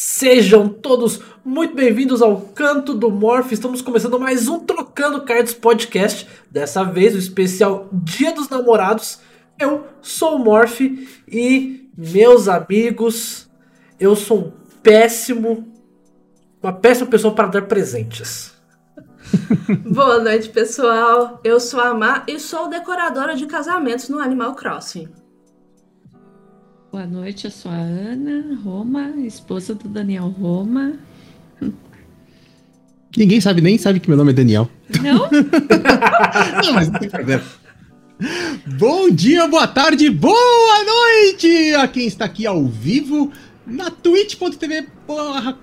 Sejam todos muito bem-vindos ao Canto do Morph. Estamos começando mais um Trocando Cards Podcast. Dessa vez o especial Dia dos Namorados. Eu sou o Morph e, meus amigos, eu sou um péssimo, uma péssima pessoa para dar presentes. Boa noite, pessoal. Eu sou a Má e sou decoradora de casamentos no Animal Crossing. Boa noite, eu sou a Ana Roma, esposa do Daniel Roma. Ninguém sabe, nem sabe que meu nome é Daniel. Não? não, mas não tem problema. Bom dia, boa tarde, boa noite a quem está aqui ao vivo na twitch.tv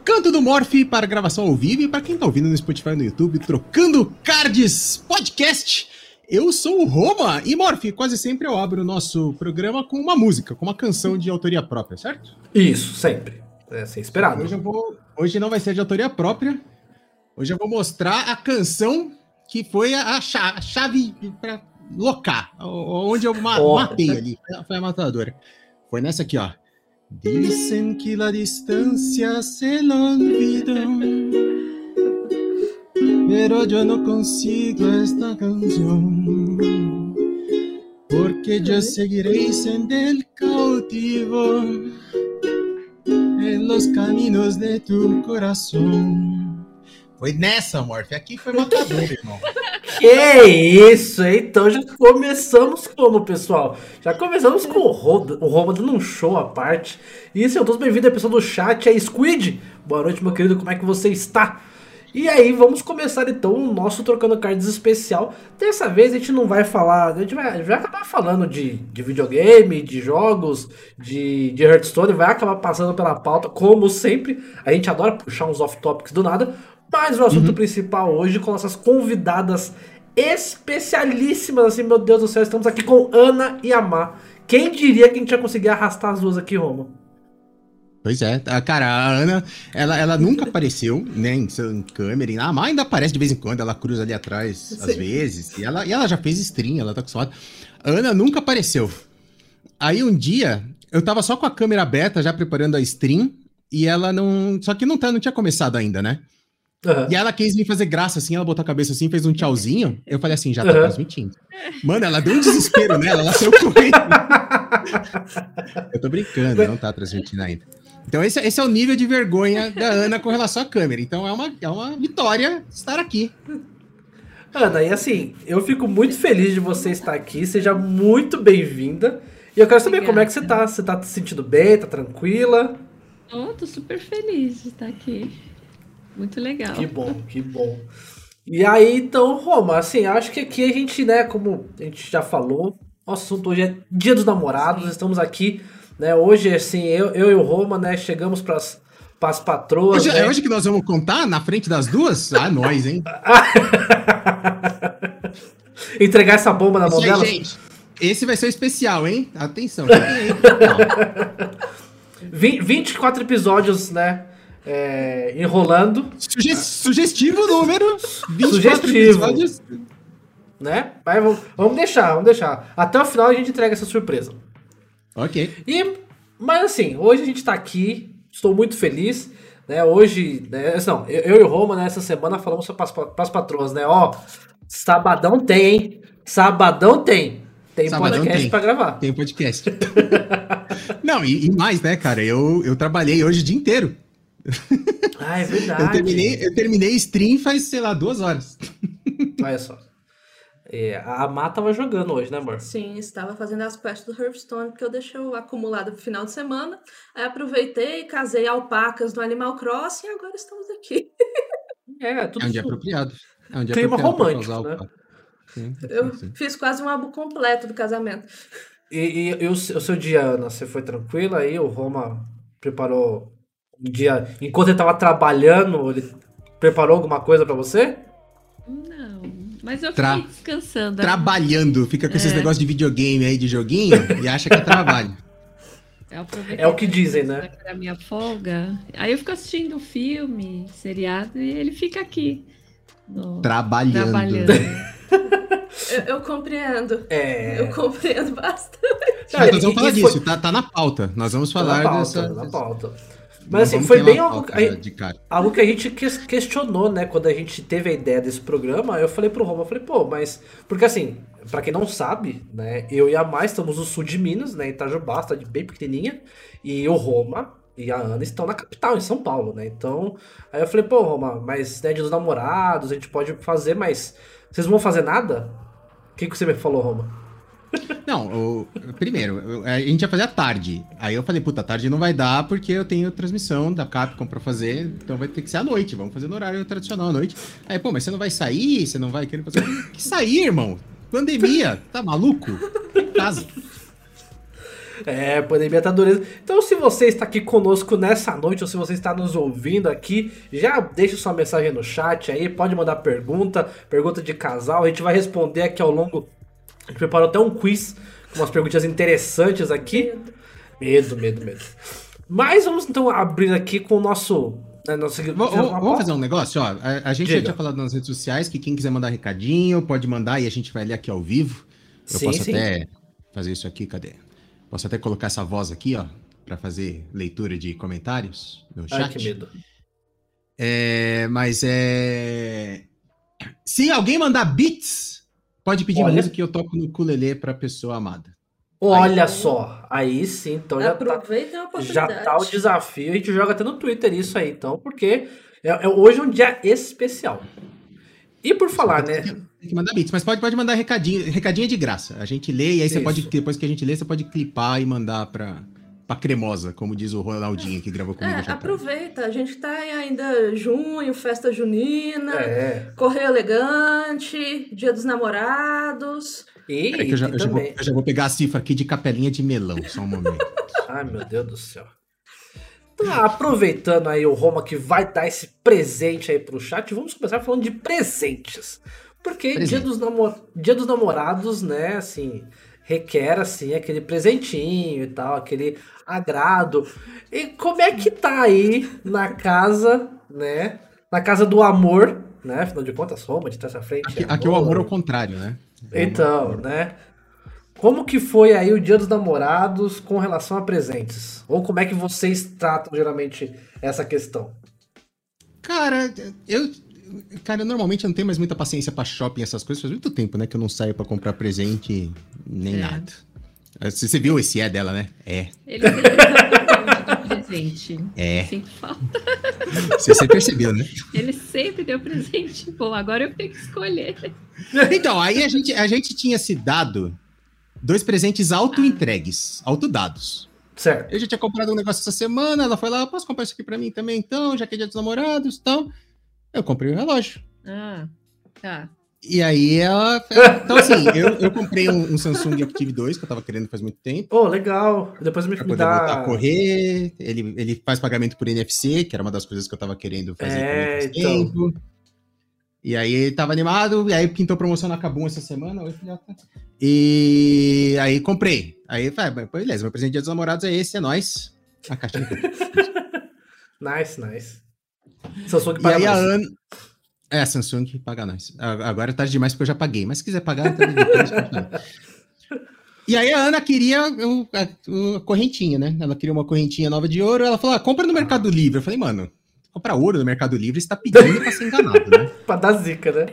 Canto do Morph para gravação ao vivo e para quem está ouvindo no Spotify no YouTube, trocando cards podcast. Eu sou o Roma e Morph, quase sempre eu abro o nosso programa com uma música, com uma canção de autoria própria, certo? Isso, sempre. É ser esperado. Hoje, eu vou, hoje não vai ser de autoria própria. Hoje eu vou mostrar a canção que foi a, a chave para locar, onde eu ma oh. matei ali. Foi a matadora. Foi nessa aqui, ó. Dicen que la distancia se lo olvidó. Pero yo no consigo esta canción, porque yo seguiré siendo el cautivo en los caminos de tu corazón. Foi nessa, Morph. Aqui foi matador, irmão. Que isso, então já começamos como, pessoal? Já começamos com o Roma, o Roma dando um show à parte. E sejam todos bem-vindos, pessoal do chat, é Squid. Boa noite, meu querido, como é que você está? E aí, vamos começar então o nosso Trocando Cards especial. Dessa vez a gente não vai falar, a gente vai, vai acabar falando de, de videogame, de jogos, de, de Hearthstone, vai acabar passando pela pauta, como sempre. A gente adora puxar uns off-topics do nada, mas o assunto uhum. principal hoje com nossas convidadas especialíssimas, assim, meu Deus do céu, estamos aqui com Ana e Amar. Quem diria que a gente ia conseguir arrastar as duas aqui, Roma? Pois é, a, cara, a Ana, ela, ela nunca apareceu, né, em, em câmera, e a Má ainda aparece de vez em quando, ela cruza ali atrás, Sim. às vezes, e ela, e ela já fez stream, ela tá acostumada. A Ana nunca apareceu. Aí um dia, eu tava só com a câmera aberta, já preparando a stream, e ela não. Só que não, tá, não tinha começado ainda, né? Uhum. E ela quis me fazer graça, assim, ela botou a cabeça assim, fez um tchauzinho. Eu falei assim, já tá uhum. transmitindo. Mano, ela deu um desespero nela, ela saiu correndo. eu tô brincando, não tá transmitindo ainda. Então esse, esse é o nível de vergonha da Ana com relação à câmera. Então é uma, é uma vitória estar aqui. Ana, e assim, eu fico muito feliz de você estar aqui. Seja muito bem-vinda. E eu quero saber Obrigada. como é que você tá. Você tá se sentindo bem? Tá tranquila? Oh, tô super feliz de estar aqui. Muito legal. Que bom, que bom. E aí, então, Roma, assim, acho que aqui a gente, né, como a gente já falou, nosso assunto hoje é Dia dos Namorados. Sim. Estamos aqui né? Hoje, assim, eu, eu e o Roma, né, chegamos para as patroas. Hoje, né? É hoje que nós vamos contar na frente das duas? Ah, nós, hein? Entregar essa bomba na mão dela. Gente, esse vai ser o especial, hein? Atenção. 24 episódios, né? É, enrolando. Suge sugestivo número. 24 sugestivo. episódios. Né? Mas vamos deixar, vamos deixar. Até o final a gente entrega essa surpresa. Ok. E, mas assim, hoje a gente tá aqui, estou muito feliz. Né, hoje, né, não, eu, eu e o Roma, né, essa semana falamos para as patroas, né? Ó, sabadão tem, hein? Sabadão tem. Tem sabadão podcast para gravar. Tem podcast. não, e, e, mais, né, cara? Eu, eu trabalhei hoje o dia inteiro. Ah, é verdade. eu, terminei, eu terminei stream faz, sei lá, duas horas. Olha só. É, a Má tava jogando hoje, né, amor? Sim, estava fazendo as quests do Hearthstone, porque eu deixei acumulado pro final de semana. Aí aproveitei, casei alpacas no Animal Crossing e agora estamos aqui. É, tudo É um dia apropriado. É um dia Clima romântico, né? Sim, eu sim. fiz quase um álbum completo do casamento. E, e, e o, o, seu dia, Ana, você foi tranquila aí? O Roma preparou um dia... Enquanto ele tava trabalhando, ele preparou alguma coisa para você? Mas eu Tra fiquei descansando. Trabalhando, fica com é. esses negócios de videogame aí, de joguinho, e acha que é trabalho. É o que dizem, né? A minha folga. Aí eu fico assistindo filme, seriado, e ele fica aqui. No... Trabalhando. Trabalhando. eu, eu, compreendo. É... Eu compreendo bastante. Nós vamos falar disso, foi... tá, tá na pauta. Nós vamos falar tá pauta, dessa. Tá na pauta. Mas assim, foi bem algo, de cara. algo que a gente ques- questionou, né? Quando a gente teve a ideia desse programa, eu falei pro Roma, eu falei, pô, mas. Porque assim, pra quem não sabe, né? Eu e a Mai estamos no sul de Minas, né? Itajubá, cidade bem pequenininha. E o Roma e a Ana estão na capital, em São Paulo, né? Então. Aí eu falei, pô, Roma, mas né, dia dos namorados, a gente pode fazer, mas. Vocês não vão fazer nada? O que, que você me falou, Roma? Não, primeiro, a gente ia fazer à tarde. Aí eu falei, puta, tarde não vai dar porque eu tenho transmissão da Capcom pra fazer, então vai ter que ser à noite. Vamos fazer no horário tradicional à noite. Aí, pô, mas você não vai sair? Você não vai querer fazer. Que sair, irmão? Pandemia, tá maluco? Casa. É, pandemia tá dureza. Então, se você está aqui conosco nessa noite, ou se você está nos ouvindo aqui, já deixa sua mensagem no chat aí, pode mandar pergunta, pergunta de casal, a gente vai responder aqui ao longo. A gente preparou até um quiz com umas perguntinhas interessantes aqui. Medo, medo, medo. Mas vamos então abrir aqui com o nosso. Né, nosso V- v- Vamos fazer um negócio, ó. A, a gente já Diga. tinha falado nas redes sociais que quem quiser mandar recadinho, pode mandar e a gente vai ler aqui ao vivo. Eu Sim, posso sim. até fazer isso aqui, cadê? Posso até colocar essa voz aqui, ó, pra fazer leitura de comentários no Ai, chat. que medo. É, mas é. Se alguém mandar beats, pode pedir Olha. música que eu toco no ukulele pra pessoa amada. Olha só, aí sim, então já tá, já tá o desafio. A gente joga até no Twitter isso aí, então, porque é, é- hoje é um dia especial. E por falar, né? Tem que mandar beats, mas pode, pode mandar recadinho. Recadinho é de graça. A gente lê e aí você Isso. pode, depois que a gente lê, você pode clipar e mandar pra, pra cremosa, como diz o Ronaldinho que gravou comigo. É, já tá. aproveita. A gente tá em ainda junho, festa junina, É. correio elegante, dia dos namorados. E, que eu já, eu já vou, também. eu já vou pegar a cifra aqui de capelinha de melão, só um momento. Ai, meu Deus do céu. Tá, aproveitando aí o Roma que vai dar esse presente aí pro chat, vamos começar falando de presentes. Porque Presente. dia dos, namo- dia dos namorados, né, assim, requer, assim, aquele presentinho e tal, aquele agrado. E como é que tá aí na casa, né, na casa do amor, né, afinal de contas, Roma, de trás pra frente. Aqui, aqui o amor é o contrário, né? Então, né? Como que foi aí o Dia dos Namorados com relação a presentes? Ou como é que vocês tratam geralmente essa questão? Cara, eu. Cara, eu normalmente não tenho mais muita paciência pra shopping e essas coisas. Faz muito tempo, né? Que eu não saio pra comprar presente nem É. nada. Você viu esse é dela, né? É. Ele sempre deu presente. É. Sinto falta. Você, você percebeu, né? Ele sempre deu presente. Bom, agora eu tenho que escolher. Então, aí a gente, a gente tinha se dado dois presentes auto-entregues, auto-dados. Certo. Eu já tinha comprado um negócio essa semana, ela foi lá, posso comprar isso aqui pra mim também, então, já que é dia dos namorados, então. Eu comprei um relógio. Ah, tá. E aí ela. Então, assim, eu, eu comprei um, um Samsung Active 2, que eu tava querendo faz muito tempo. Pô, legal. Depois me, Pra me voltar a dá. correr. Ele, ele faz pagamento por NFC, que era uma das coisas que eu tava querendo fazer É, faz então. tempo. E aí ele tava animado, e aí pintou promoção na Kabum essa semana. Oi, filhota. E aí comprei. Aí falei, ah, beleza, meu presente de dia dos namorados é esse, é nóis. A caixinha. Nice, nice. Samsung e aí a nós. Ana. É, a Samsung paga nós. Agora é tarde demais porque eu já paguei. Mas se quiser pagar, tá depois. E aí a Ana queria o- a, a correntinha, né? Ela queria uma correntinha nova de ouro. Ela falou: ah, compra no Mercado Livre. Eu falei, mano, comprar ouro no Mercado Livre, você tá pedindo pra ser enganado, né? Pra dar zica, né?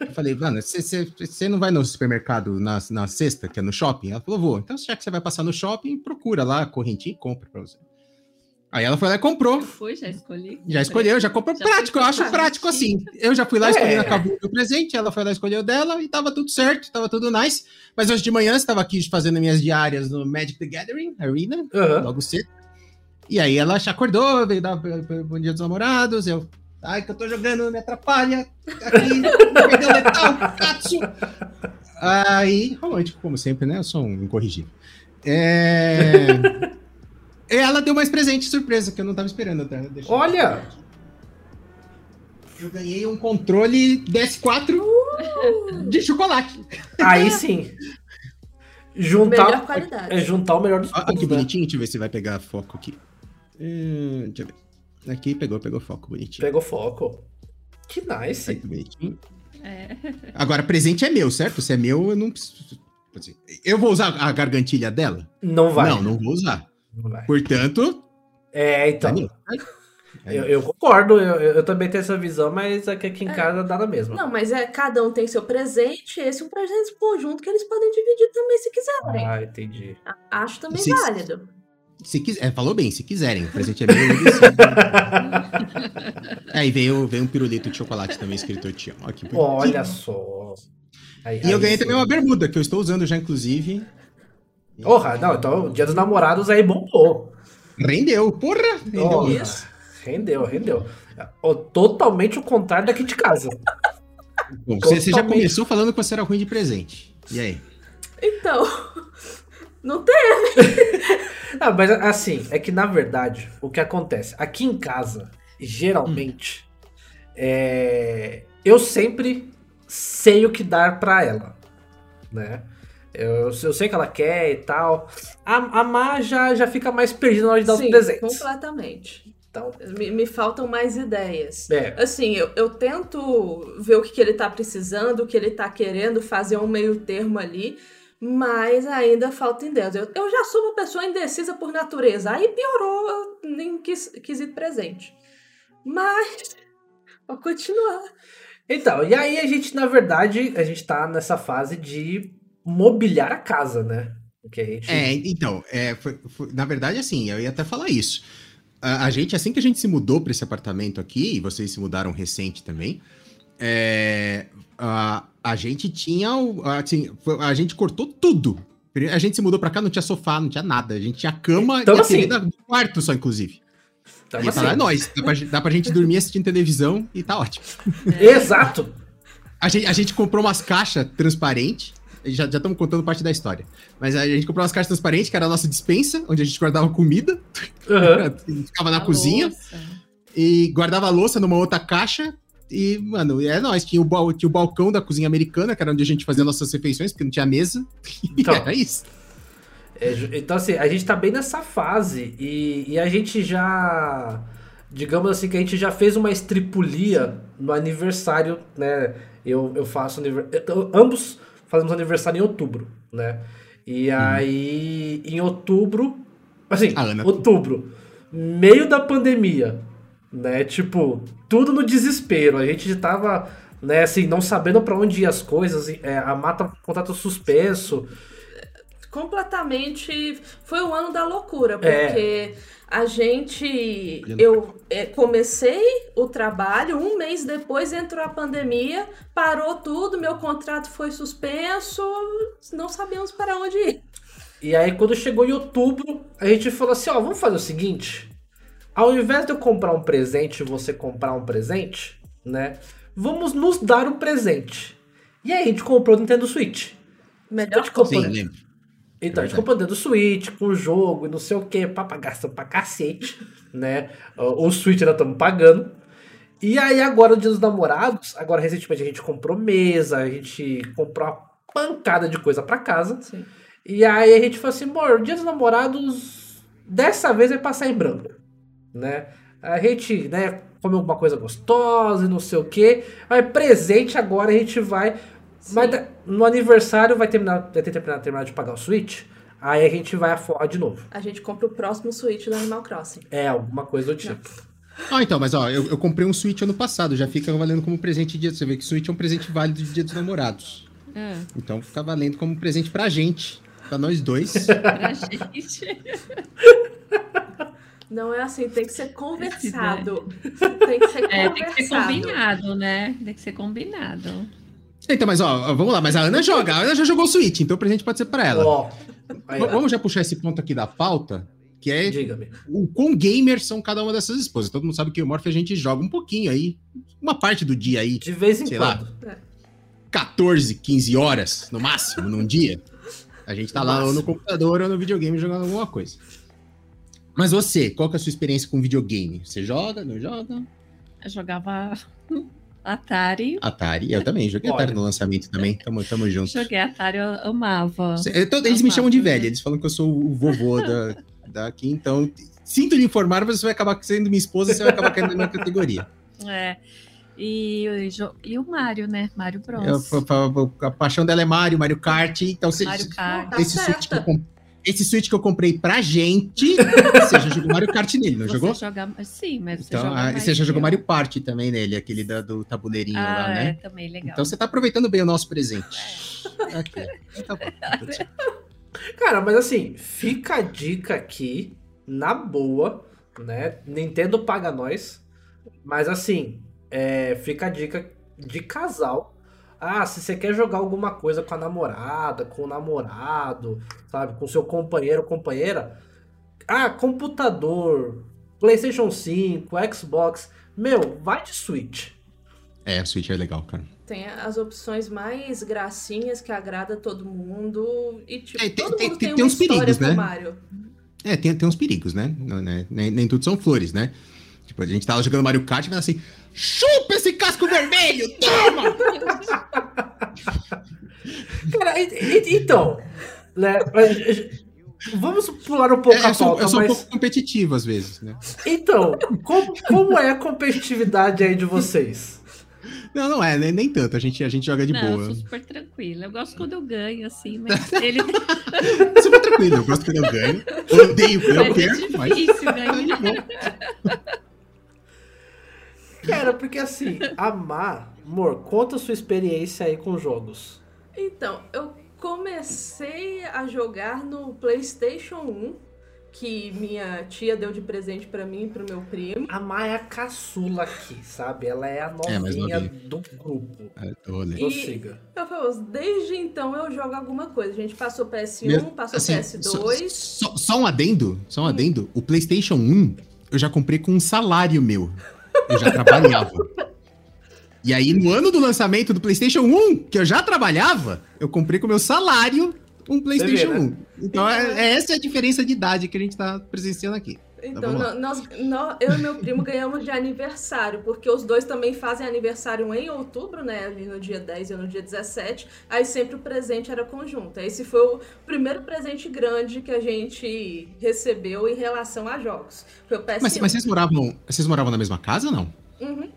Eu falei, mano, você não vai no supermercado na, na sexta, que é no shopping? Ela falou, vou. Então, já que você vai passar no shopping, procura lá a correntinha e compra pra você. Aí ela foi lá e comprou. Foi, já escolhi. Já escolheu, já comprou Já prático, eu acho prático. assim. Eu já fui lá, É. escolhi na Cabu o presente, ela foi lá, escolheu dela e tava tudo certo, tava tudo nice. Mas hoje de manhã estava aqui fazendo minhas diárias no Magic the Gathering Arena, Aham. logo cedo. E aí ela já acordou, veio dar bom dia dos namorados, eu. Ai, que eu tô jogando, me atrapalha. Aqui, perdeu letal, Katsu. Aí, romântico, como sempre, né? Eu sou um incorrigível. É. Ela deu mais presente surpresa, que eu não tava esperando até. Deixa eu- Olha! eu ganhei um controle DS4 de chocolate. Aí sim. Juntar, Melhor qualidade. é juntar o melhor dos Olha que né? bonitinho, deixa eu ver se vai pegar foco aqui. Hum, deixa eu ver. Aqui pegou, pegou foco bonitinho. Pegou foco. Que nice. Aí, que bonitinho. É. Agora, presente é meu, certo? Se é meu, eu não preciso. assim, Eu vou usar a gargantilha dela? Não vai. Não, não vou usar. Portanto, É, então. Danilo, Eu, eu concordo, eu, eu- eu também tenho essa visão, mas aqui, aqui em É. casa dá na mesma. Não, mas é cada um tem seu presente, esse é um presente conjunto que eles podem dividir também se quiserem. Ah, entendi. Acho também Se- válido. Se quiser, é, falou bem, se quiserem. O presente é eu. É, e veio, veio um pirulito de chocolate também escrito Eu Te Amo. Olha só. Aí- E eu aí ganhei sim. também uma bermuda, que eu estou usando já, inclusive. Porra, não, então o dia dos namorados aí bombou. Rendeu, porra! Rendeu. Porra, Isso. Rendeu, rendeu. Totalmente o contrário daqui de casa. Bom, você, você já começou falando que você era ruim de presente. E aí? Então, não tem. Ah, mas assim, é que na verdade, o que acontece? Aqui em casa, geralmente, é, eu sempre sei o que dar pra ela, né? Eu, eu sei que ela quer e tal. A, a Má já, já fica mais perdida na hora de dar Sim, os presentes. completamente. Então, Me, me faltam mais ideias. é. Assim, eu, eu tento ver o que, que ele tá precisando, o que ele tá querendo, fazer um meio termo ali, mas ainda falta ideias. Eu, eu já sou uma pessoa indecisa por natureza, aí piorou em quis- quesito presente. Mas, vou continuar. Então, e aí a gente, na verdade, a gente tá nessa fase de mobiliar a casa, né? Gente. É, então, é, foi- foi- na verdade, assim, eu ia até falar isso. A, a gente, assim que a gente se mudou para esse apartamento aqui, e vocês se mudaram recente também, é, a, a gente tinha, assim, a gente cortou tudo. A gente se mudou pra cá, não tinha sofá, não tinha nada. A gente tinha cama Então, e a assim, TV do quarto só, inclusive. Então, e lá, é nóis. Dá pra, dá pra gente dormir assistindo televisão e tá ótimo. Exato. A gente, a gente comprou umas caixas transparentes. Já estamos contando parte da história. Mas a gente comprou umas caixas transparentes, que era a nossa dispensa, onde a gente guardava comida. Aham. Ficava na A cozinha. louça. E guardava a louça numa outra caixa. E, mano, é nóis. Tinha o, tinha o balcão da cozinha americana, que era onde a gente fazia nossas refeições, porque não tinha mesa. E Então. era isso. É então, assim, a gente tá bem nessa fase e, e a gente já. Digamos assim, que a gente já fez uma estripulia no aniversário, né? Eu, eu faço aniversário. Ambos fazemos aniversário em outubro, né? E aí, em outubro. Assim, A Ana. outubro, meio da pandemia, né? Tipo, tudo no desespero. A gente tava, né, assim, não sabendo pra onde ir as coisas. é, a mata com contrato suspenso. completamente. Foi o ano da loucura, É. porque a gente. Eu é, comecei o trabalho, um mês depois entrou a pandemia, parou tudo, meu contrato foi suspenso, não sabemos para onde ir. E aí, quando chegou em outubro, a gente falou assim: ó, vamos fazer o seguinte. Ao invés de eu comprar um presente e você comprar um presente, né? Vamos nos dar um presente. E aí a gente comprou o Nintendo Switch. Melhor comprou, Sim, lembro. Então, a gente verdade. comprou o Nintendo Switch com o jogo e não sei o que, papai gastando pra cacete, né? O Switch ainda estamos pagando. E aí, agora, no Dia dos Namorados, agora recentemente a gente comprou mesa, a gente comprou uma pancada de coisa pra casa. Sim. E aí a gente falou assim, amor, o dia dos namorados dessa vez vai passar em branco, né? A gente, né, come alguma coisa gostosa e não sei o quê. Mas presente agora a gente vai. Mas da- no aniversário vai terminar, vai ter terminado, terminado de pagar o Switch. Aí a gente vai afora de novo. A gente compra o próximo Switch do Animal Crossing. É, alguma coisa do tipo. Ah, então, mas ó, eu, eu comprei um Switch ano passado, já fica valendo como presente de dia. Você vê que Switch é um presente válido de dia dos namorados. É, Então fica valendo como presente pra gente, pra nós dois. pra gente. Não é assim, tem que ser conversado. Tem que ser É, tem que ser combinado, né? Tem que ser combinado. Então, mas ó, vamos lá, mas a Ana joga, a Ana já jogou Switch, então o presente pode ser pra ela. Ó, Vamos já puxar esse ponto aqui da pauta, que é diga-me. o quão gamers são cada uma dessas esposas. Todo mundo sabe que o Morph a gente joga um pouquinho aí, uma parte do dia aí, De vez em Sei lá. quando. 14, 15 horas no máximo num dia. A gente tá No lá ou no máximo. computador ou no videogame jogando alguma coisa. Mas você, qual que é a sua experiência com videogame? Você joga, não joga? Eu jogava Atari. Atari, eu também joguei Olha. Atari no lançamento também, tamo, tamo junto. Joguei Atari, eu amava. Eu tô- eles me Amava. chamam de velha, eles falam que eu sou o vovô da, daqui, então sinto lhe informar, mas você vai acabar sendo minha esposa e você vai acabar caindo na minha categoria. É. E, o jo- e o Mario, né? Mario Bros. Eu- a, a- a paixão dela é Mario, Mario Kart, então se, Mario Kart. Tá esse certa. com- esse Switch que eu comprei pra gente, você já jogou Mario Kart nele, não Você jogou? joga- Sim, mas você Então, joga ah, você já jogou. Mario Party também nele, aquele da- do tabuleirinho Ah, lá, é, né? também legal. Então você tá aproveitando bem o nosso presente. Ok. Então tá. Cara, mas assim, fica a dica aqui, na boa, né? Nintendo paga nós. Mas assim, é, fica a dica de casal. Ah, se você quer jogar alguma coisa com a namorada, com o namorado, sabe? Com seu companheiro ou companheira. Ah, computador, PlayStation 5, Xbox. Meu, vai de Switch. É, Switch é legal, cara. Tem as opções mais gracinhas que agrada todo mundo. E, tipo, É, tem- todo tem- mundo tem- tem, tem uma uns história perigos, com né? o Mario. É, tem, tem uns perigos, né? Né? Nem, nem tudo são flores, né? Tipo, a gente tava jogando Mario Kart e vai assim, chupa esse casco vermelho, toma! Cara, então, né? Vamos pular um pouco É, a eu sou, pauta, eu sou um mas... pouco competitivo às vezes, né? Então, como, como é a competitividade aí de vocês? Não, não é, nem, nem tanto. A gente, a gente joga de não, eu boa. sou super tranquila. Eu gosto quando eu ganho, assim, mas ele Super tranquilo, eu gosto quando eu ganho. Eu odeio quando eu mas é perco, mas. difícil ganhar. Cara, porque assim, amar, amor, conta a sua experiência aí com jogos. Então, eu comecei a jogar no PlayStation 1, que minha tia deu de presente pra mim e pro meu primo. A é a caçula aqui, sabe? Ela é a É, mais novinha novinha. do grupo. É, olha. E- Prossiga. Eu falei, desde então eu jogo alguma coisa. A gente passou PS1, Meu- passou assim, PS2. Só, só- só um adendo, só um adendo. O PlayStation 1 eu já comprei com um salário meu. Eu já trabalhava. E aí, no ano do lançamento do PlayStation 1, que eu já trabalhava, eu comprei com o meu salário um PlayStation vê, né? 1. Então, é, é essa a diferença de idade que a gente tá presenciando aqui. Então, nó- nós, nó- eu e meu primo ganhamos de aniversário, porque os dois também fazem aniversário em outubro, né? Ali no dia 10 e no dia 17. Aí sempre o presente era conjunto. Esse foi o primeiro presente grande que a gente recebeu em relação a jogos. Foi o PS1. Mas, mas vocês moravam. Vocês moravam na mesma casa ou não? Uhum.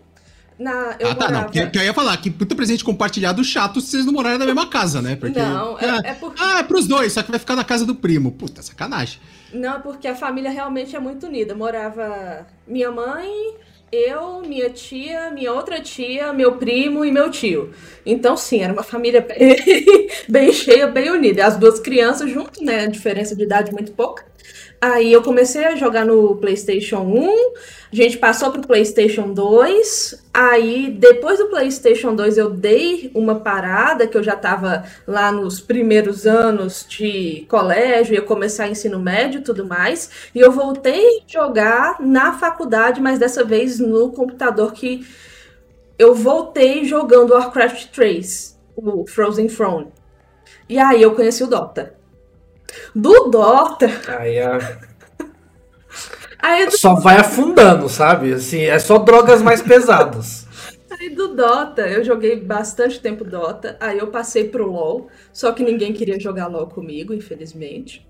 Na, eu ah, tá, não. morava... Porque, porque eu ia falar que puta presente compartilhado chato se vocês não morarem na mesma casa, né? Porque, Não, ah, é, é porque... Ah, é pros dois, só que vai ficar na casa do primo. Puta, sacanagem. Não, porque a família realmente é muito unida. Morava minha mãe, eu, minha tia, minha outra tia, meu primo e meu tio. Então, sim, era uma família bem, bem cheia, bem unida. As duas crianças junto, né? Diferença de idade muito pouca. Aí eu comecei a jogar no PlayStation 1, a gente passou pro PlayStation 2. Aí depois do PlayStation 2 eu dei uma parada, que eu já tava lá nos primeiros anos de colégio, ia começar ensino médio e tudo mais. E eu voltei a jogar na faculdade, mas dessa vez no computador que eu voltei jogando Warcraft 3, o Frozen Throne. E aí eu conheci o Dota. Do Dota, Aí a- aí do, só vai afundando, sabe? Assim, é só drogas mais pesadas. aí do Dota, eu joguei bastante tempo Dota, aí eu passei pro LoL, só que ninguém queria jogar LoL comigo, infelizmente.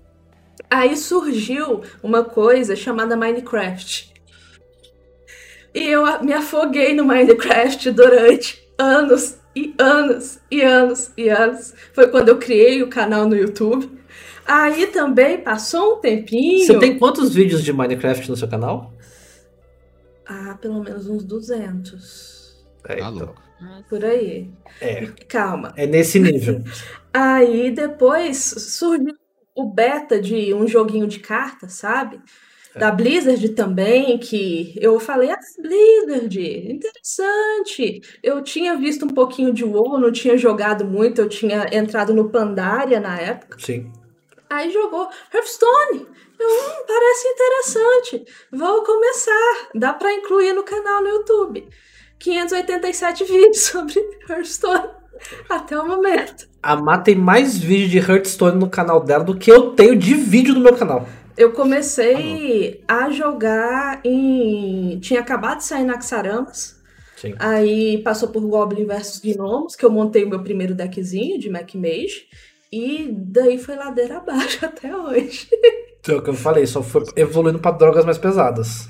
Aí surgiu uma coisa chamada Minecraft. E eu me afoguei no Minecraft durante anos e anos e anos e anos. Foi quando eu criei o canal no YouTube. Aí também passou um tempinho. Você tem quantos vídeos de Minecraft no seu canal? Ah, pelo menos uns 200. É, Tá então. louco. Por aí. É, Calma. é nesse nível. Aí depois surgiu o beta de um joguinho de cartas, sabe? Da Blizzard também, que eu falei, ah, Blizzard, interessante. Eu tinha visto um pouquinho de WoW, não tinha jogado muito, eu tinha entrado no Pandaria na época. Sim. Aí jogou Hearthstone. Eu, hum, parece interessante. Vou começar. Dá pra incluir no canal no YouTube. 587 vídeos sobre Hearthstone até o momento. A Má tem mais vídeo de Hearthstone no canal dela do que eu tenho de vídeo no meu canal. Eu comecei a jogar em. Tinha acabado de sair Naxaramas. Sim. Aí passou por Goblin vs Gnomos, que eu montei o meu primeiro deckzinho de Mac Mage. E daí foi ladeira abaixo até hoje. Então, é o que eu falei, só foi evoluindo pra drogas mais pesadas.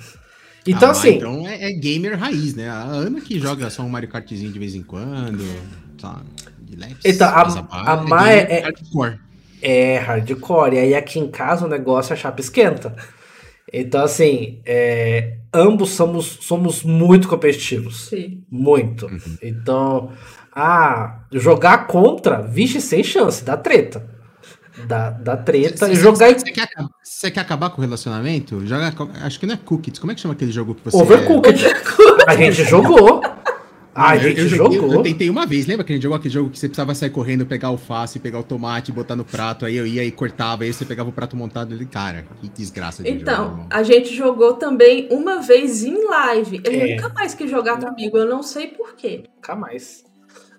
Então, Ah, assim, Então é, é gamer raiz, né? A Ana que joga só um Mario Kartzinho de vez em quando. Tá, de leves, Então, a- a Má gamer é- hardcore. é hardcore. E aí aqui em casa o negócio a chapa esquenta. Então, assim, é, ambos somos, somos muito competitivos. Sim. Muito. Então, ah, jogar contra, vixe, sem chance, dá treta. Dá, dá treta. Você, E jogar você, quer, quer acabar com o relacionamento? Joga, acho que não é Cookies. Como é que chama aquele jogo que você. Overcooked. A gente jogou. A Eu- gente eu, joguei- jogou. eu tentei uma vez, lembra que a gente jogou aquele jogo que você precisava sair correndo, pegar o alface, pegar o tomate, botar no prato, aí eu ia e cortava, aí você pegava o prato montado e cara, que desgraça de Então, a gente jogou também uma vez em live. Ele É. nunca mais quis jogar comigo, eu não sei porquê. Nunca mais.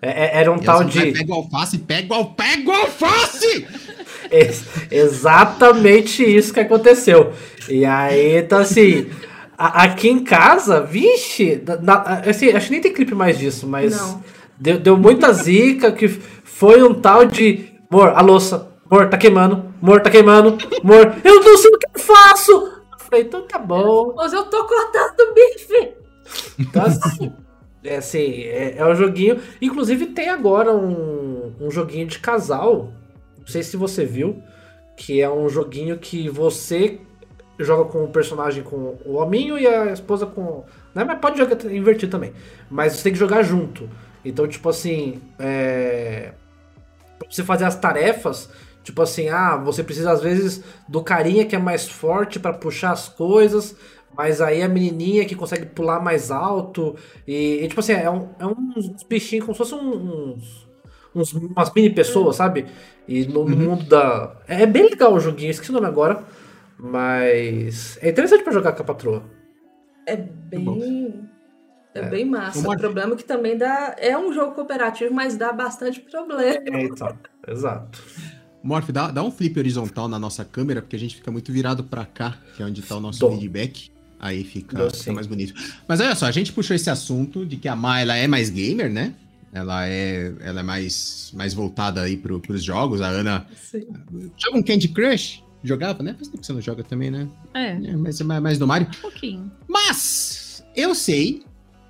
É- é- era um E tal assim, vai, de. Pega o alface, pega o, pega o alface! Ex- exatamente isso que aconteceu. E aí, então assim, a- aqui em casa, vixe, na- assim, acho que nem tem clipe mais disso, mas Não. deu, deu muita zica que foi um tal de. Amor, a louça, amor, tá queimando, amor, tá queimando, amor, eu não sei o que eu faço. Eu falei, então tá bom. Mas eu tô cortando bife! Então, assim, é, assim, é, é um joguinho. Inclusive, tem agora um, um joguinho de casal. Não sei se você viu. Que é um joguinho que você joga com o personagem com o hominho e a esposa com. Né? Mas pode jogar invertido também. Mas você tem que jogar junto. Então, tipo assim. É... Pra você fazer as tarefas. Tipo assim, ah, você precisa às vezes do carinha que é mais forte pra puxar as coisas. Mas aí a menininha que consegue pular mais alto. E, e, tipo assim, é, um, é uns bichinhos como se fossem uns, uns. umas mini pessoas, sabe? E no Uhum. mundo da. É bem legal o joguinho, esqueci o nome agora. Mas. É interessante pra jogar com a patroa. É bem. É, É. bem massa. Vamos O problema é que também dá. É um jogo cooperativo, mas dá bastante problema. É, então. Exato. Morph, dá, dá um flip horizontal na nossa câmera, porque a gente fica muito virado pra cá, que é onde tá o nosso feedback. Aí fica, fica mais bonito. Mas olha só, a gente puxou esse assunto de que a Ma ela é mais gamer, né? Ela é, ela é mais, mais voltada aí pro, pros jogos. A Ana Sim. joga um Candy Crush? Jogava, né? Faz tempo que você não joga também, né? É, É, mas é mais, mais do Mario. um pouquinho. Mas eu sei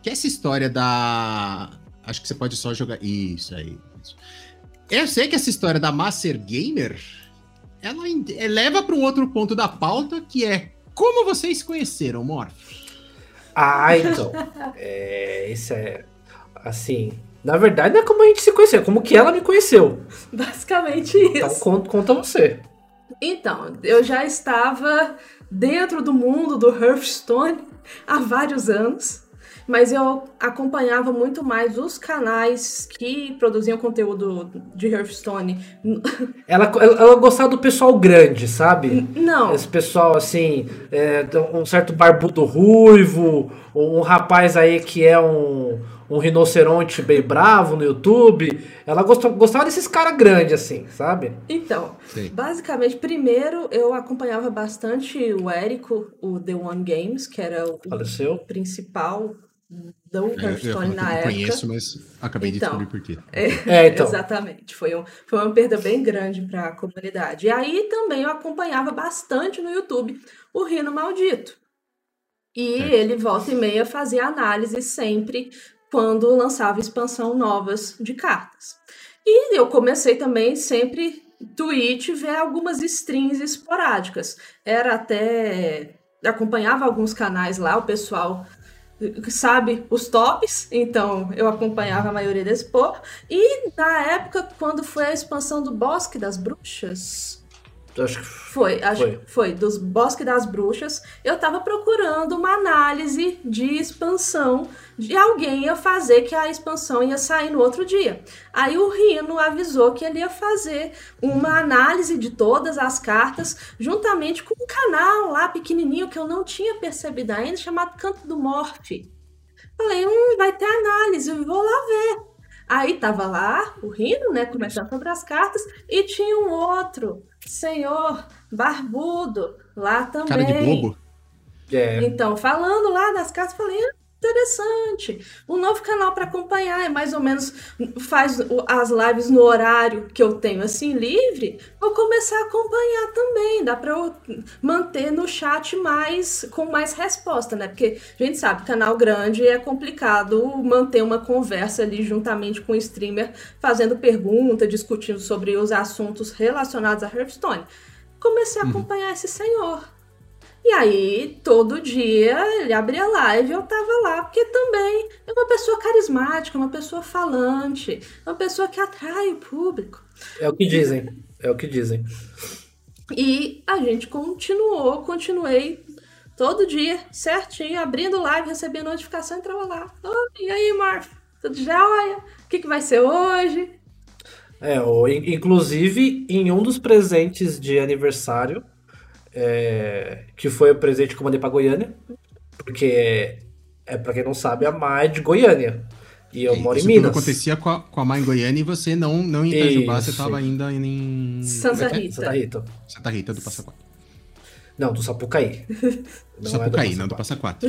que essa história da. Acho que você pode só jogar. Isso aí. isso. Eu sei que essa história da Master Gamer ela leva para um outro ponto da pauta que é como vocês se conheceram, Morph? Ah, então. É, isso é. Assim. Na verdade, não é como a gente se conheceu, é como que ela me conheceu. Basicamente Então isso. conta, conta você. Então, eu já estava dentro do mundo do Hearthstone há vários anos, mas eu acompanhava muito mais os canais que produziam conteúdo de Hearthstone. Ela, ela, gostava do pessoal grande, sabe? Não, Esse pessoal, assim, é, um certo barbudo ruivo, um rapaz aí que é um, um rinoceronte bem bravo no YouTube. Ela gostava, gostava desses caras grandes, assim, sabe? então, Sei. basicamente, primeiro eu acompanhava bastante o Érico, o The One Games, que era o Faleceu. principal Eu, eu, falar que eu na não época. conheço, mas acabei de Então. descobrir por quê. É, então. Exatamente. Foi, um, foi uma perda bem grande para a comunidade. E aí também eu acompanhava bastante no YouTube o Rino Maldito. E Certo. ele volta e meia fazia análise sempre quando lançava expansão novas de cartas. E eu comecei também sempre Twitch ver algumas strings esporádicas. Era até acompanhava alguns canais lá, o pessoal sabe os tops, então eu acompanhava a maioria desse povo. E na época, quando foi a expansão do Bosque das Bruxas, Acho que foi, acho Foi. que foi, dos Bosque das Bruxas, eu tava procurando uma análise de expansão de alguém ia fazer que a expansão ia sair no outro dia. Aí o Rino avisou que ele ia fazer uma análise de todas as cartas, juntamente com um canal lá pequenininho que eu não tinha percebido ainda, chamado Canto do Morte. Falei, hum, vai ter análise, eu vou lá ver. Aí tava lá o Rino, né, comentando sobre as cartas, e tinha um outro senhor barbudo lá também. Cara de bobo. é. Então, falando lá das cartas, falei, interessante. Um novo canal para acompanhar, é mais ou menos faz as lives no horário que eu tenho assim livre. Vou começar a acompanhar também. Dá para eu manter no chat mais com mais resposta, né? Porque a gente sabe, canal grande é complicado manter uma conversa ali juntamente com o streamer, fazendo pergunta, discutindo sobre os assuntos relacionados a Hearthstone. Comecei a uhum. acompanhar uhum. esse senhor. E aí, todo dia, ele abria live e eu tava lá, porque também é uma pessoa carismática, uma pessoa falante, uma pessoa que atrai o público. É o que dizem, é o que dizem. E a gente continuou, continuei todo dia, certinho, abrindo live, recebia notificação, entrava lá. Oh, e aí, Marf, tudo jóia? O que, que vai ser hoje? É, inclusive, em um dos presentes de aniversário, é, que foi o presente que eu mandei pra Goiânia, porque é, pra quem não sabe, a Má é de Goiânia. E eu moro em Minas. Isso acontecia com a, com a Má em Goiânia e você não, não em Itajubá, você tava ainda em... Santa é é? Rita. Santa Rita. Santa Rita do Passa Quatro. Não, do Sapucaí. Não Sapucaí, é do não do Passa Quatro.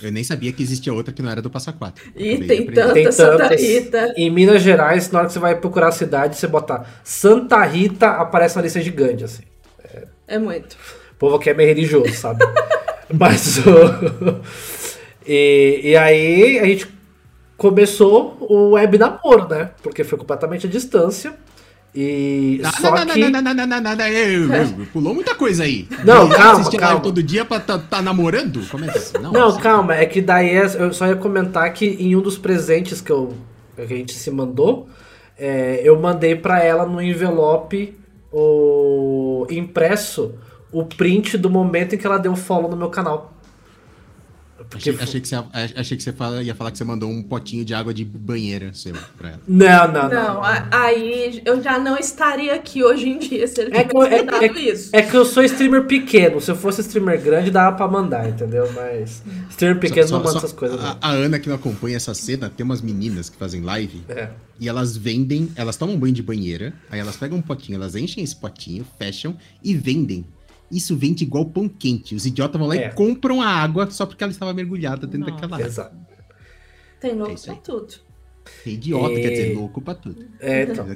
Eu nem sabia que existia outra que não era do Passa Quatro. E tem tanta tem Santa Rita. Em Minas Gerais, na hora que você vai procurar a cidade, você botar Santa Rita, aparece uma lista gigante, assim. É, é muito. O povo aqui é meio religioso, sabe? Mas e, e aí a gente começou o web namoro, né? Porque foi completamente à distância. E não, só não, que... não, não, não, não, não, não, pulou muita coisa aí. Não, calma, calma. todo dia pra tá, tá namorando? Como é é? Não, não assim. calma, é que daí é, eu só ia comentar que em um dos presentes que, eu, que a gente se mandou, é, eu mandei pra ela no envelope o impresso o print do momento em que ela deu follow no meu canal. Porque... Achei, achei, que você, achei que você fala, ia falar que você mandou um potinho de água de banheira seu pra ela. Não, não, não. Não, aí eu já não estaria aqui hoje em dia se ele é tivesse é, mandado é, isso. É que eu sou streamer pequeno. Se eu fosse streamer grande, dava pra mandar, entendeu? Mas streamer pequeno só, não manda essas coisas. A, a, Ana que não acompanha essa cena, tem umas meninas que fazem live é. e elas vendem, elas tomam banho de banheira, aí elas pegam um potinho, elas enchem esse potinho, fecham e vendem isso vende igual pão quente. Os idiotas vão lá é. e compram a água só porque ela estava mergulhada dentro Nossa. daquela água. Exato. Tem louco é pra tudo. Tem idiota, e... quer dizer, louco pra tudo. É, então.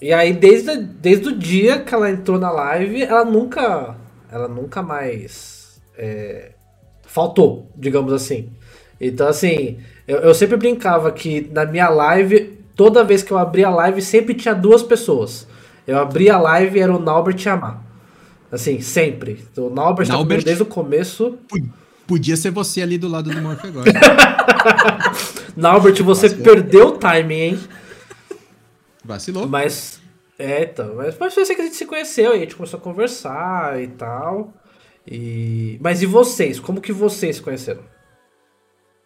E aí, desde, desde o dia que ela entrou na live, ela nunca. Ela nunca mais. É, faltou, digamos assim. Então, assim, eu, eu sempre brincava que na minha live, toda vez que eu abria a live, sempre tinha duas pessoas. Eu abria a live e era o Naubert e a Mar. Assim, sempre. O Naubert, tá desde o começo. Podia ser você ali do lado do Morph agora. Naubert, você Vacilou. perdeu o timing, hein? Vacilou. Mas. É, então. Mas foi assim que a gente se conheceu e a gente começou a conversar e tal. E... Mas e vocês? Como que vocês se conheceram?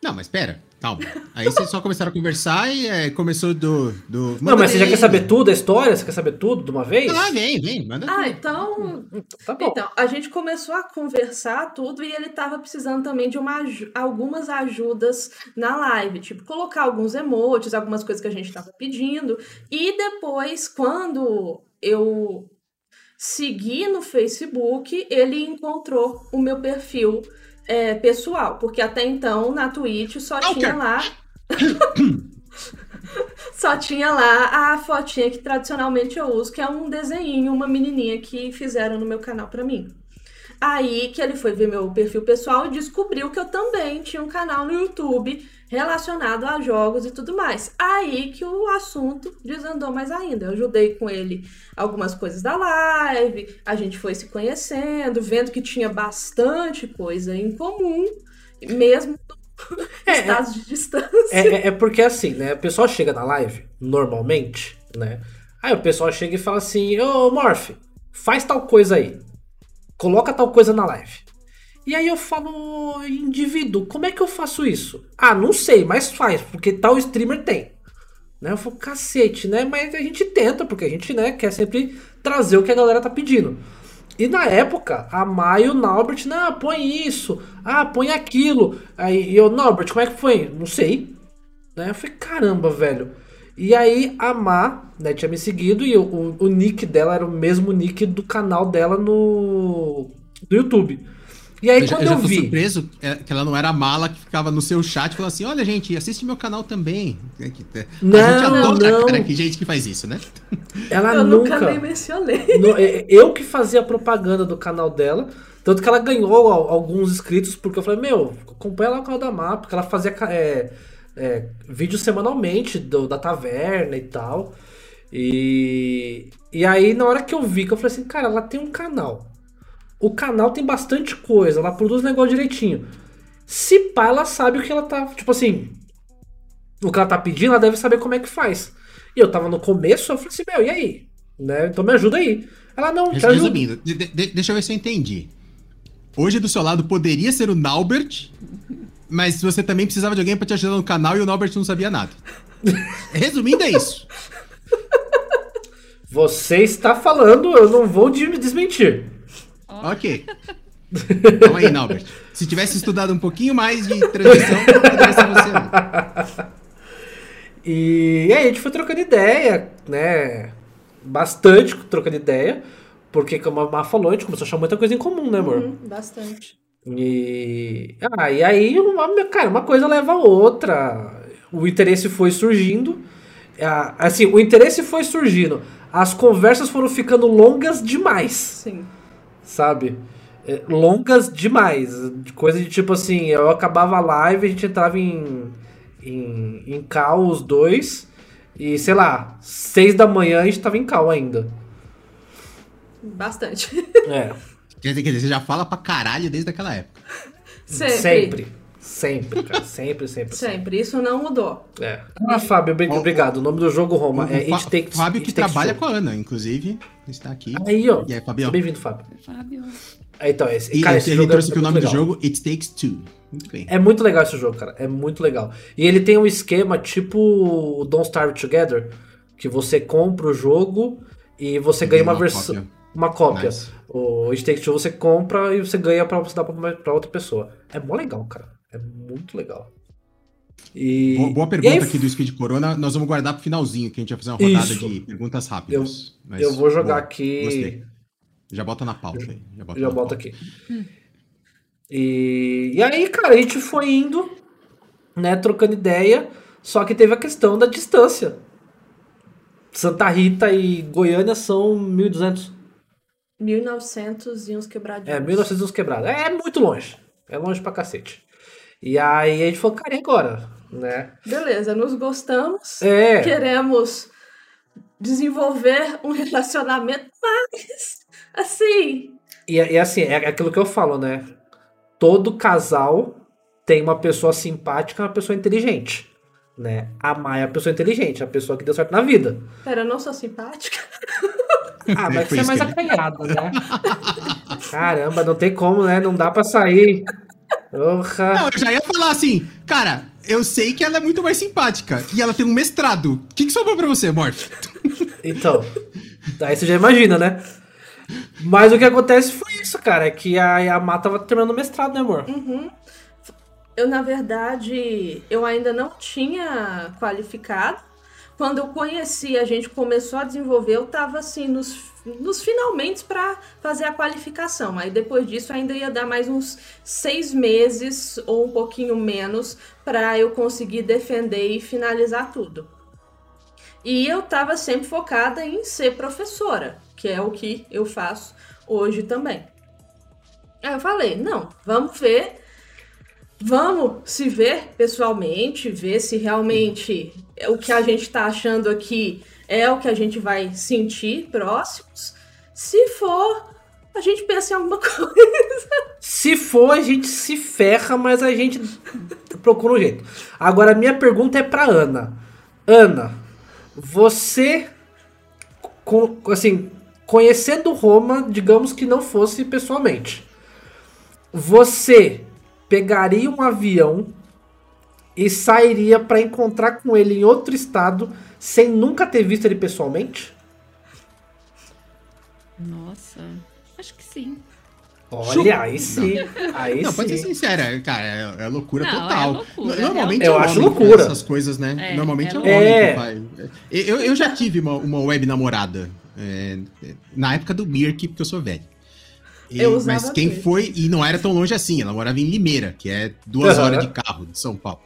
Não, mas pera, calma. Aí vocês só começaram a conversar e é, começou do. do não, mas você já quer saber tudo, a história? Você quer saber tudo de uma vez? Ah, vem, vem, manda Ah, então. Tá bom. Então, a gente começou a conversar tudo e ele tava precisando também de uma, algumas ajudas na live. Tipo, colocar alguns emotes, algumas coisas que a gente tava pedindo. E depois, quando eu segui no Facebook, ele encontrou o meu perfil é, pessoal, porque até então na Twitch só okay. tinha lá. só tinha lá a fotinha que tradicionalmente eu uso, que é um desenho, uma menininha que fizeram no meu canal para mim. Aí que ele foi ver meu perfil pessoal e descobriu que eu também tinha um canal no YouTube relacionado a jogos e tudo mais. Aí que o assunto desandou mais ainda. Eu ajudei com ele algumas coisas da live, a gente foi se conhecendo, vendo que tinha bastante coisa em comum, mesmo é, estados de distância. É, é, é, porque assim, né? O pessoal chega na live, normalmente, né? Aí o pessoal chega e fala assim: Ô Morph, faz tal coisa aí coloca tal coisa na live. E aí eu falo, indivíduo, como é que eu faço isso? Ah, não sei, mas faz, porque tal streamer tem. Né? Eu falo, cacete, né? Mas a gente tenta, porque a gente né, quer sempre trazer o que a galera tá pedindo. E na época, a Maio e o Naubert, não, põe isso, ah, põe aquilo. Aí eu, Naubert, como é que foi? Não sei. Né? Eu falei, caramba, velho. E aí a Má, né, tinha me seguido e o, o, nick dela era o mesmo nick do canal dela no, no YouTube. E aí, eu já, quando eu eu, já tô vi. surpreso é, que ela não era a mala que ficava no seu chat falando assim: olha, gente, assiste meu canal também. Que- é, Não, a gente adora, não. cara, que gente que faz isso, né? Ela eu nunca, nunca. nem mencionei. no- é, eu que fazia a propaganda do canal dela. Tanto que ela ganhou al- alguns inscritos, porque eu falei, meu, acompanha lá o canal da Mapa, porque ela fazia é, é, vídeos semanalmente do- da taverna e tal. E, e aí, na hora que eu vi, que eu falei assim, cara, ela tem um canal. O canal tem bastante coisa, ela produz o negócio direitinho. Se pá, ela sabe o que ela tá. Tipo assim, o que ela tá pedindo, ela deve saber como é que faz. E eu tava no começo, eu falei assim, meu, e aí? Né? Então me ajuda aí. Ela não, ajuda. Resumindo, de- de- deixa eu ver se eu entendi. Hoje do seu lado poderia ser o Naubert, mas você também precisava de alguém pra te ajudar no canal e o Naubert não sabia nada. Resumindo, é isso. Você está falando, eu não vou de- desmentir. Ok. Calma aí, Naubert. Se tivesse estudado um pouquinho mais de transição, poderia ser você. E, aí a gente foi trocando ideia, né? Bastante trocando ideia. Porque, como a Má falou, a gente começou a achar muita coisa em comum, né, amor? Uhum, bastante. E. Ah, e aí, uma, cara, uma coisa leva a outra. O interesse foi surgindo. Ah, Assim, o interesse foi surgindo. As conversas foram ficando longas demais. Sim. Sabe? É, longas demais. De Coisa de tipo assim, eu acabava a live, a gente entrava em, em, em cal os dois, e sei lá, seis da manhã a gente tava em cal ainda. Bastante. É, quer dizer, você já fala pra caralho desde aquela época. Sempre. sempre. Sempre, cara. Sempre, sempre. Sempre. Isso não mudou. É. Ah, Fábio, bem- O- obrigado. O nome do jogo, Roma, é o It Fa- Takes Fábio It que Takes trabalha Two. com a Ana, inclusive, está aqui. Aí, ó. E aí, Fabião? Bem-vindo, Fábio. Fábio. É, Então, esse, E cara, ele esse jogo trouxe é aqui o muito nome do legal. jogo, It Takes Two. Muito bem. É muito legal esse jogo, cara. É muito legal. E ele tem um esquema tipo o Don't Starve Together, que você compra o jogo e você ganha Ganha uma, uma versão. Uma cópia. Nice. O It Takes Two você compra e você ganha pra você dar pra, pra outra pessoa. É mó legal, cara. É muito legal. E, Boa, boa e pergunta aí, aqui do Speed Corona. Nós vamos guardar pro finalzinho, que a gente vai fazer uma rodada Isso. de perguntas rápidas. Mas, eu vou jogar boa, aqui. Gostei. Já bota na pauta aí. Já bota Já pauta. aqui. E, e aí, cara, a gente foi indo, né, trocando ideia, só que teve a questão da distância. Santa Rita e Goiânia são 1.200. 1900 e uns quebradinhos. É, 1900 uns quebrados. É muito longe. É longe pra cacete. E aí a gente falou, cara, e agora? Né? Beleza, nos gostamos. É. Queremos desenvolver um relacionamento, mas assim, E, e assim, é aquilo que eu falo, né? Todo casal tem uma pessoa simpática e uma pessoa inteligente. Né? A Maia é a pessoa inteligente, a pessoa que deu certo na vida. pera, eu não sou simpática. Ah, mas você é mais acanhado, né? Caramba, não tem como, né? Não dá pra sair. Porra. Não, eu já ia falar assim, cara, eu sei que ela é muito mais simpática e ela tem um mestrado. O que, que sobrou pra você, Morte? Então, aí você já imagina, né? Mas o que acontece foi isso, cara. É que a Yamaha tava terminando o mestrado, né, amor? Eu, na verdade, eu ainda não tinha qualificado. Quando eu conheci, a gente começou a desenvolver, eu tava assim, nos, nos finalmente para fazer a qualificação. Aí depois disso ainda ia dar mais uns seis meses ou um pouquinho menos para eu conseguir defender e finalizar tudo. E eu tava sempre focada em ser professora, que é o que eu faço hoje também. Aí eu falei, não, vamos ver Vamos se ver pessoalmente, ver se realmente o que a gente tá achando aqui é o que a gente vai sentir próximos. Se for, a gente pensa em alguma coisa. Se for, a gente se ferra, mas a gente procura um jeito. Agora, a minha pergunta é pra Ana. Ana, você, assim, conhecendo Roma, digamos que não fosse pessoalmente, você pegaria um avião e sairia pra encontrar com ele em outro estado sem nunca ter visto ele pessoalmente? Nossa, acho que sim. Olha, aí sim. Aí Não, sim. pode ser sincera, cara, é, é loucura Não, é total. loucura, Normalmente Eu é o acho loucura. essas coisas, né? É, Normalmente é, é homem. Eu, eu já tive uma, uma web namorada é, na época do Mirk, porque eu sou velho. E- Eu usava mas quem foi, e não era tão longe assim, ela morava em Limeira, que é duas Aham. horas de carro de São Paulo.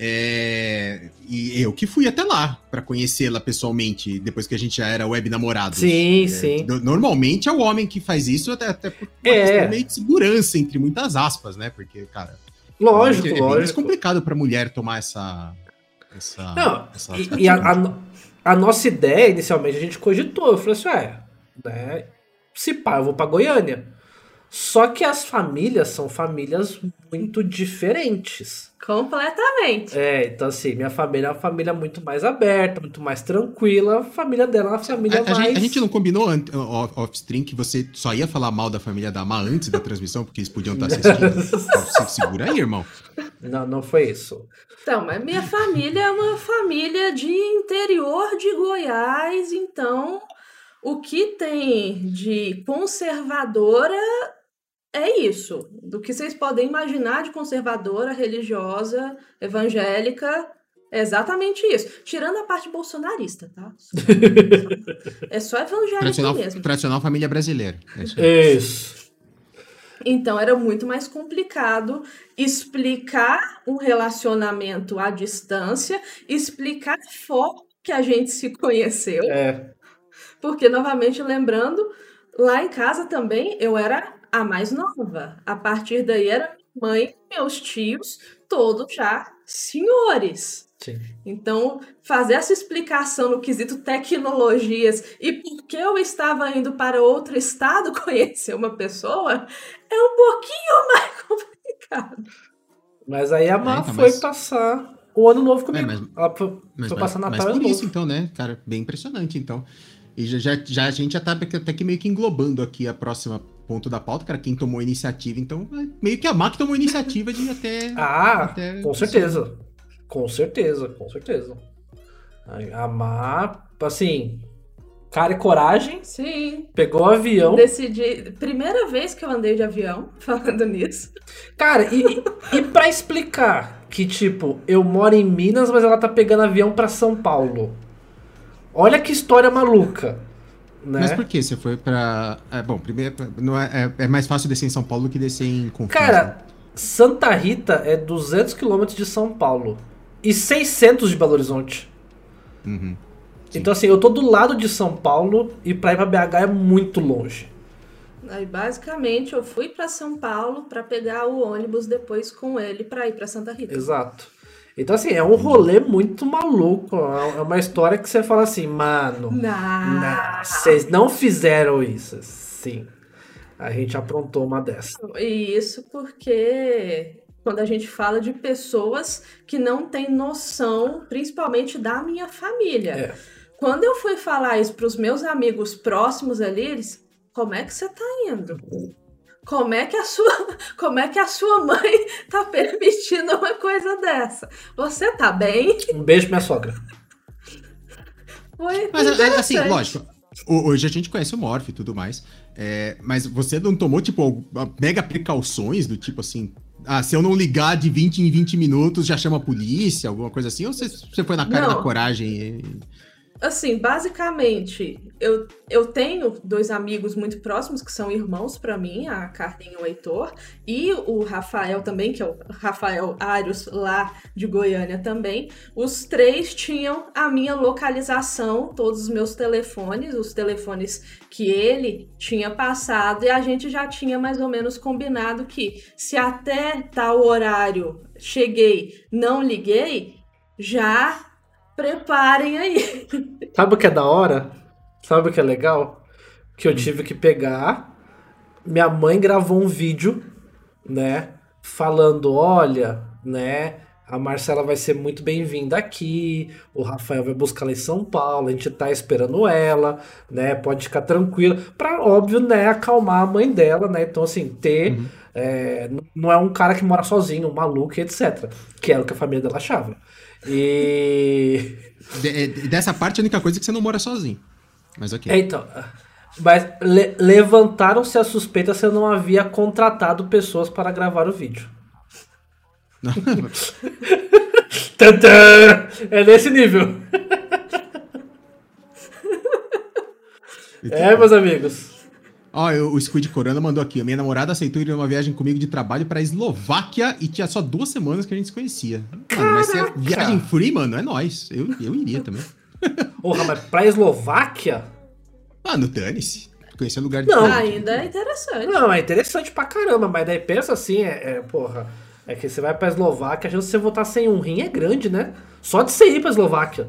É, e eu que fui até lá pra conhecê-la pessoalmente, depois que a gente já era web namorado. Sim, sim. Normalmente é o homem que faz isso, até, até por uma É. meio de segurança, entre muitas aspas, né? Porque, cara, Lógico, é bem mais lógico. complicado pra mulher tomar essa. essa, Não, essa e, e a, a a nossa ideia, inicialmente, a gente cogitou. Eu falei assim, ué, né? Se pá, eu vou pra Goiânia. Só que as famílias são famílias muito diferentes. Completamente. É, então assim, minha família é uma família muito mais aberta, muito mais tranquila. A família dela é uma família A, a mais. gente, a gente não combinou off-stream que você só ia falar mal da família da Má antes da transmissão, porque eles podiam estar assistindo? Então, se segura aí, irmão. Não, não foi isso. Então, mas minha família é uma família de interior de Goiás, então o que tem de conservadora é isso. Do que vocês podem imaginar de conservadora, religiosa, evangélica, é exatamente isso. Tirando a parte bolsonarista, tá? É só evangélico Tradicional, mesmo. tradicional família brasileira. É isso. Isso. Então era muito mais complicado explicar um relacionamento à distância, explicar a forma que a gente se conheceu, É. porque novamente lembrando, lá em casa também eu era a mais nova. A partir daí era mãe, meus tios, todos já senhores. Sim. Então, fazer essa explicação no quesito tecnologias e por que eu estava indo para outro estado conhecer uma pessoa é um pouquinho mais complicado. Mas aí a Má É, então, foi mas- passar o ano novo comigo. É, mas- Ela foi, Mas, foi mas, passar mas Natal e por ano isso, novo. então, né, cara? Bem impressionante, então. E já, já, já a gente já tá até que meio que englobando aqui a próxima ponto da pauta, cara. Quem tomou a iniciativa, então, meio que a Má que tomou a iniciativa de ir até. Ah, até com certeza. Com certeza, com certeza. A Má, assim, cara e coragem, Sim, pegou o avião. decidi. Primeira vez que eu andei de avião, falando nisso. Cara, e, e pra explicar que, tipo, eu moro em Minas, mas ela tá pegando avião pra São Paulo. Olha que história maluca. Né? Mas por que você foi pra. É, bom, primeiro, não é, é, é mais fácil descer em São Paulo do que descer em Confins. Cara, Santa Rita é 200 quilômetros de São Paulo e 600 de Belo Horizonte. Uhum. Sim. Então, assim, eu tô do lado de São Paulo e pra ir pra BH é muito longe. Aí, basicamente, eu fui para São Paulo para pegar o ônibus depois com ele para ir para Santa Rita. Exato. Então, assim, é um rolê muito maluco. É uma história que você fala assim, mano, Não. não, vocês não fizeram isso. Sim. A gente aprontou uma dessa. E isso porque quando a gente fala de pessoas que não têm noção, principalmente da minha família. É. Quando eu fui falar isso para os meus amigos próximos ali, eles, como é que você tá indo? Como é que a sua, como é que a sua mãe tá permitindo uma coisa dessa? Você tá bem? Um beijo, minha sogra. Foi Mas, é, assim, interessante. lógico. ho- Hoje a gente conhece o Morph e tudo mais. é, mas você não tomou, tipo, mega precauções do tipo assim. Ah, se eu não ligar de 20 em 20 minutos, já chama a polícia, alguma coisa assim? Ou você, você foi na cara Não. da coragem? E... Assim, basicamente, eu, eu tenho dois amigos muito próximos que são irmãos pra mim, a Carlinha e o Heitor, e o Rafael também, que é o Rafael Arios lá de Goiânia também. Os três tinham a minha localização, todos os meus telefones, os telefones que ele tinha passado, e a gente já tinha mais ou menos combinado que se até tal horário cheguei, não liguei, já preparem aí. Sabe o que é da hora? Sabe o que é legal? Que eu tive que pegar. Minha mãe gravou um vídeo, né? Falando: olha, né? A Marcela vai ser muito bem-vinda aqui. O Rafael vai buscar ela em São Paulo. A gente tá esperando ela, né? Pode ficar tranquila. Pra, óbvio, né? Acalmar a mãe dela, né? Então, assim, ter. é, n- não é um cara que mora sozinho, um maluco, e etc. Que era o que a família dela achava. E. De- dessa parte, a única coisa é que você não mora sozinho. Mas ok. É, então. Mas le- levantaram-se as suspeitas se eu não havia contratado pessoas para gravar o vídeo. Tantã! É nesse nível. é, meus amigos. Ó, eu- o Squid Corona mandou aqui. Minha namorada aceitou ir numa viagem comigo de trabalho pra Eslováquia e tinha só duas semanas que a gente se conhecia. Mano, mas se é viagem free, mano, é nóis. Eu, eu iria também. Porra, mas pra Eslováquia? Mano, dane-se. Conhecer lugar Não. Ainda é interessante. Não, é interessante pra caramba, mas daí pensa assim, é, é, porra, é que você vai pra Eslováquia, a chance de você voltar sem um rim é grande, né? Só de você ir pra Eslováquia.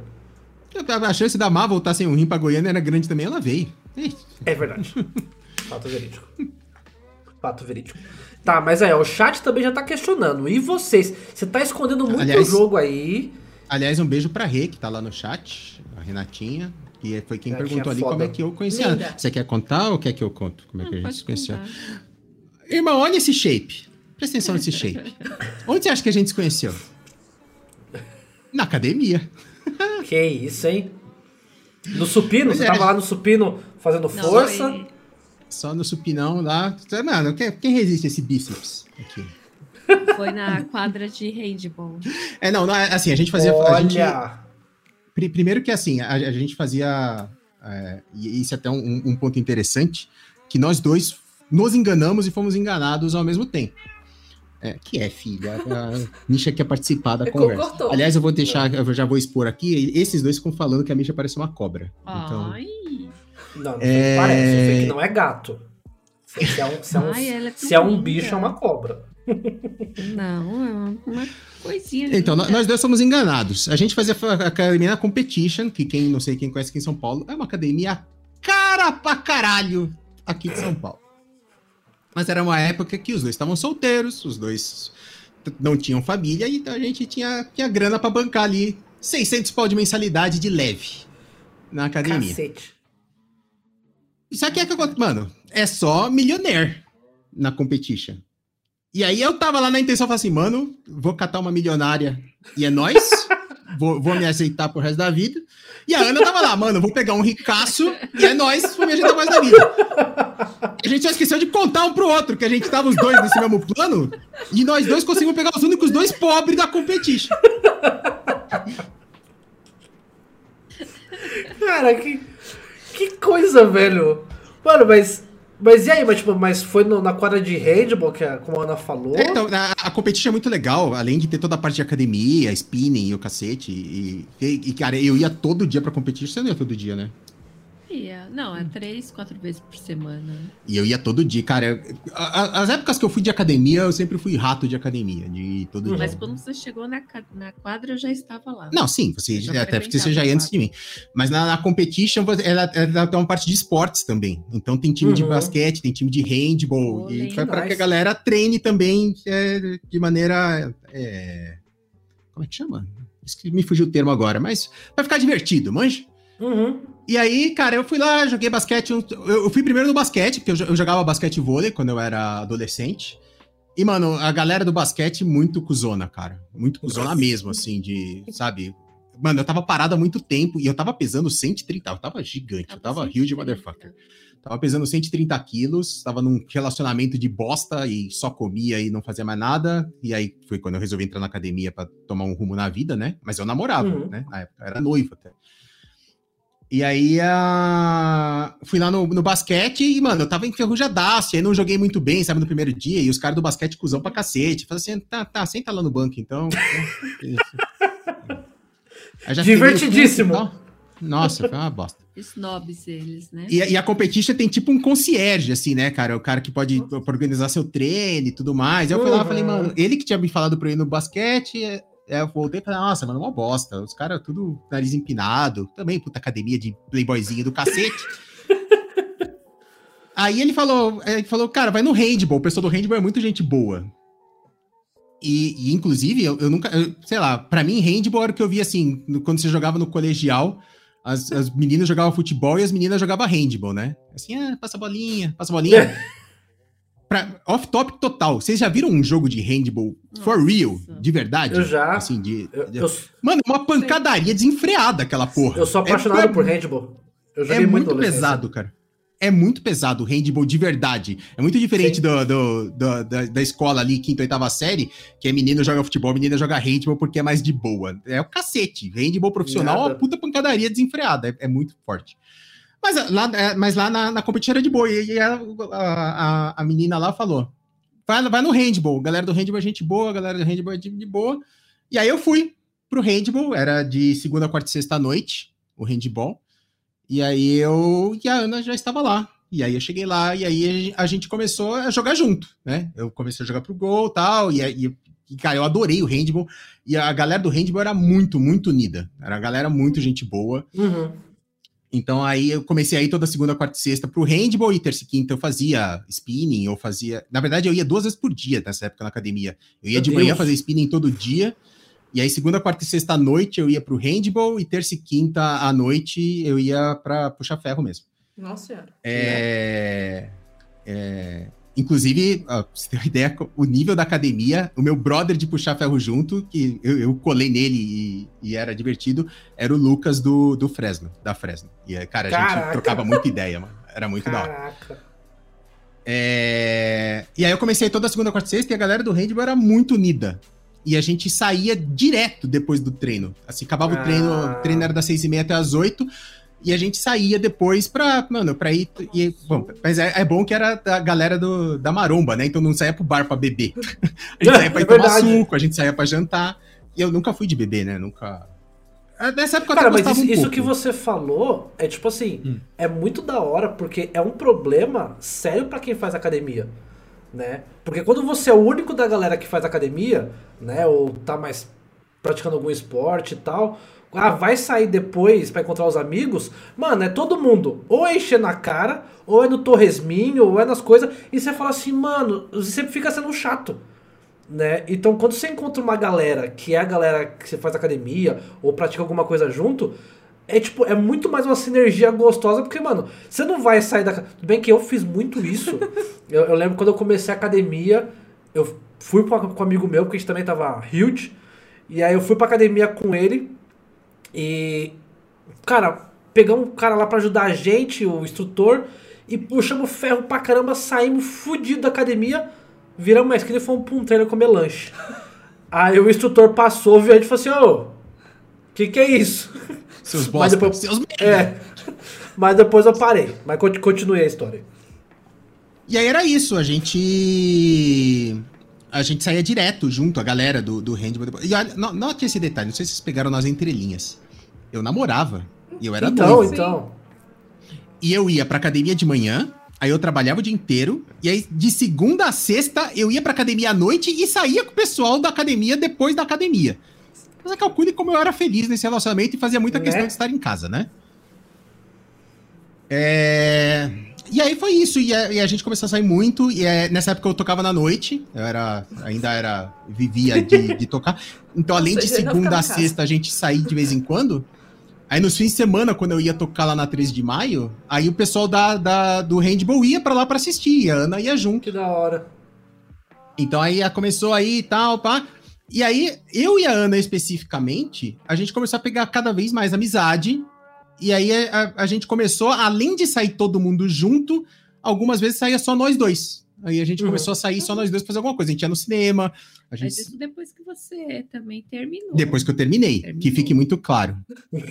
A chance da Má voltar sem um rim pra Goiânia era grande também, ela veio. É verdade. Fato verídico. Fato verídico. Tá, mas aí, ó, o chat também já tá questionando. E vocês? Você tá escondendo muito Aliás- jogo aí. Aliás, um beijo pra Rê, que tá lá no chat, a Renatinha, que foi quem Renatinha perguntou ali foda. como é que eu conhecia. Linda. Você quer contar ou quer que eu conto? Como é que a Não, gente se conheceu? contar. Irmão, olha esse shape. Presta atenção nesse shape. Onde você acha que a gente se conheceu? Na academia. Que isso, hein? No supino? Pois Você é. tava lá no supino fazendo Não, força? foi- Só no supinão lá. Mano, quem, quem resiste a esse bíceps aqui? Foi na quadra de handball. É, não, não, é assim, a gente fazia. A gente, Olha. pri- primeiro que assim, a, a gente fazia. é, e isso é até um, um ponto interessante, que nós dois nos enganamos e fomos enganados ao mesmo tempo. É, que é, filha? A Misha quer participar da conversa. Aliás, eu vou deixar, eu já vou expor aqui. Esses dois ficam falando que a Misha parece uma cobra. Então, Ai, Não, não É. parece. Eu sei que não é gato. Se é um, se é um, Ai, ela é se é um bicho, é uma cobra. não, é uma, uma coisinha. Então, linda. nó- nós dois somos enganados. A gente fazia a academia na Competition, que quem não sei quem conhece aqui em São Paulo, é uma academia cara pra caralho aqui de São Paulo. Mas era uma época que os dois estavam solteiros, os dois não tinham família, então a gente tinha, tinha grana pra bancar ali 600 pau de mensalidade de leve na academia. Cacete. Só que é que acontece, mano, é só milionaire na competition. E aí eu tava lá na intenção, falei assim, mano, vou catar uma milionária e é nóis, vou, vou me aceitar pro resto da vida. E a Ana tava lá, mano, vou pegar um ricaço e é nóis, vou me ajeitar pro resto da vida. A gente só esqueceu de contar um pro outro, que a gente tava os dois nesse mesmo plano, e nós dois conseguimos pegar os únicos dois pobres da competition. Cara, que, que coisa, velho. Mano, mas. Mas e aí, mas, tipo, mas foi no- na quadra de handball, que como a Ana falou? É, então, a, a competition é muito legal, além de ter toda a parte de academia, spinning e o cacete. E, e- e, cara, eu ia todo dia pra competition, você não ia todo dia, né? Ia. Não, é três, quatro vezes por semana. E eu ia todo dia, cara. as épocas que eu fui de academia, eu sempre fui rato de academia, de todo Mas dia. quando você chegou na, na quadra, eu já estava lá. Não, sim, você já até porque você já ia antes de mim. Mas na, na competition, ela, ela tem uma parte de esportes também. Então tem time de Uhum. basquete, tem time de handball. Vôlei, e foi para que a galera treine também é, de maneira. é, como é que chama? Me fugiu o termo agora, mas vai ficar divertido, manja? Uhum. E aí, cara, eu fui lá, joguei basquete. Eu fui primeiro no basquete, porque eu jo- eu jogava basquete e vôlei quando eu era adolescente. E, mano, a galera do basquete muito cuzona, cara. Muito cuzona mesmo, assim, de, sabe? Mano, eu tava parado há muito tempo e eu tava pesando 130, eu tava gigante, eu tava huge motherfucker. Tava pesando 130 quilos, tava num relacionamento de bosta e só comia e não fazia mais nada. E aí foi quando eu resolvi entrar na academia pra tomar um rumo na vida, né? Mas eu namorava, Uhum. né? Na época, eu era noivo até. E aí, ah, fui lá no, no basquete e, mano, eu tava enferrujadaço, e aí não joguei muito bem, sabe, no primeiro dia, e os caras do basquete cuzão pra cacete. Falei assim, tá, tá, senta lá no banco, então. Divertidíssimo. Nossa, foi uma bosta. Snobs eles, né? E, a- e a competition tem tipo um concierge, assim, né, cara? O cara que pode organizar seu treino e tudo mais. Aí eu fui lá e falei, Uhum. mano, ele que tinha me falado pra eu ir no basquete, é, eu voltei e falei, nossa, mano, uma bosta. Os caras tudo nariz empinado. Também, puta academia de playboyzinho do cacete. Aí ele falou, ele falou, cara, vai no handball. O pessoal do handball é muito gente boa. E, e, inclusive, eu, eu nunca, eu- sei lá, pra mim, handball era o que eu via assim, no- quando você jogava no colegial, as, as meninas jogavam futebol e as meninas jogavam handball, né? Assim, ah, passa a bolinha, passa a bolinha. Pra- Off-topic total. Vocês já viram um jogo de handball for Nossa. real? De verdade? Eu já. Assim, de, Eu, de- eu, Mano, uma pancadaria desenfreada aquela porra. eu sou É apaixonado por- por handball. Eu é joguei muito muito pesado, cara. É muito pesado o handball de verdade. É muito diferente Sim. do, do- do- da, da escola ali, quinta, oitava série, que é menino joga futebol, menina joga handball porque é mais de boa. É o cacete. Handball profissional é uma puta pancadaria desenfreada. É, é muito forte. Mas lá, é, mas lá na, na competição era de boa. E, a, a, a, menina lá falou: vai, vai no handball. Galera do handball é gente boa, galera do handball é de, de boa. E aí eu fui pro handball, era de segunda, quarta e sexta à noite, o handball. E aí eu e a Ana já estava lá. E aí eu cheguei lá e aí a gente começou a jogar junto, né? Eu comecei a jogar pro gol tal, e tal, e, cara, eu adorei o handball. E a galera do handball era muito, muito unida. Era a galera muito gente boa. Uhum. Então aí eu comecei a ir toda segunda, quarta e sexta pro handball e terça e quinta eu fazia spinning, ou fazia. Na verdade, eu ia duas vezes por dia nessa época na academia. Eu ia Meu de Deus. manhã fazer spinning todo dia. E aí, segunda, quarta e sexta à noite eu ia pro handball, e terça e quinta à noite eu ia para puxar ferro mesmo. Nossa senhora. É. é... Inclusive, ó, pra você ter uma ideia, o nível da academia, o meu brother de puxar ferro junto, que eu, eu colei nele e, e, era divertido, era o Lucas do, do Fresno, da Fresno. E, cara, a Caraca. gente trocava muita ideia, mano. Era muito Caraca. da hora. É... E aí eu comecei toda a segunda, quarta e sexta e a galera do handball era muito unida. E a gente saía direto depois do treino. Assim, acabava ah. o treino, o treino era das seis e meia até as oito. E a gente saía depois pra, mano, pra ir. E, bom, mas é, é, bom que era da galera do, da maromba, né? Então não saía pro bar pra beber. A gente saía pra ir é tomar suco, a gente saía pra jantar. E eu nunca fui de beber, né? Nunca. É, nessa época Cara, mas isso, um isso que você falou é tipo assim, hum. é muito da hora, porque é um problema sério para quem faz academia. Né? Porque quando você é o único da galera que faz academia, né? Ou tá mais praticando algum esporte e tal, ah, vai sair depois para encontrar os amigos, mano, é todo mundo. Ou é encher na cara, ou é no torresminho, ou é nas coisas. E você fala assim, mano, você sempre fica sendo chato. Né? Então, quando você encontra uma galera que é a galera que você faz academia ou pratica alguma coisa junto, é tipo, é muito mais uma sinergia gostosa, porque, mano, você não vai sair da. Tudo bem que eu fiz muito isso. eu, eu, lembro quando eu comecei a academia, eu fui com um amigo meu, porque a gente também tava huge. E aí eu fui pra academia com ele. E, cara, pegamos um cara lá para ajudar a gente, o instrutor, e puxamos ferro pra caramba, saímos fudido da academia, viramos uma esquina e fomos pra um trailer comer lanche. Aí o instrutor passou, viu a gente e falou assim, ô, o que que é isso? Seus bosta, depois, seus É, mas depois eu parei, mas continuei a história. E aí era isso, a gente a gente saía direto junto, a galera do, do handball. E olha, note esse detalhe, não sei se vocês pegaram nas entrelinhas. Eu namorava. E eu era então, noivo. Então, E eu ia pra academia de manhã, aí eu trabalhava o dia inteiro, e aí de segunda a sexta eu ia pra academia à noite e saía com o pessoal da academia depois da academia. Mas calcule como eu era feliz nesse relacionamento e fazia muita né? questão de estar em casa, né? É... E aí foi isso, e a, e a, gente começou a sair muito, e é, nessa época eu tocava na noite, eu era, ainda era, vivia de, de tocar. Então, além Nossa, de segunda a sexta, a gente saía de vez em quando. Aí nos fins de semana, quando eu ia tocar lá na 13 de maio, aí o pessoal da, da do handball ia para lá para assistir, e a Ana ia junto. Que da hora. Então aí começou aí e tal, pá. E aí, eu e a Ana especificamente, a gente começou a pegar cada vez mais amizade e aí a, a, gente começou, além de sair todo mundo junto, algumas vezes saía só nós dois. Aí a gente uhum. começou a sair só nós dois pra fazer alguma coisa. A gente ia no cinema. A gente... Mas isso depois que você também terminou. Depois que eu terminei, terminou. que fique muito claro.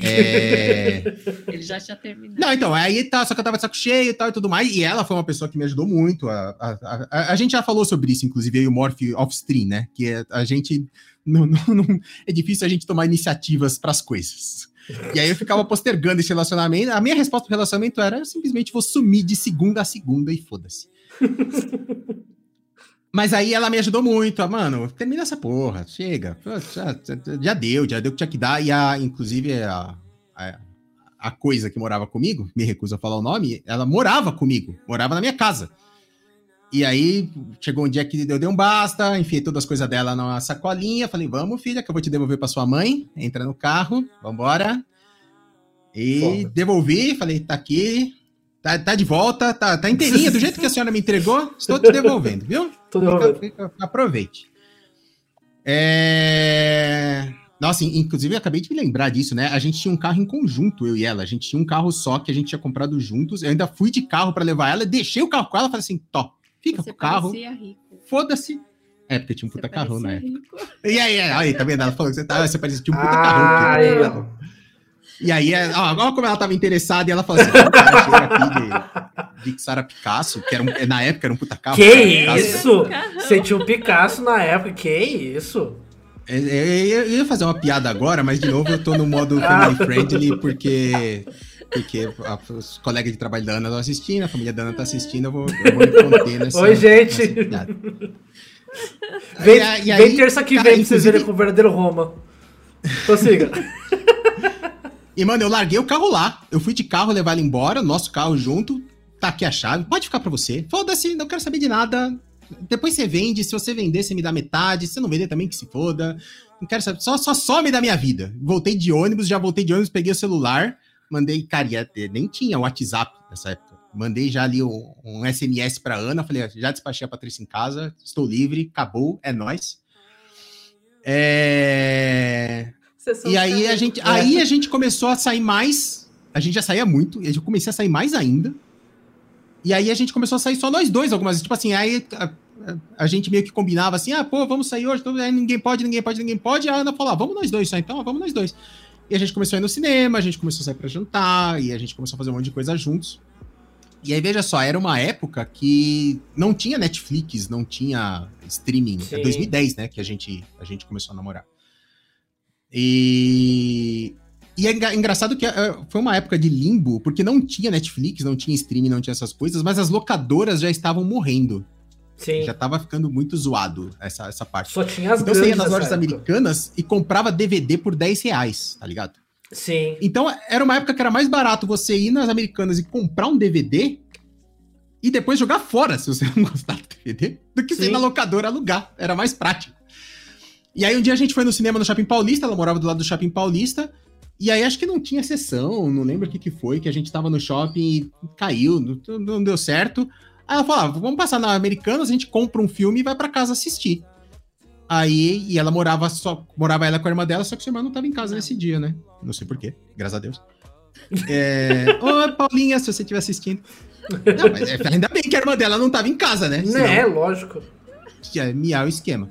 é... Ele já tinha terminado. Não, então, aí tá, só que eu tava de saco cheio e tal e tudo mais. E ela foi uma pessoa que me ajudou muito. A, a, a, a gente já falou sobre isso, inclusive, aí o Morph Offstream, né? Que é, a gente. Não, não, não, é difícil a gente tomar iniciativas para as coisas. E aí eu ficava postergando esse relacionamento. A minha resposta pro relacionamento era simplesmente vou sumir de segunda a segunda e foda-se. Mas aí ela me ajudou muito. Ah, mano, termina essa porra, chega. Já, já, deu, já deu o que tinha que dar. E a, inclusive, a, a, a coisa que morava comigo, me recuso a falar o nome, ela morava comigo, morava na minha casa. E aí chegou um dia que eu dei um basta, enfiei todas as coisas dela na sacolinha, falei, vamos, filha, que eu vou te devolver para sua mãe. Entra no carro, vambora. E Foda. devolvi, falei, tá aqui, tá, tá de volta, tá, tá inteirinha, do jeito que a senhora me entregou, estou te devolvendo, viu? Tô devolvendo. Fica, fica, aproveite. É... Nossa, inclusive eu acabei de me lembrar disso, né? A gente tinha um carro em conjunto, eu e ela. A gente tinha um carro só que a gente tinha comprado juntos. Eu ainda fui de carro para levar ela, deixei o carro com ela e falei assim: top, Fica Você com o carro. Foda-se. É, porque tinha um puta carro, né? E aí, aí, tá vendo? Ela falou que você, tá, você parecia tinha um puta ah, carro. E aí, é, ó, olha como ela tava interessada, e ela falou assim: "Tem um cara chega aqui de, de Sara Picasso, que era um- na época era um puta carro. Que Picasso. isso? Você tinha um Picasso na época, que isso? É, é, Eu eu ia fazer uma piada agora, mas de novo eu tô no modo family friendly, porque. Porque a- os colegas de trabalho da Ana estão assistindo, a família da Ana tá assistindo, eu vou, eu vou me conter nessa. Oi, gente. nessa. Vem, aí- vem aí, terça que cara, vem pra vocês verem com o verdadeiro Roma. Prossiga. E, mano, eu larguei o carro lá. Eu fui de carro levar ele embora, nosso carro junto. Tá aqui a chave, pode ficar pra você. Foda-se, não quero saber de nada. Depois você vende, se você vender, você me dá metade. Se você não vender também, que se foda. Não quero saber, só, só some da minha vida. Voltei de ônibus, já voltei de ônibus, peguei o celular, mandei, cara, ia ter- nem tinha WhatsApp nessa época. Mandei já ali um, um SMS pra Ana, falei, "Ah, já despachei a Patrícia em casa, estou livre, acabou, é nóis. É... E aí a gente, É. aí a gente começou a sair mais. A gente já saía muito, e eu comecei a sair mais ainda. E aí a gente começou a sair só nós dois algumas vezes. Tipo assim, aí a, a- gente meio que combinava assim: ah, pô, vamos sair hoje. Aí ninguém pode, ninguém pode, ninguém pode. E a Ana falou: ah, vamos nós dois só então, vamos nós dois. E a gente começou a ir no cinema, a gente começou a sair pra jantar, e a gente começou a fazer um monte de coisa juntos. E aí, veja só, era uma época que não tinha Netflix, não tinha streaming. É Sim. 2010, né, que a gente, a gente começou a namorar. E, e é engra- engraçado que eh, foi uma época de limbo, porque não tinha Netflix, não tinha streaming, não tinha essas coisas, mas as locadoras já estavam morrendo. Sim. Já tava ficando muito zoado essa, essa parte. Só tinha as Então você ia nas lojas americanas e comprava DVD por 10 reais, tá ligado? Sim. Então era uma época que era mais barato você ir nas americanas e comprar um DVD e depois jogar fora, se você não gostar do DVD, do que você ir Sim. na locadora alugar. Era mais prático. E aí um dia a gente foi no cinema no Shopping Paulista, ela morava do lado do Shopping Paulista, e aí acho que não tinha sessão, não lembro o que que foi, que a gente tava no shopping e caiu, não, não deu certo. Aí ela falou, ah, vamos passar na Americanas, a gente compra um filme e vai pra casa assistir. Aí, e ela morava só, morava ela com a irmã dela, só que sua irmã não tava em casa Não. nesse dia, né? Não sei porquê, graças a Deus. É... Ô, Paulinha, se você estiver assistindo. Não, mas é, ainda bem que a irmã dela não tava em casa, né? Senão- Né, lógico. que é miar o esquema.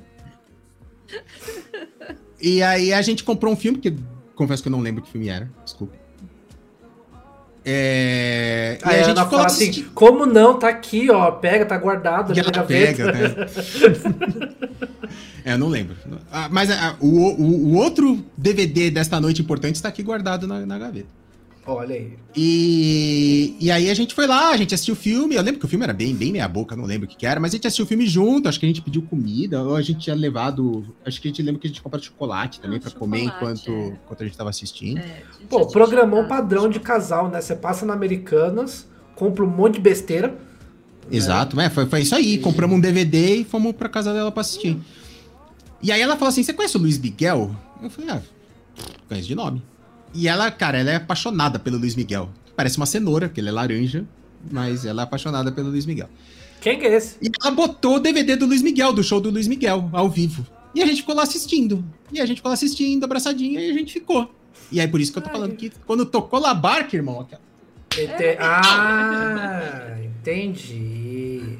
E aí a gente comprou um filme, que confesso que eu não lembro que filme era, desculpa. É... E a a gente fala assim, como não? Tá aqui, ó. Pega, tá guardado E ela gaveta. pega, né? é, eu não lembro. Ah, mas ah, o, o, o outro DVD desta noite importante está aqui guardado na, na gaveta. Olha aí. E, e aí a gente foi lá, a gente assistiu o filme. Eu lembro que o filme era bem, bem meia boca, não lembro o que, que era, mas a gente assistiu o filme junto. Acho que a gente pediu comida, ou a gente tinha levado. Acho que a gente lembra que a gente comprou chocolate também Ah, pra comer enquanto, é. enquanto a gente tava assistindo. É, gente Pô, programão chegado. padrão de casal, né? Você passa na Americanas, compra um monte de besteira. Exato, é, foi, foi isso aí. Compramos um DVD e fomos pra casa dela pra assistir. E aí ela falou assim: Você conhece o Luiz Miguel? Eu falei: Ah, conheço de nome. E ela, cara, ela é apaixonada pelo Luiz Miguel. Parece uma cenoura, porque ele é laranja, mas ela é apaixonada pelo Luiz Miguel. Quem que é esse? E ela botou o DVD do Luiz Miguel, do show do Luiz Miguel, ao vivo. E a gente ficou lá assistindo. E a gente ficou lá assistindo, abraçadinha, e a gente ficou. E aí, por isso que eu tô Ai. falando que quando tocou La Barca, irmão, aquela- Ente- Ah, entendi.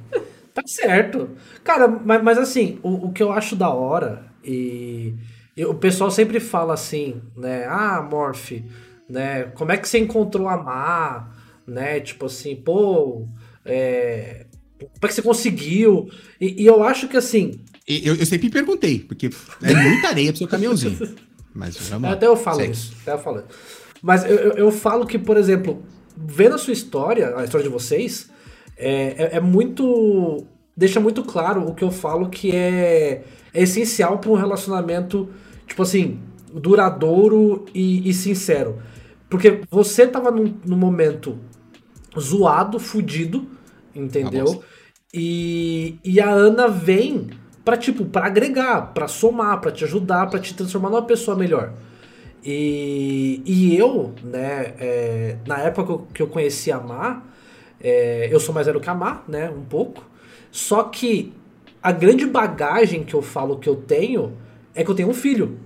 Tá certo. Cara, mas, mas assim, o, o que eu acho da hora, e, e o pessoal sempre fala assim, né? Ah, Morph, né? Como é que você encontrou a Má? Né? Tipo assim, pô, é, como é que você conseguiu? E, e eu acho que assim, Eu, eu sempre perguntei, porque é muita areia pro seu caminhãozinho. Mas vamos. Até eu falo Segue. isso. Até eu falo. Mas eu, eu, eu falo que, por exemplo, vendo a sua história, a história de vocês, é, é, é muito. Deixa muito claro o que eu falo que é, é essencial para um relacionamento, tipo assim, duradouro e, e sincero. Porque você tava num, num momento zoado, fudido, entendeu? E, e a Ana vem pra, tipo, pra agregar, pra somar, pra te ajudar, pra te transformar numa pessoa melhor. E, e eu, né, é, na época que eu, que eu conheci a Má, é, eu sou mais velho que a Má, né, um pouco. Só que a grande bagagem que eu falo que eu tenho é que eu tenho um filho.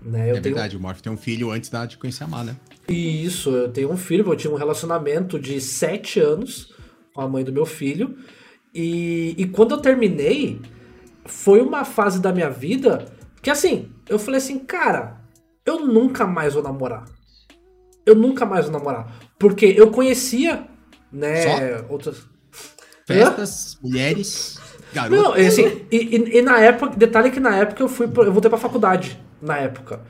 Né? Eu É tenho verdade, o Morph tem um filho antes da, de conhecer a Má, né? isso, eu tenho um filho, eu tive um relacionamento de sete anos com a mãe do meu filho. E, e quando eu terminei, foi uma fase da minha vida que assim, eu falei assim, cara, eu nunca mais vou namorar. eu nunca mais vou namorar. Porque eu conhecia, né, Só? outras. Festas, mulheres, garotos. Não, assim, e, e- e na época, detalhe que na época eu fui, pra- eu voltei pra faculdade, na época.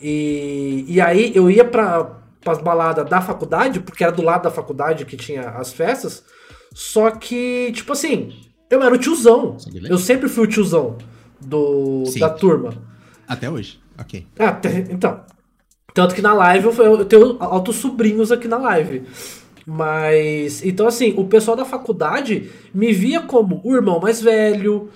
E, e aí eu ia pra, pras baladas da faculdade, porque era do lado da faculdade que tinha as festas, só que, tipo assim, eu era o tiozão. Eu sempre fui o tiozão do, Sim. da turma. Até hoje. Ok. Ah, te- então. Tanto que na live eu, eu tenho altos sobrinhos aqui na live. Mas. Então, assim, o pessoal da faculdade me via como o irmão mais velho,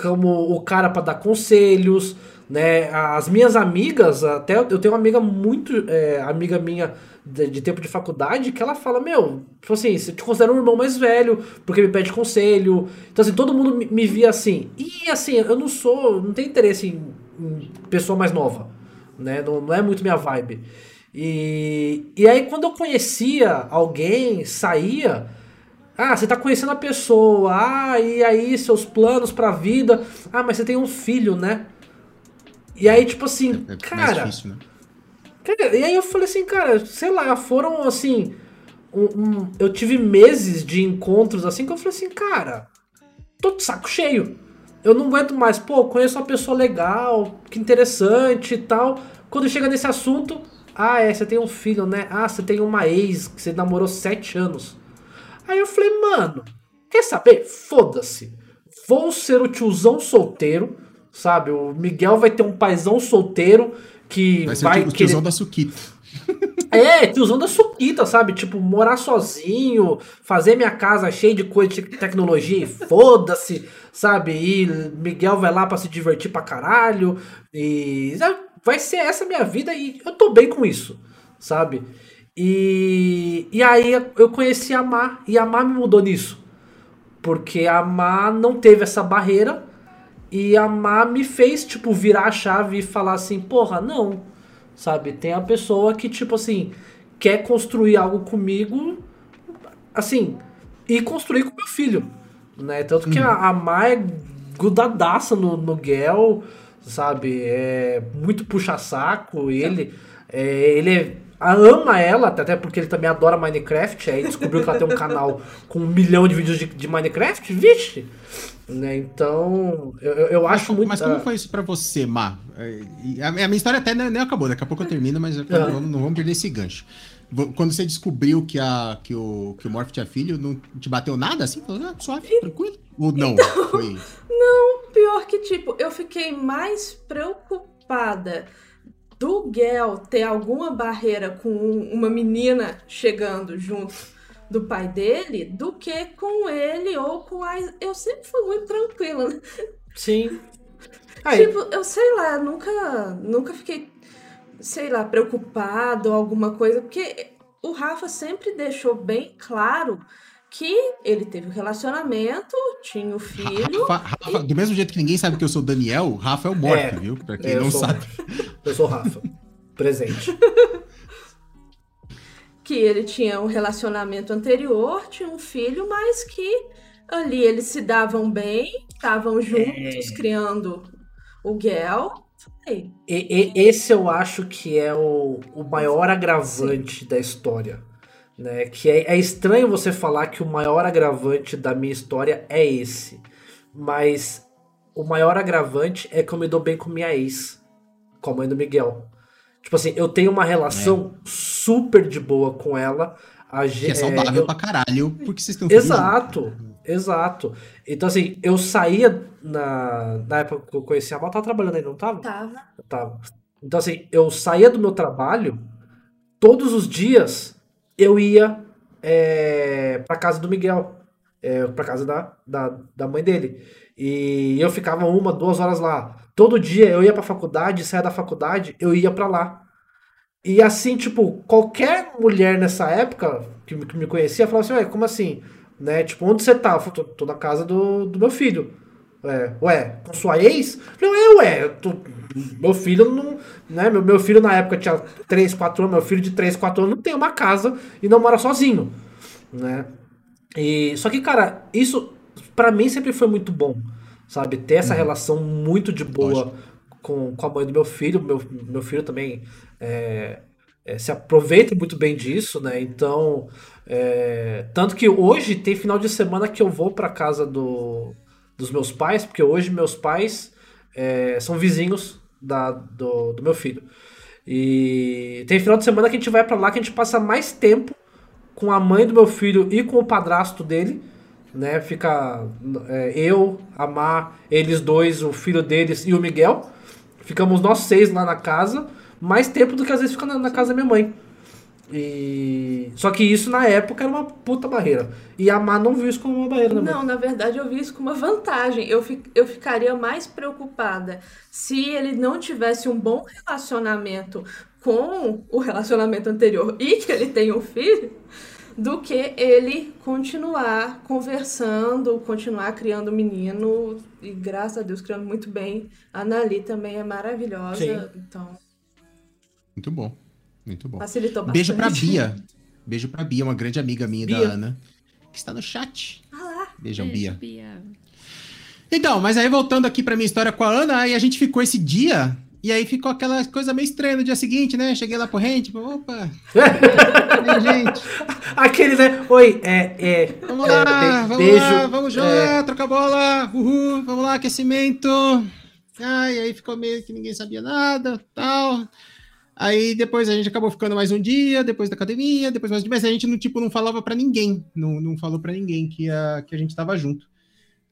como o cara pra dar conselhos, né? As minhas amigas, até eu tenho uma amiga muito. é, amiga minha de, de tempo de faculdade, que ela fala: Meu, tipo assim, você te considera um irmão mais velho, porque me pede conselho. Então, assim, todo mundo me, me via assim. E, assim, eu não sou. Não tenho interesse em, em pessoa mais nova né? Não, não é muito minha vibe. E, e aí, quando eu conhecia alguém, saía. Ah, você tá conhecendo a pessoa. Ah, e aí, seus planos pra vida. Ah, mas você tem um filho, né? E aí, tipo assim, É mais cara. difícil, né? Cara, e aí eu falei assim, cara, sei lá, foram assim. um- um- eu tive meses de encontros assim que eu falei assim, cara, tô de saco cheio. Eu não aguento mais, pô, conheço uma pessoa legal, que interessante e tal. Quando chega nesse assunto, ah, é, você tem um filho, né? Ah, você tem uma ex que você namorou sete anos. Aí eu falei, mano, quer saber? Foda-se. Vou ser o tiozão solteiro, sabe? O Miguel vai ter um paizão solteiro que Vai vai, ser o tio- o querer... tiozão da Suquita. É, tiozão da suquita, sabe? Tipo, morar sozinho, fazer minha casa cheia de coisa de tecnologia e foda-se, sabe? E Miguel vai lá pra se divertir pra caralho. E? Vai ser essa minha vida e eu tô bem com isso, sabe? E, e aí eu conheci a Má e a Má me mudou nisso. Porque a Má não teve essa barreira e a Má me fez, tipo, virar a chave e falar assim, porra, não sabe? Tem a pessoa que, tipo assim, quer construir algo comigo, assim, e construir com meu filho, né? Tanto que a, a Má é grudadaça no, no Gel, sabe? É muito puxa-saco, ele, é, ele é- ama ela, até porque ele também adora Minecraft, aí descobriu que ela tem um canal com um milhão de vídeos de, de Minecraft, vixe! Né? Então, eu, eu- acho muito... Mas como foi isso pra você, Má? É, A, a minha história até nem, acabou, daqui a pouco eu termino, mas Ah. não, vamos- não vamos perder esse gancho. Quando você descobriu que, a, que, o, que o Morph tinha filho, não te bateu nada assim? Falou, ah, suave, tranquilo? Ou não? Foi. Pior que, tipo, eu fiquei mais preocupada do Gel ter alguma barreira com um- uma menina chegando junto do pai dele do que com ele ou com a. Eu sempre fui muito tranquila, né? Sim. Aí, Tipo, eu sei lá, nunca, nunca fiquei, sei lá, preocupado ou alguma coisa, porque o Rafa sempre deixou bem claro que ele teve um relacionamento, tinha o filho. Rafa, Rafa, do mesmo jeito que ninguém sabe que eu sou o Daniel, Rafa é o Morph, É, viu? Pra quem É, não sou- sabe. Eu sou o Rafa. Presente. que ele tinha um relacionamento anterior, tinha um filho, mas que ali eles se davam bem, estavam juntos criando o Gel. E- e- esse eu acho que é o, o maior agravante da história. Né? Que é, é estranho você falar que o maior agravante da minha história é esse. Mas o maior agravante é que eu me dou bem com minha ex, com a mãe do Miguel. Tipo assim, eu tenho uma relação super de boa com ela. A Que é saudável eu- pra caralho, porque vocês estão Exato, exato. Então, assim, eu saía na, na época que eu conhecia a Mal, tava trabalhando aí, não tava? tava. Tava. Então, assim, eu saía do meu trabalho, todos os dias eu ia é, pra casa do Miguel, é, pra casa da, da, da mãe dele. E eu ficava uma, duas horas lá. Todo dia eu ia pra faculdade, saía da faculdade, eu ia pra lá. E assim, tipo, qualquer mulher nessa época que, me- que me conhecia falava assim, ué, como assim? Né? Tipo, onde você tá? Eu falei, tô, tô na casa do, do meu filho. É, ué, com sua ex? Eu falei, ué, eu tô- meu filho não. Né, meu, meu filho na época tinha 3, 4 anos, meu filho de 3, 4 anos não tem uma casa e não mora sozinho. Né? E, só que, cara, isso pra mim sempre foi muito bom. Sabe? Ter essa relação muito de boa Lógico. com, com a mãe do meu filho. Meu, meu filho também é, é, se aproveitam muito bem disso, né? Então, é, tanto que hoje tem final de semana que eu vou para casa do, dos meus pais, porque hoje meus pais é, são vizinhos da, do, do meu filho. E tem final de semana que a gente vai para lá que a gente passa mais tempo com a mãe do meu filho e com o padrasto dele, né? Fica é, eu, a Mar, eles dois, o filho deles e o Miguel. Ficamos nós seis lá na casa, mais tempo do que às vezes fica na, na casa da minha mãe. E... Só que isso na época era uma puta barreira. E a Mar não viu isso como uma barreira, né? Não, na verdade eu vi isso como uma vantagem. Eu, fi, eu ficaria mais preocupada se ele não tivesse um bom relacionamento com o relacionamento anterior e que ele tem um filho, do que ele continuar conversando, continuar criando menino. E graças a Deus, criando muito bem. A Nali também é maravilhosa. Sim. Então. Muito bom. Muito bom. Facilitou bastante. Beijo pra Bia. Beijo pra Bia, uma grande amiga minha Bia. da Ana, que está no chat. Ah lá. Beijão, Beijo, Bia. Bia. Então, mas aí voltando aqui pra minha história com a Ana, aí a gente ficou esse dia e aí ficou aquela coisa meio estranha no dia seguinte, né? Cheguei lá pro rente, tipo, opa, gente? Aquele, né? Oi, é. é vamos lá, é, vamos beijo, lá, vamos jogar, é... trocar bola, uhul, vamos lá, aquecimento. Ai, aí ficou meio que ninguém sabia nada, tal. Aí depois a gente acabou ficando mais um dia, depois da academia, depois mais um dia, mas a gente não, tipo, não falava para ninguém, não, não falou para ninguém que a, que a gente tava junto.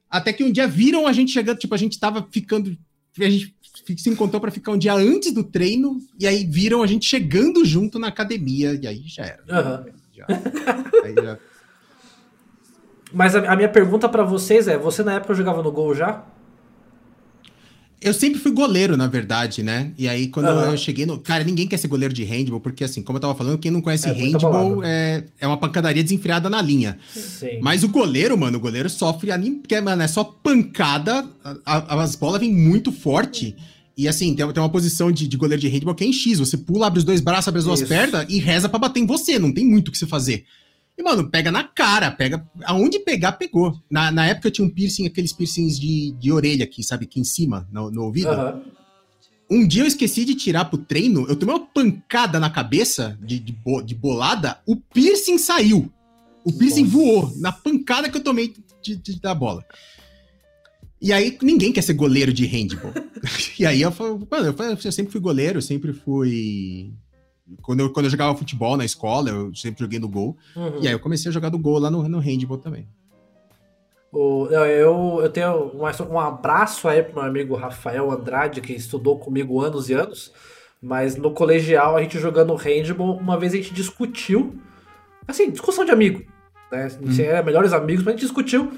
Até que um dia viram a gente chegando, tipo, a gente tava ficando, a gente se encontrou para ficar um dia antes do treino, e aí viram a gente chegando junto na academia, e aí já era. Uhum. Já, aí já... Mas a, a minha pergunta para vocês é: você na época jogava no gol já? Eu sempre fui goleiro, na verdade, né? E aí, quando uhum. eu cheguei no. Cara, ninguém quer ser goleiro de handball, porque, assim, como eu tava falando, quem não conhece é handball é, é uma pancadaria desenfreada na linha. Sim. Mas o goleiro, mano, o goleiro sofre. Porque, mano, é só pancada, a, a, as bolas vêm muito forte. E assim, tem, tem uma posição de, de goleiro de handball que é em X. Você pula, abre os dois braços, abre as duas Isso. pernas e reza para bater em você. Não tem muito o que você fazer. E, mano, pega na cara, pega. Aonde pegar, pegou. Na, na época eu tinha um piercing, aqueles piercings de, de orelha aqui, sabe? Aqui em cima, no, no ouvido. Uhum. Um dia eu esqueci de tirar pro treino, eu tomei uma pancada na cabeça, de, de, de bolada, o piercing saiu. O piercing Nossa. voou na pancada que eu tomei de, de, da bola. E aí ninguém quer ser goleiro de handball. e aí eu, mano, eu, eu sempre fui goleiro, sempre fui quando eu, quando eu jogava futebol na escola, eu sempre joguei no gol. Uhum. E aí eu comecei a jogar do gol lá no, no handball também. O, eu, eu tenho um, um abraço aí pro meu amigo Rafael Andrade, que estudou comigo anos e anos. Mas no colegial, a gente jogando handball, uma vez a gente discutiu. Assim, discussão de amigo. Né? A gente uhum. era melhores amigos, mas a gente discutiu.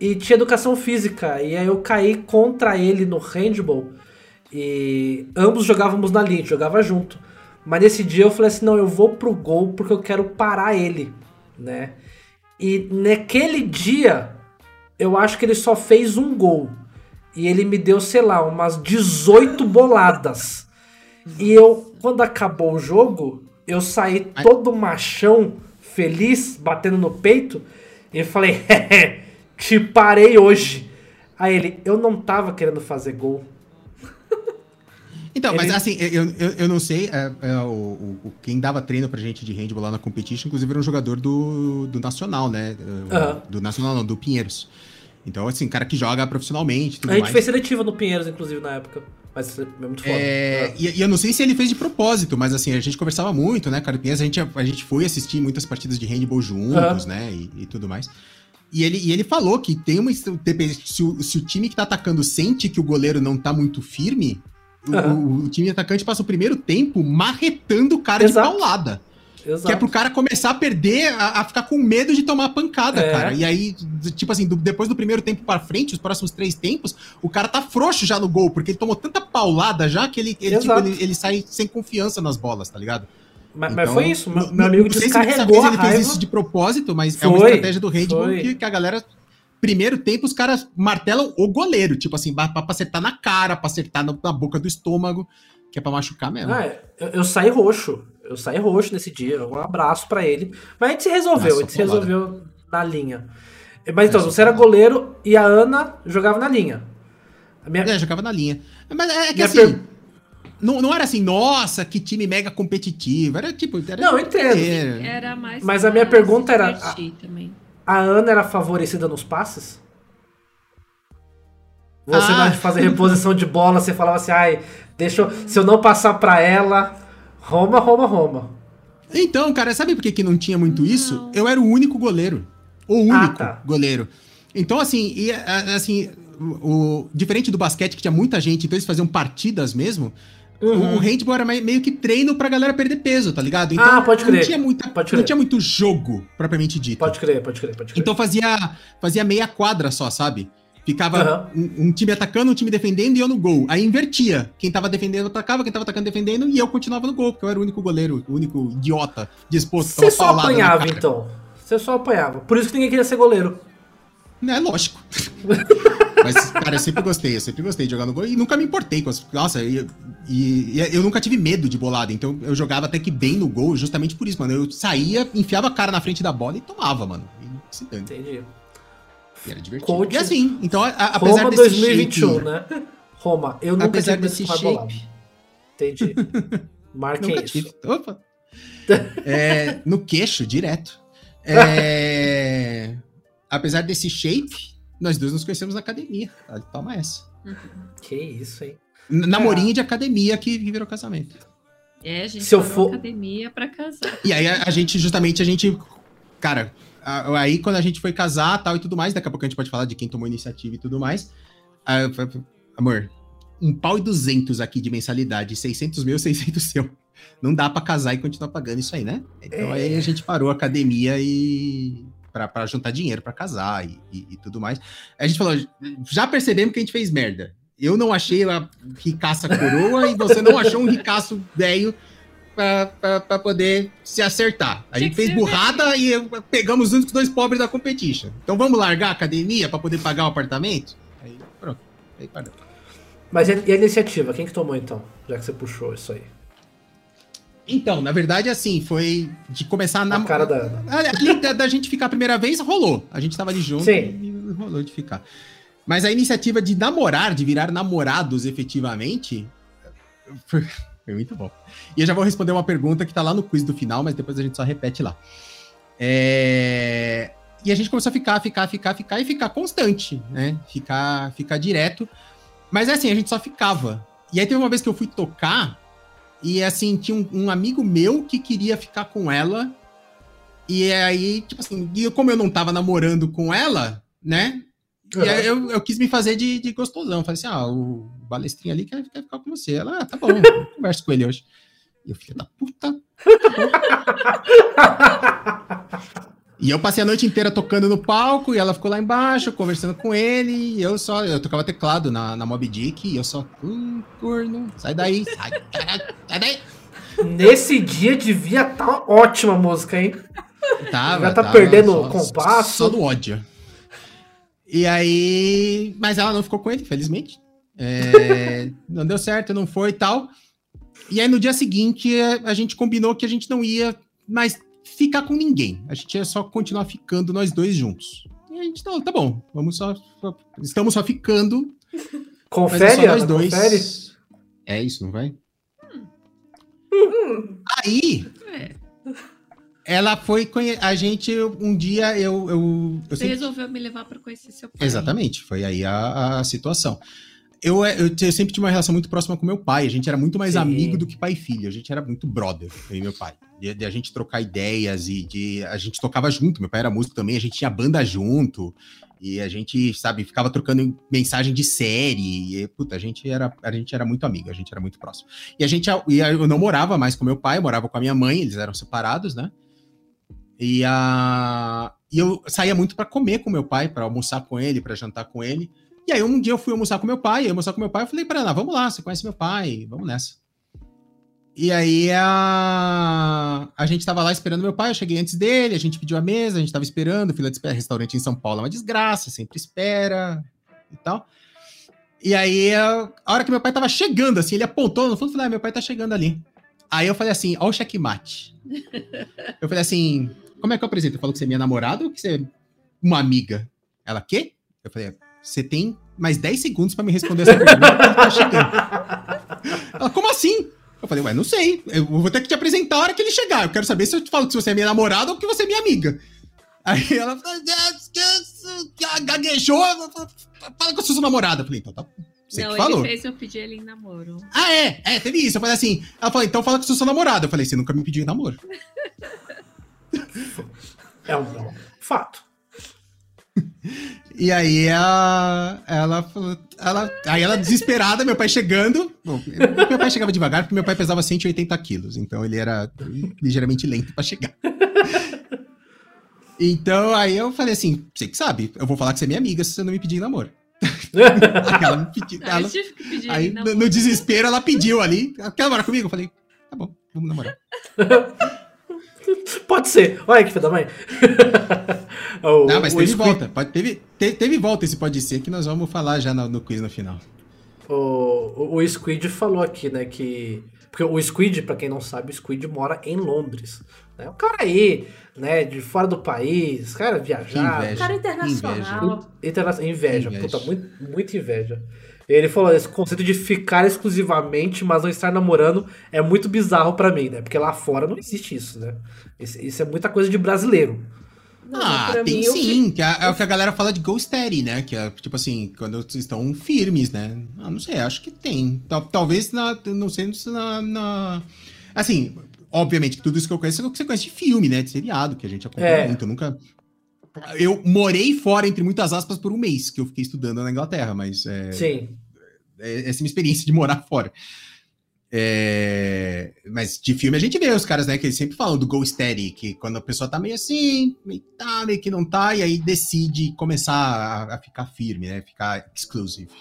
E tinha educação física. E aí eu caí contra ele no handball. E ambos jogávamos na linha, jogava junto. Mas nesse dia eu falei assim, não, eu vou pro gol porque eu quero parar ele, né? E naquele dia, eu acho que ele só fez um gol. E ele me deu, sei lá, umas 18 boladas. E eu, quando acabou o jogo, eu saí todo machão, feliz, batendo no peito, e falei, te parei hoje. Aí ele, eu não tava querendo fazer gol. Então, ele... mas assim, eu, eu, eu não sei, é, é, o, o, quem dava treino pra gente de handball lá na competition, inclusive era um jogador do, do Nacional, né? Uhum. Do Nacional não, do Pinheiros. Então, assim, cara que joga profissionalmente. a gente mais. fez seletiva no Pinheiros, inclusive, na época. Mas é muito foda. É, e, e, eu não sei se ele fez de propósito, mas assim, a gente conversava muito, né, cara? Pinheiros, a gente, a gente foi assistir muitas partidas de handball juntos, uhum. né? E, e, tudo mais. E ele, e ele falou que tem uma. Se o, se o time que tá atacando sente que o goleiro não tá muito firme, Uhum. O, o, time atacante passa o primeiro tempo marretando o cara Exato. de paulada. Exato. Que é pro cara começar a perder, a, a ficar com medo de tomar pancada, é. cara. E aí, tipo assim, do, depois do primeiro tempo para frente, os próximos três tempos, o cara tá frouxo já no gol, porque ele tomou tanta paulada já que ele, ele, tipo, ele, ele sai sem confiança nas bolas, tá ligado? Mas, então, mas foi isso, meu, meu amigo descarregou se ele fez isso de propósito, mas foi, é uma estratégia do handball que, que a galera primeiro tempo os caras martelam o goleiro, tipo assim, pra, pra acertar na cara, pra acertar na, na boca do estômago, que é pra machucar mesmo. Ah, eu, eu, saí roxo. Eu saí roxo nesse dia. Um abraço para ele. Mas a gente se resolveu, Nossa, a gente se resolveu na linha. Mas então, você era goleiro e a Ana jogava na linha. A minha... É, jogava na linha. Mas é, é que minha assim. Per... Não, não era assim, nossa, que time mega competitivo. Era tipo. Era Não, eu entendo. É. Era mais. Mas a minha pergunta era- Também. A Ana era favorecida nos passes? Você Ah. na hora de fazer reposição de bola, você falava assim, ai, deixa eu, se eu não passar pra ela, Roma, Roma, Roma. Então, cara, sabe por que, que não tinha muito isso? Não. Eu era o único goleiro. O único Ah, tá. goleiro. Então, assim, e, assim, o, o- diferente do basquete, que tinha muita gente, então eles faziam partidas mesmo. O- Uhum. O, handball era mei- meio que treino pra galera perder peso, tá ligado? Então, Ah, pode crer, Não tinha, muita, pode não crer. tinha muito jogo, propriamente dito. Pode crer, pode crer, pode crer. Então fazia, fazia meia quadra só, sabe? Ficava Aham. um, um time atacando, um time defendendo e eu no gol. Aí invertia. Quem tava defendendo atacava, quem tava atacando defendendo e eu continuava no gol, porque eu era o único goleiro, o único idiota disposto a Você só apanhava, então. Você só apanhava. Por isso que ninguém queria ser goleiro. É lógico. Mas, cara, eu sempre gostei, eu sempre gostei de jogar no gol e nunca me importei com as. Nossa, e, e- e eu nunca tive medo de bolada, então eu jogava até que bem no gol, justamente por isso, mano. Eu saía, enfiava a cara na frente da bola e tomava, mano. E se dane. Entendi. E era divertido. Coach- E assim, então, a- a- apesar Roma desse 2021, shape- né? Roma, eu nunca Apesar tive desse shape. bolada. Entendi. Marquem isso. tive. Opa. É, no queixo, direto. É, apesar desse shape, nós dois nos conhecemos na academia. Tá? Toma essa. Que isso, hein? N- Namorinho de academia que virou casamento. É, a gente Se eu for- academia pra casar. E aí a, a gente, justamente, a gente. Cara, a- aí quando a gente foi casar tal e tudo mais, daqui a pouco a gente pode falar de quem tomou iniciativa e tudo mais. foi- amor, um pau e duzentos aqui de mensalidade, 600 mil, 600 seu. Não dá pra casar e continuar pagando isso aí, né? Então aí a gente parou a academia e. Pra, pra juntar dinheiro pra casar e, e- e tudo mais. A gente falou, já percebemos que a gente fez merda. Eu não achei a ricaça coroa e você não achou um ricaço velho pra poder se acertar. A gente fez burrada e pegamos os únicos dois pobres da competition. Então vamos largar a academia pra poder pagar o apartamento? Aí pronto. Aí parou. Mas e a iniciativa? Quem que tomou então? Já que você puxou isso aí. Então, na verdade, assim, foi de começar a Na nam- cara da. Ali da, da gente ficar a primeira vez, rolou. A gente tava ali junto Sim. e rolou de ficar. Mas a iniciativa de namorar, de virar namorados efetivamente, foi, foi muito bom. E eu já vou responder uma pergunta que tá lá no quiz do final, mas depois a gente só repete lá. É, E a gente começou a ficar, ficar, ficar, ficar e ficar constante, né? Ficar, ficar direto. Mas é assim, a gente só ficava. E aí teve uma vez que eu fui tocar e assim, tinha um, um amigo meu que queria ficar com ela. E aí, tipo assim, e como eu não tava namorando com ela, né? E aí eu, eu quis me fazer de, de gostosão. Falei assim: ah, o balestrinho ali quer, quer ficar com você. Ela, ah, tá bom, eu converso com ele hoje. E eu, filho da puta. E eu passei a noite inteira tocando no palco e ela ficou lá embaixo, conversando com ele. E eu só, eu tocava teclado na, na Mob Dick e eu só, hum, corno, sai daí, sai, sai daí. Nesse dia devia estar ótima a música, hein? Tava, Já tá tava perdendo só- o compasso. Só no ódio. E aí. Mas ela não ficou com ele, felizmente. É, não deu certo, não foi e tal. E aí no dia seguinte a gente combinou que a gente não ia mais ficar com ninguém. A gente ia só continuar ficando nós dois juntos. E a gente falou, tá bom, vamos só. só- estamos só ficando. É Confere, só nós dois. confere. É isso, não vai? Hum, Aí, É, ela foi conhe... A gente, um dia, eu. eu, eu você sempre resolveu me levar pra conhecer seu pai. Exatamente, foi aí a, a situação. Eu, eu, eu sempre tive uma relação muito próxima com meu pai. A gente era muito mais Sim. amigo do que pai e filho. A gente era muito brother, eu e meu pai. De, de a gente trocar ideias e de. A gente tocava junto. Meu pai era músico também, a gente tinha banda junto. E a gente, sabe, ficava trocando mensagem de série. E, puta, a gente era, a gente era muito amigo, a gente era muito próximo. E a gente, e eu não morava mais com meu pai, eu morava com a minha mãe, eles eram separados, né? E, a, e eu saía muito para comer com meu pai, para almoçar com ele, para jantar com ele. E aí um dia eu fui almoçar com meu pai, eu almoçar com meu pai, eu falei para ela, vamos lá, você conhece meu pai, vamos nessa. E aí a, a gente tava lá esperando meu pai, eu cheguei antes dele, a gente pediu a mesa, a gente tava esperando, fila de espera, restaurante em São Paulo é uma desgraça, sempre espera e tal. E aí, a a hora que meu pai tava chegando, assim, ele apontou no fundo e falou, ah, meu pai tá chegando ali. Aí eu falei assim, ó o checkmate. eu falei assim, como é que eu apresento? Eu falo que você é minha namorada ou que você é uma amiga? Ela, quê? Eu falei, você tem mais 10 segundos pra me responder essa pergunta tá chegando. Ela, como assim? Eu falei, ué, não sei. Eu vou ter que te apresentar a hora que ele chegar. Eu quero saber se eu te falo que você é minha namorada ou que você é minha amiga. Aí ela gaguejou, fala que eu sou sua namorada. Eu falei, então tá. Você não, que falou. ele fez eu pedir ele em namoro. Ah, é, é, teve isso. Eu falei assim. Ela falou, então fala que eu sou sua namorada. Eu falei, você nunca me pediu em namoro. É um, é um fato. E aí ela, ela falou. Ela, aí ela desesperada, meu pai chegando. Bom, meu pai chegava devagar porque meu pai pesava 180 quilos, então ele era ligeiramente lento pra chegar. Então aí eu falei assim: você que sabe, eu vou falar que você é minha amiga se você não me pedir namoro. aí ela me pediu. Não, ela- eu tive que pedir aí no, no desespero ela pediu ali: quer namorar comigo? Eu falei: tá bom, vamos namorar. Pode ser. Olha que filho da mãe. o, Não, mas teve Squid- volta. Pode, teve, te- teve volta esse pode ser que nós vamos falar já no, no quiz no final. O, o, o Squid falou aqui, né, que... Porque o Squid, pra quem não sabe, o Squid mora em Londres. Né? O cara aí, né, de fora do país, cara viajar... Que inveja. Cara internacional. Interna... Inveja, Inveja. puta, muito, muita inveja. Ele falou, esse conceito de ficar exclusivamente, mas não estar namorando, é muito bizarro pra mim, né? Porque lá fora não existe isso, né? Isso, isso é muita coisa de brasileiro. Não, ah, tem mim, eu sim, que é, é o que a galera fala de go steady, né? Que é tipo assim, quando estão firmes, né? Ah, não sei, acho que tem. Tal- Talvez na, não sei se na, na- Assim, obviamente que tudo isso que eu conheço é o que você conhece de filme, né? De seriado, que a gente acompanha É. muito. Eu nunca. Eu morei fora, entre muitas aspas, por um mês que eu fiquei estudando na Inglaterra, mas é, Sim. é- essa é a minha experiência de morar fora. É, mas de filme a gente vê os caras, né, que eles sempre falam do go steady, que quando a pessoa tá meio assim, meio tá, meio que não tá, e aí decide começar a, a ficar firme, né, ficar exclusive.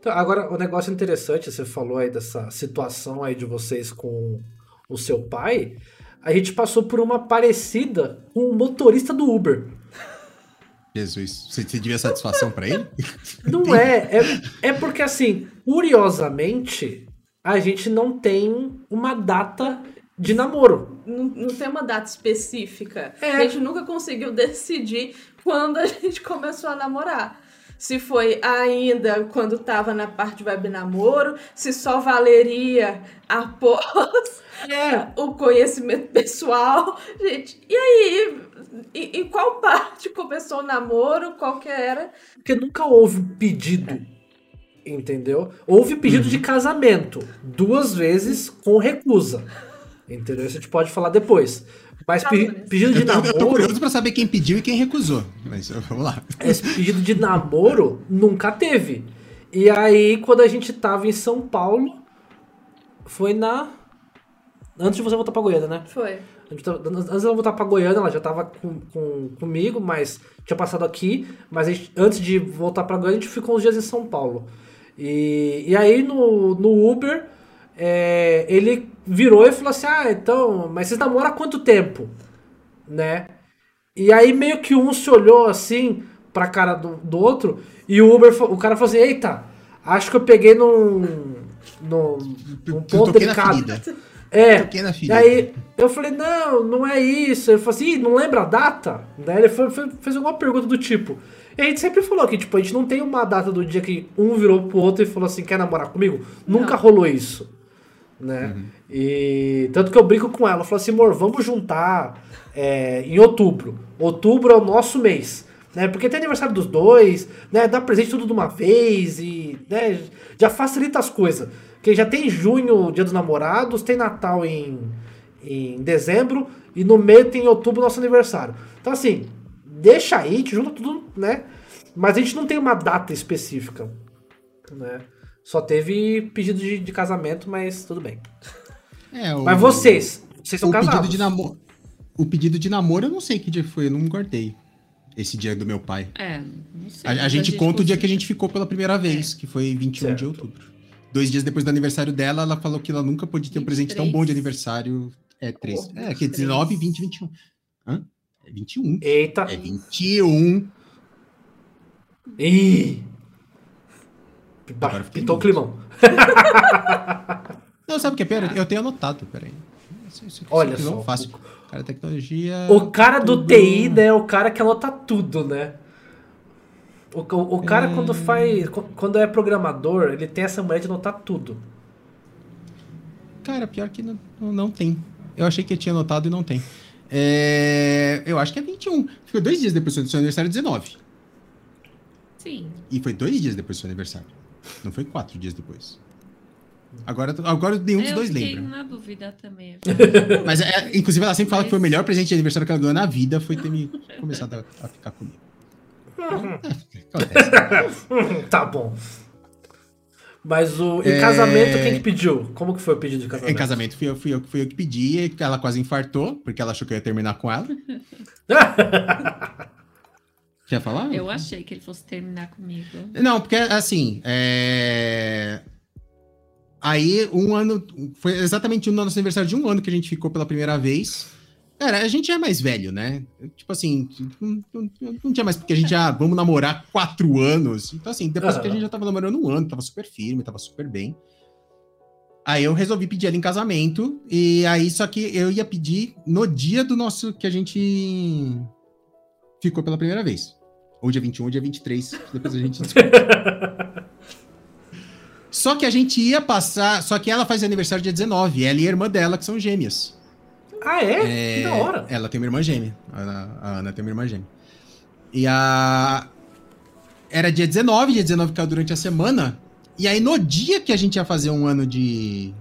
Então, agora, o negócio interessante, você falou aí dessa situação aí de vocês com o seu pai. A gente passou por uma parecida com o motorista do Uber. Jesus, você, você devia satisfação pra ele? Não é, é, é porque assim, curiosamente, a gente não tem uma data de namoro. Não, não tem uma data específica. É. A gente nunca conseguiu decidir quando a gente começou a namorar. Se foi ainda quando tava na parte de web namoro, se só valeria após É, o conhecimento pessoal. Gente, e aí? Em, em qual parte começou o namoro? Qual que era? porque nunca houve um pedido, entendeu? Houve pedido Uhum. de casamento, duas vezes com recusa. Entendeu? Isso a gente pode falar depois. Mas pe- pedido de Eu tô, eu tô namoro. curioso pra saber quem pediu e quem recusou, mas vamos lá. Esse pedido de namoro nunca teve. E aí, quando a gente tava em São Paulo, foi na. Antes de você voltar pra Goiânia, né? Foi. Tava- Antes dela voltar pra Goiânia, ela já tava com, com- comigo, mas tinha passado aqui. Mas gente- antes de voltar pra Goiânia, a gente ficou uns dias em São Paulo. E, e aí no, no Uber, é, ele virou e falou assim: Ah, então, mas vocês namoram há quanto tempo? Né? E aí meio que um se olhou assim pra cara do, do outro, e o Uber, o cara falou assim: Eita, acho que eu peguei num. num, num ponto delicado. É, Toquei na e ferida. aí eu falei, não, não é isso. Ele falou assim, "Ih, não lembra a data? Daí ele foi- foi- fez alguma pergunta do tipo. E a gente sempre falou que, tipo, a gente não tem uma data do dia que um virou pro outro e falou assim, quer namorar comigo? Nunca rolou isso. Né? E tanto que eu brinco com ela, eu falo assim, amor, vamos juntar é, em outubro. Outubro é o nosso mês. Né? Porque tem aniversário dos dois, né? Dá presente tudo de uma vez e né? já facilita as coisas. Porque já tem junho, dia dos namorados, tem Natal em, em dezembro e no meio tem outubro nosso aniversário. Então assim, deixa aí, a gente junta tudo, né? Mas a gente não tem uma data específica, né? Só teve pedido de, de casamento, mas tudo bem. É, o- Mas vocês, vocês são o casados. pedido de namoro. O pedido de namoro eu não sei que dia foi, eu não guardei. Esse dia do meu pai. É, não sei. A, a gente conta o dia que a gente ficou pela primeira vez, que foi 21 de Certo. outubro. Dois dias depois do aniversário dela, ela falou que ela nunca pôde ter um presente tão 23. bom de aniversário. É, três. Oh, é, que é 19, 20, 21. Hã? É 21. Eita. É 21. Ih! Agora Pintou o climão. Não, sabe o que é pior? Eu tenho anotado, peraí. Isso, isso, Olha isso só. Fácil. Cara, tecnologia. O cara do tudo- TI, né? É o cara que anota tudo, né? O, o, o cara, quando faz. Quando é programador, ele tem essa mulher de anotar tudo. Cara, pior que não, não tem. Eu achei que tinha anotado e não tem. É, eu acho que é 21. Ficou dois dias depois do seu aniversário, 19. Sim. E foi dois dias depois do seu aniversário. Não foi quatro dias depois. Agora, agora nenhum dos eu dois fiquei lembra. na dúvida também. Mas, é, inclusive, ela sempre fala Mas- que foi o melhor presente de aniversário que ela ganhou na vida foi ter me começado a, a ficar comigo. Acontece. Tá bom. Mas o. Em É. casamento, quem que pediu? Como que foi o pedido de casamento? Em casamento fui eu, fui eu, fui eu que pedi, e ela quase infartou, porque ela achou que eu ia terminar com ela. Quer falar? Eu achei que ele fosse terminar comigo. Não, porque assim, é... aí um ano, foi exatamente no nosso aniversário de um ano que a gente ficou pela primeira vez. Cara, a gente é mais velho, né? Tipo assim, não, não- não tinha mais, porque a gente já, vamos namorar quatro anos. Então assim, depois que a gente já tava namorando um ano, tava super firme, tava super bem. Aí eu resolvi pedir ela em casamento, e aí só que eu ia pedir no dia do nosso, que a gente ficou pela primeira vez. Ou dia 21 ou dia 23, depois a gente. Só que a gente ia passar. Só que ela faz aniversário dia 19. Ela e a irmã dela, que são gêmeas. Ah, é? É, Que da hora. Ela tem uma irmã gêmea. A Ana, a Ana tem uma irmã gêmea. E a. Era dia 19, dia 19 caiu durante a semana. E aí, no dia que a gente ia fazer um ano de.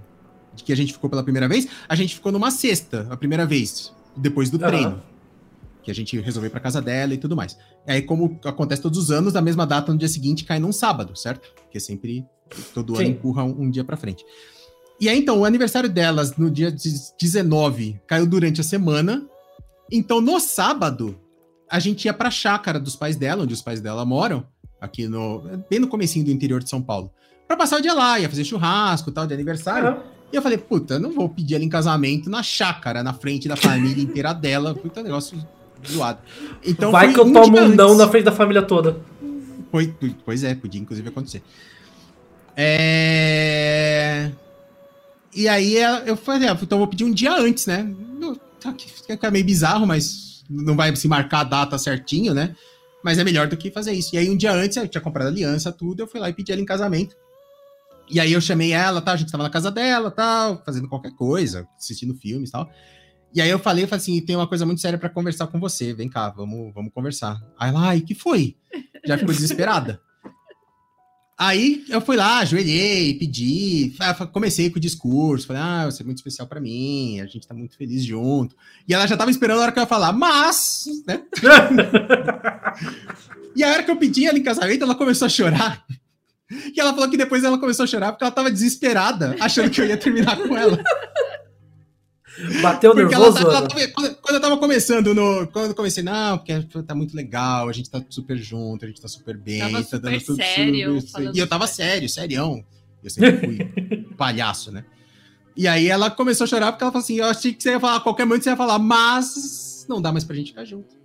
de que a gente ficou pela primeira vez, a gente ficou numa sexta, a primeira vez, depois do Aham. treino. Que a gente resolveu ir pra casa dela e tudo mais. E aí, como acontece todos os anos, a mesma data no dia seguinte cai num sábado, certo? Porque sempre todo ano Sim. empurra um, um dia pra frente. E aí, então, o aniversário delas no dia de- 19 caiu durante a semana. Então, no sábado, a gente ia pra chácara dos pais dela, onde os pais dela moram, aqui no. bem no comecinho do interior de São Paulo. Pra passar o dia lá, ia fazer churrasco e tal, de aniversário. Aham. E eu falei, puta, não vou pedir ela em casamento na chácara, na frente da família inteira dela. Puta negócio zoado. Então, Vai que eu um tomo um não na frente da família toda. Foi- pois é, podia inclusive acontecer. É... E aí ela- eu falei, ah, então vou pedir um dia antes, né? Tá Fica meio bizarro, mas não vai se marcar a data certinho, né? Mas é melhor do que fazer isso. E aí um dia antes eu tinha comprado aliança, tudo, eu fui lá e pedi ela em casamento. E aí eu chamei ela, tá? A gente tava na casa dela, tal, fazendo qualquer coisa, assistindo filmes e tal. E aí eu falei, eu falei assim, tem uma coisa muito séria pra conversar com você, vem cá, vamos, vamos conversar. Aí ela, ai, que foi? Já ficou desesperada. Aí eu fui lá, ajoelhei, pedi, comecei com o discurso, falei, ah, você é muito especial pra mim, a gente tá muito feliz junto. E ela já tava esperando a hora que eu ia falar, mas, né? e a hora que eu pedi ela em casamento, ela começou a chorar. E ela falou que depois ela começou a chorar porque ela tava desesperada, achando que eu ia terminar com ela. Bateu Porque ela, nervoso, tá- ela tava- quando, quando eu tava começando no. Quando eu comecei, não, porque tá muito legal, a gente tá super junto, a gente tá super bem, Tava tá super dando tudo sério, E eu tava sério, serião. Eu sempre fui palhaço, né? E aí ela começou a chorar porque ela falou assim: eu achei que você ia falar, a qualquer momento você ia falar, mas não dá mais pra gente ficar junto.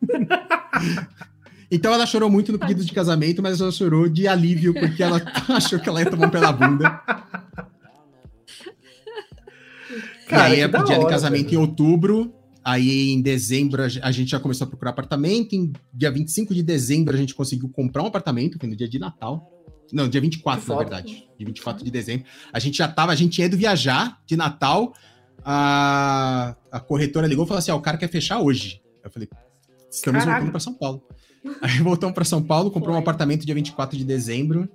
então ela chorou muito no pedido de casamento, mas ela chorou de alívio porque ela achou que ela ia tomar um pela bunda. Cara, e aí ela em hora, casamento em outubro. Aí em dezembro a ge- a gente já começou a procurar apartamento. Em dia 25 de dezembro a gente conseguiu comprar um apartamento, foi no dia de Natal. Não, dia 24, Que na verdade. Dia 24 de dezembro. A gente já tava, a gente tinha ido viajar de Natal. A, a corretora ligou e falou assim: ó, o cara quer fechar hoje. Eu falei, estamos Caraca. voltando para São Paulo. Aí voltamos para São Paulo, comprou um apartamento dia 24 de dezembro.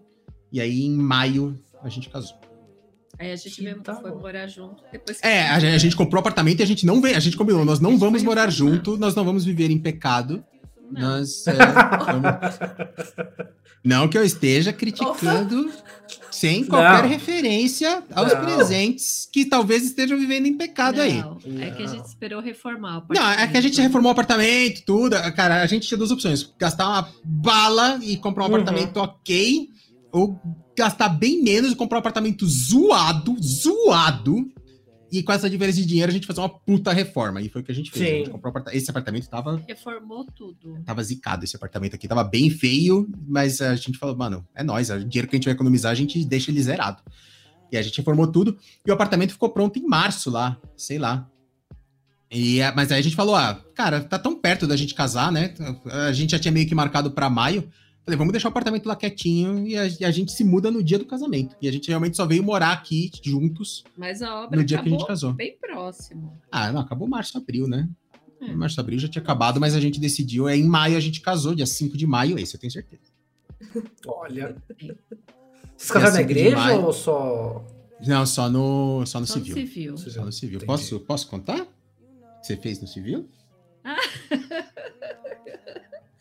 E aí em maio a gente casou. Aí a gente Que mesmo foi morar junto. Depois que É, a gente, a gente comprou apartamento e a gente não vem, a gente combinou, nós não vamos morar junto, nós não vamos viver em pecado. Não. Nós é, vamos- Não que eu esteja criticando sem qualquer Não. referência aos Não. presentes que talvez estejam vivendo em pecado aí. Não, é que a gente esperou reformar o Não, é que a gente reformou o apartamento, tudo. Cara, a gente tinha duas opções: gastar uma bala e comprar um Uhum. apartamento ok, ou gastar bem menos e comprar um apartamento zoado, zoado. E com essa diferença de dinheiro a gente fazer uma puta reforma. E foi o que a gente fez. A gente Sim. comprou um aparta- Esse apartamento tava, Reformou tudo. tava zicado, esse apartamento aqui. Tava bem feio, mas a gente falou, mano, é nóis. O dinheiro que a gente vai economizar, a gente deixa ele zerado. E a gente reformou tudo. E o apartamento ficou pronto em março lá, sei lá. E, mas aí a gente falou, ah, cara, tá tão perto da gente casar, né? A gente já tinha meio que marcado pra maio. Falei, vamos deixar o apartamento lá quietinho e a, e a gente se muda no dia do casamento. E a gente realmente só veio morar aqui juntos Mas a obra no dia que a gente casou. bem próximo. Ah, não, acabou março, abril, né? É. Março, abril já tinha acabado, mas a gente decidiu. É em maio a gente casou, dia 5 de maio, esse eu tenho certeza. Olha. Vocês casaram na 5 de igreja ou só. Não, só no, só no Só civil. civil. Só no civil. Entendi. Posso, posso contar? O que Você fez no civil?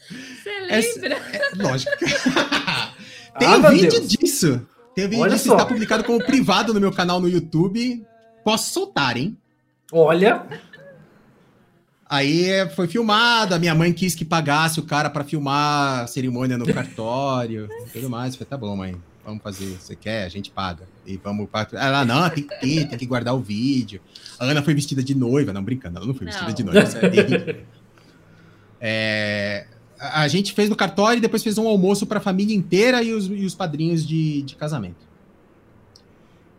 Você Essa- lembra? É, lógico. Tem Ah, um vídeo Deus. disso. Tem um vídeo Olha disso, só. está publicado como privado no meu canal no YouTube. Posso soltar, hein? Olha. Aí é, foi filmado, a minha mãe quis que pagasse o cara pra filmar a cerimônia no cartório e tudo mais. Eu falei, tá bom, mãe, vamos fazer. Você quer? A gente paga. E vamos pra... Ela, não, tem que ter, tem que guardar o vídeo. A Ana foi vestida de noiva. Não, brincando, ela não foi vestida Não. de noiva. Isso é terrível. É, a a gente fez no cartório e depois fez um almoço pra família inteira e os, e os padrinhos de, de casamento.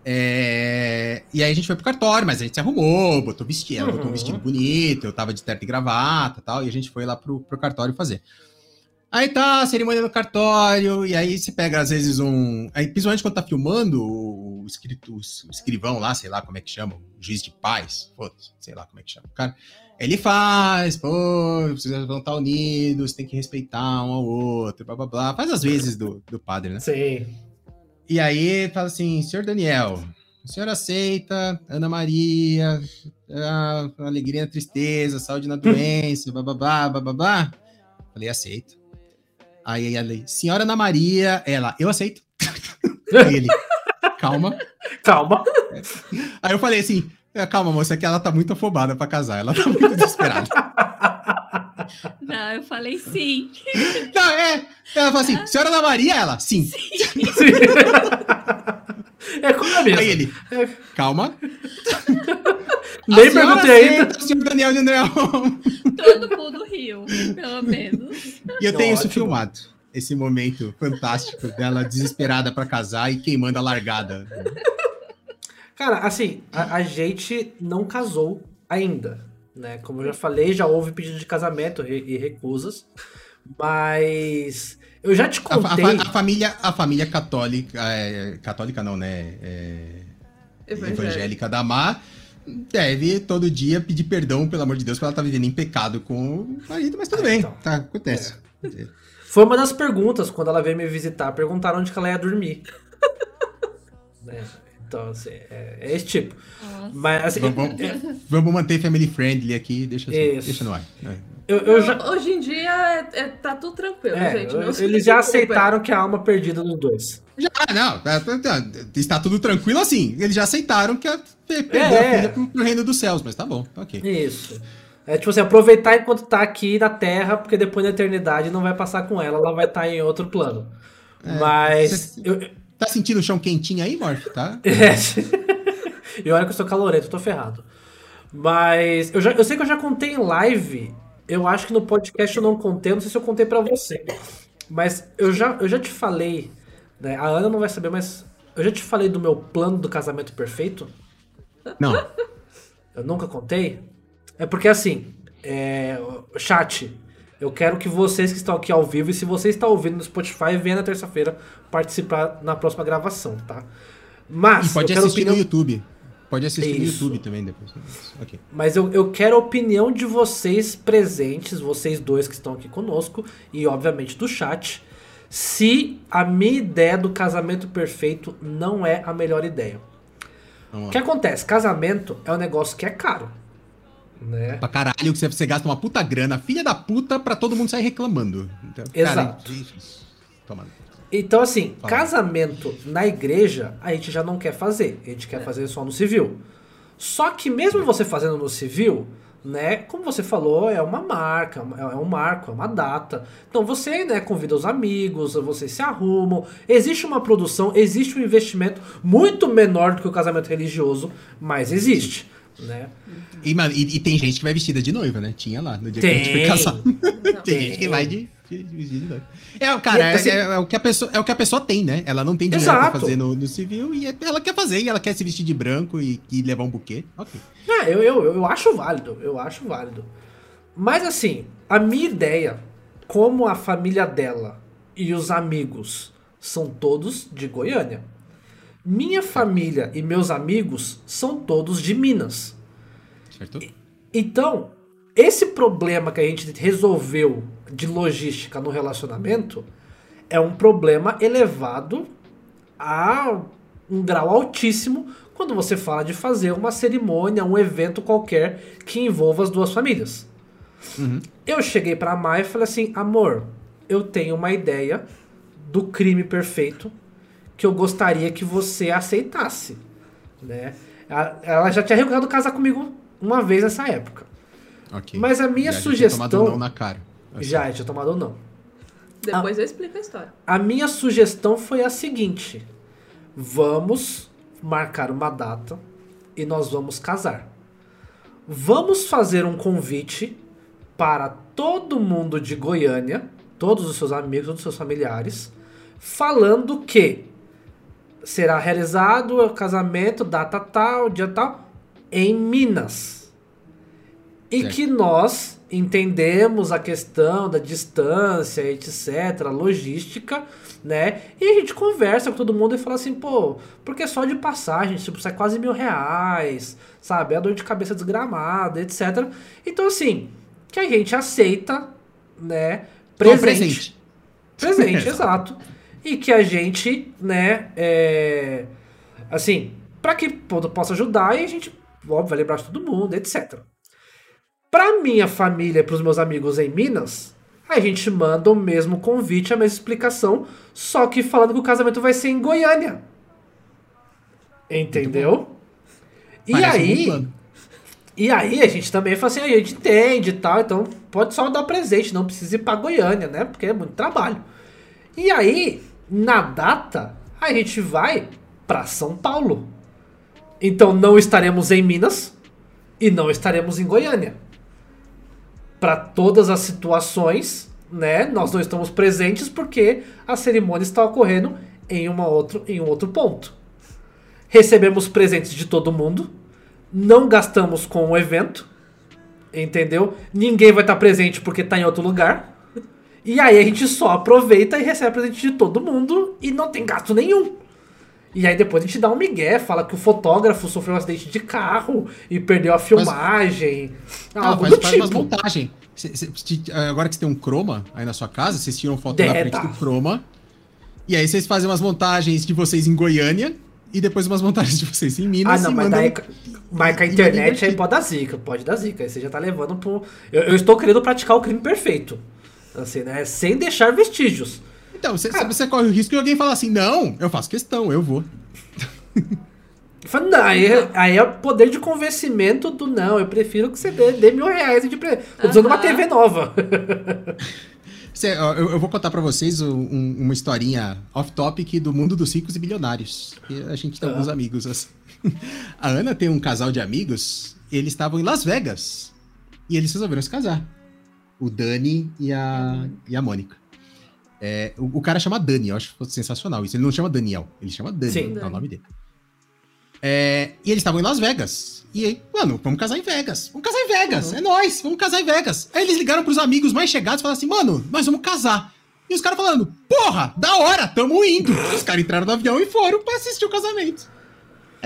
É, e aí a gente foi pro cartório, mas a gente se arrumou, botou vestido, ela botou um Uhum. vestido bonito, eu tava de terno e gravata e tal, e a gente foi lá pro, pro cartório fazer. Aí tá, a cerimônia no cartório, e aí você pega às vezes um. Aí, principalmente quando tá filmando, o, escrito, o escrivão lá, sei lá como é que chama, o juiz de paz, sei lá como é que chama. o Cara, ele faz, pô, vocês vão estar unidos, tem que respeitar um ao outro, blá blá blá. Faz as vezes do, do padre, né? Sim. E aí fala assim, senhor Daniel, o senhor aceita Ana Maria, a alegria na tristeza, saúde na doença, bababá, bababá? Falei, aceito. Aí ela, senhora Ana Maria, ela, eu aceito. Aí ele, calma. Calma. Aí eu falei assim, "É, calma, moça, é que ela tá muito afobada pra casar, ela tá muito desesperada. Não, eu falei sim. Não, é, ela falou assim, senhora Ana Maria, ela, sim. É como mesmo. Aí ele, calma. Nem perguntei ainda. Senhor Daniel de André Todo mundo riu, pelo menos. E eu tenho isso Ótimo. filmado. Esse momento fantástico dela desesperada pra casar e queimando a largada. Cara, assim, a, a gente não casou ainda, né? Como eu já falei, já houve pedido de casamento e, e recusas. Mas eu já te A, fa- a contei. fa- a família, a família católica, é, católica não, né? É, evangélica da Mar deve todo dia pedir perdão, pelo amor de Deus, porque ela tá vivendo em pecado com o marido, mas tudo Ah, bem, então. tá, acontece. Foi uma das perguntas quando ela veio me visitar. Perguntaram onde que ela ia dormir. Né? Então, assim, é, é esse tipo. Nossa. Mas, assim, Vamos, vamos- vamos manter family friendly aqui, deixa, assim, Isso. deixa no ar. É. eu, eu já. Hoje em dia é, é- tá tudo tranquilo, é, gente. Eles já aceitaram que a alma perdida dos dois. Já, não, tá- tá- tá- está tudo tranquilo assim. Eles já aceitaram que a, perdeu É. a filha pro, pro reino dos céus, mas tá bom, ok. Isso. É tipo assim, aproveitar enquanto tá aqui na Terra, porque depois na eternidade não vai passar com ela, ela vai estar em outro plano. Mas. Cê- Eu, Tá sentindo o chão quentinho aí, Morph? Tá? É. e olha que eu sou calorento, eu tô ferrado. Mas eu, já, eu sei que eu já contei em live. Eu acho que no podcast eu não contei, eu não sei se eu contei pra você. Mas eu já, eu já te falei, né? A Ana não vai saber, mas eu já te falei do meu plano do casamento perfeito. Não. Eu nunca contei. É porque assim, é, chat, eu quero que vocês que estão aqui ao vivo, e se você está ouvindo no Spotify, venha na terça-feira participar na próxima gravação, tá? Mas E pode assistir opinião- no YouTube. Pode assistir no Isso. YouTube também depois. Ok. Mas eu, eu quero a opinião de vocês presentes, vocês dois que estão aqui conosco, e obviamente do chat, se a minha ideia do casamento perfeito não é a melhor ideia. O que acontece? Casamento é um negócio que é caro. Né? Pra caralho, que você, gasta uma puta grana, filha da puta, pra todo mundo sair reclamando. Então, Exato. Cara, isso- toma. Então, assim, Fala. casamento na igreja a gente já não quer fazer. A gente quer fazer só no civil. Só que mesmo você fazendo no civil, né? Como você falou, é uma marca, é um marco, é uma data. Então você, né, convida os amigos, vocês se arrumam. Existe uma produção, existe um investimento muito menor do que o casamento religioso, mas existe, né? E, mano, e, e tem gente que vai vestida de noiva, né? Tinha lá, no dia que a gente foi Tem. casar. tem Tem. gente que vai de. É, cara, E, assim- é, é o que a pessoa, é o que a pessoa tem, né? Ela não tem dinheiro pra Exato. fazer no, no civil e é- ela quer fazer, e ela quer se vestir de branco e, e levar um buquê. Ok. É, eu, eu, eu acho válido, eu acho válido. Mas assim, a minha ideia, como a família dela e os amigos são todos de Goiânia. Minha família e meus amigos são todos de Minas. Certo? Então, esse problema que a gente resolveu de logística no relacionamento é um problema elevado a um grau altíssimo quando você fala de fazer uma cerimônia, um evento qualquer que envolva as duas famílias. Uhum. Eu cheguei pra Mai e falei assim: amor, eu tenho uma ideia do crime perfeito que eu gostaria que você aceitasse. Né? Ela- Ela já tinha recusado casar comigo uma vez nessa época. Ok. Mas a minha Já- já tinha sugestão- tomado um não na cara. Assim. Já, tinha tomado ou não. Depois eu explico a história. A minha sugestão foi a seguinte: vamos marcar uma data e nós vamos casar. Vamos fazer um convite para todo mundo de Goiânia, todos os seus amigos, todos os seus familiares, falando que será realizado o casamento, data tal, dia tal, em Minas. E Certo. que nós entendemos a questão da distância, etc., logística, né? E a gente conversa com todo mundo e fala assim, pô, porque só de passagem, tipo, sai quase mil reais, sabe? É a dor de cabeça desgramada, etc. Então, assim, que a gente aceita, né? Toma Presente. Presente, exato. E que a gente, né, é, assim, para que po- possa ajudar e a gente, óbvio, vai lembrar de todo mundo, etc. Pra minha família e pros meus amigos em Minas, a gente manda o mesmo convite, a mesma explicação, só que falando que o casamento vai ser em Goiânia. Entendeu? E Parece aí, e aí a gente também fala assim, a gente entende e tal, então pode só dar presente, não precisa ir pra Goiânia, né? Porque é muito trabalho. E aí, na data, a gente vai pra São Paulo. Então não estaremos em Minas e não estaremos em Goiânia. Para todas as situações, né? Nós não estamos presentes porque a cerimônia está ocorrendo em uma outro, em um outro ponto. Recebemos presentes de todo mundo, não gastamos com o evento, entendeu? Ninguém vai estar presente porque está em outro lugar. E aí a gente só aproveita e recebe presente de todo mundo e não tem gasto nenhum. E aí depois a gente dá um migué, fala que o fotógrafo sofreu um acidente de carro e perdeu a filmagem. Ah, algo faz, do tipo. montagens. Cê- cê- cê- agora que você tem um croma aí na sua casa, vocês tiram foto Deta. frente do croma. E aí vocês fazem umas montagens de vocês em Goiânia e depois umas montagens de vocês em Ah, Minas não, e mas mandam- daí. Mas com a internet aí pode dar zica, pode dar zica. Aí você já tá levando pro. Eu, eu estou querendo praticar o crime perfeito. Assim, né? Sem deixar vestígios. Então, você, Cara. você corre o risco de alguém falar assim: não, eu faço questão, eu vou. Aí, aí é o poder de convencimento do não. Eu prefiro que você dê, dê mil reais de pre... Tô usando uma. TV nova. Cê- eu, eu vou contar pra vocês um- um- uma historinha off-topic do mundo dos ricos e bilionários. E a gente tem Ah. alguns amigos assim. A Ana tem um casal de amigos, e eles estavam em Las Vegas. E eles resolveram se casar. O Dani e a, e a Mônica. É, o, o cara chama Dani, eu acho sensacional isso. Ele não chama Daniel, ele chama Dani, Sim. é o nome dele. É, e eles estavam em Las Vegas. E aí, mano, vamos casar em Vegas. Vamos casar em Vegas. Uhum. É nóis, vamos casar em Vegas. Aí eles ligaram pros amigos mais chegados e falaram assim, mano, nós vamos casar. E os caras falando, porra, da hora, tamo indo. Os caras entraram no avião e foram pra assistir o casamento.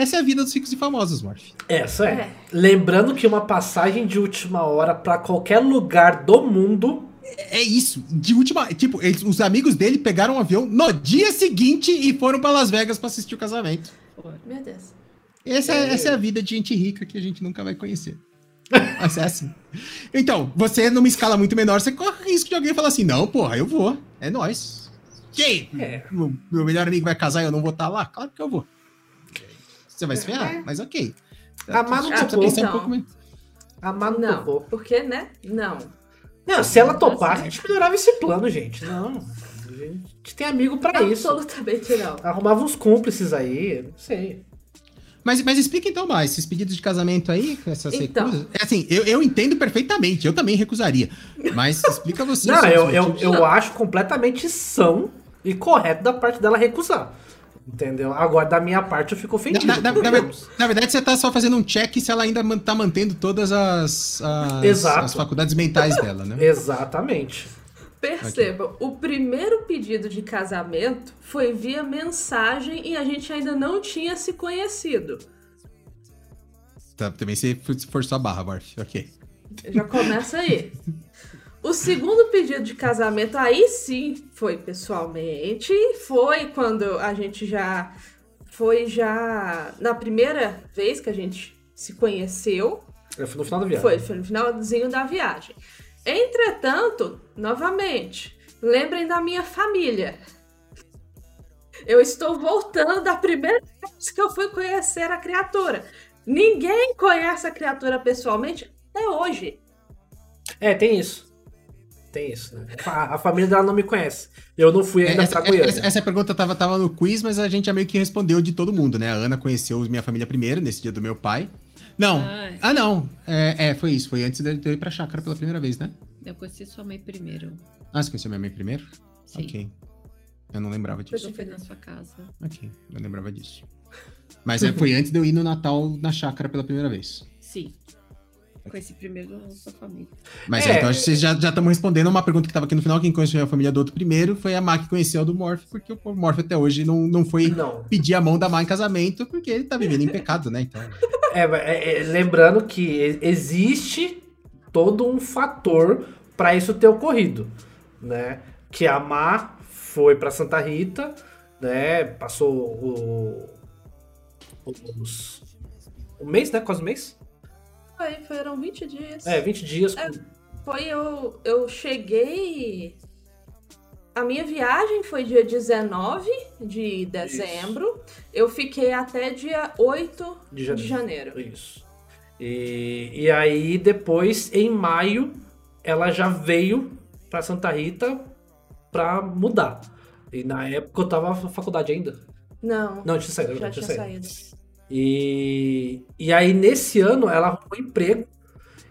Essa é a vida dos ricos e famosos, Morph. Essa é. É. Lembrando que uma passagem de última hora pra qualquer lugar do mundo. É isso, de última. Tipo, eles- os amigos dele pegaram um avião no dia seguinte e foram pra Las Vegas pra assistir o casamento. Meu Deus. Essa é, É. essa é a vida de gente rica que a gente nunca vai conhecer. Mas é assim. Então, você numa escala muito menor, você corre o risco de alguém falar assim: não, porra, eu vou. É nóis. Que? É. Meu, meu melhor amigo vai casar e eu não vou estar lá? Claro que eu vou. Você vai se ferrar, É. mas ok. A Má não Você precisa topou. pensar um Então. pouco mais. A Má não Não, topou. porque, né? Não. Não, se ela topasse, a gente melhorava esse plano, gente. Não. A gente tem amigo pra isso. Absolutamente não. Arrumava uns cúmplices aí, não sei. Mas, mas explica então mais, esses pedidos de casamento aí, com essas Então. recusas. É assim, eu, eu entendo perfeitamente, eu também recusaria. Mas explica você. Não, eu, eu, eu acho completamente são e correto da parte dela recusar. Entendeu? Agora, da minha parte, eu fico ofendido. Na, na- na- na- verdade, você tá só fazendo um check se ela ainda tá mantendo todas as, as, as faculdades mentais dela, né? Exatamente. Perceba, o primeiro pedido de casamento foi via mensagem e a gente ainda não tinha se conhecido. Tá, também você forçou a barra, Morph. Ok. Já começa aí. O segundo pedido de casamento, aí sim, foi pessoalmente. Foi quando a gente já. Foi já. Na primeira vez que a gente se conheceu. É, Foi no final da viagem. Foi, foi no finalzinho da viagem. Entretanto, novamente, lembrem da minha família. Eu estou voltando da primeira vez que eu fui conhecer a criatura. Ninguém conhece a criatura pessoalmente até hoje. É, tem isso. Tem isso, né? A, a família dela não me conhece. Eu não fui ainda Essa, pra Goiânia. essa- essa pergunta tava, tava no quiz, mas a gente já meio que respondeu de todo mundo, né? A Ana conheceu minha família primeiro, nesse dia do meu pai. Não. Ai. Ah, não. É, é, foi isso. Foi antes de eu ir pra chácara pela primeira vez, né? Eu conheci sua mãe primeiro. Ah, você conheceu minha mãe primeiro? Sim. Ok. Eu não lembrava disso. Eu fui na sua casa. Ok, eu lembrava disso. Mas é, foi antes de eu ir no Natal na chácara pela primeira vez. Sim. Conheci primeiro a sua família. Mas É. é, então acho que vocês já estão respondendo uma pergunta que tava aqui no final. Quem conheceu a família do outro primeiro foi a Má que conheceu a do Morph, porque o Morph até hoje não, não foi Não. pedir a mão da Má em casamento, porque ele tá vivendo em pecado, né? Então. É, é, é, lembrando que existe todo um fator pra isso ter ocorrido, né? Que a Má foi pra Santa Rita, né? Passou o, os, o mês, né? Quase um mês? Foi, foram 20 dias. É, 20 dias. É. Foi eu. Eu cheguei. A minha viagem foi dia 19 de dezembro. Eu fiquei até dia 8 De de janeiro. Isso. E, e aí, depois, em maio, ela já veio pra Santa Rita pra mudar. E na época eu tava na faculdade ainda. Não, Não, tinha saído. já tinha saído. saído. E, e aí, nesse ano, ela arrumou emprego.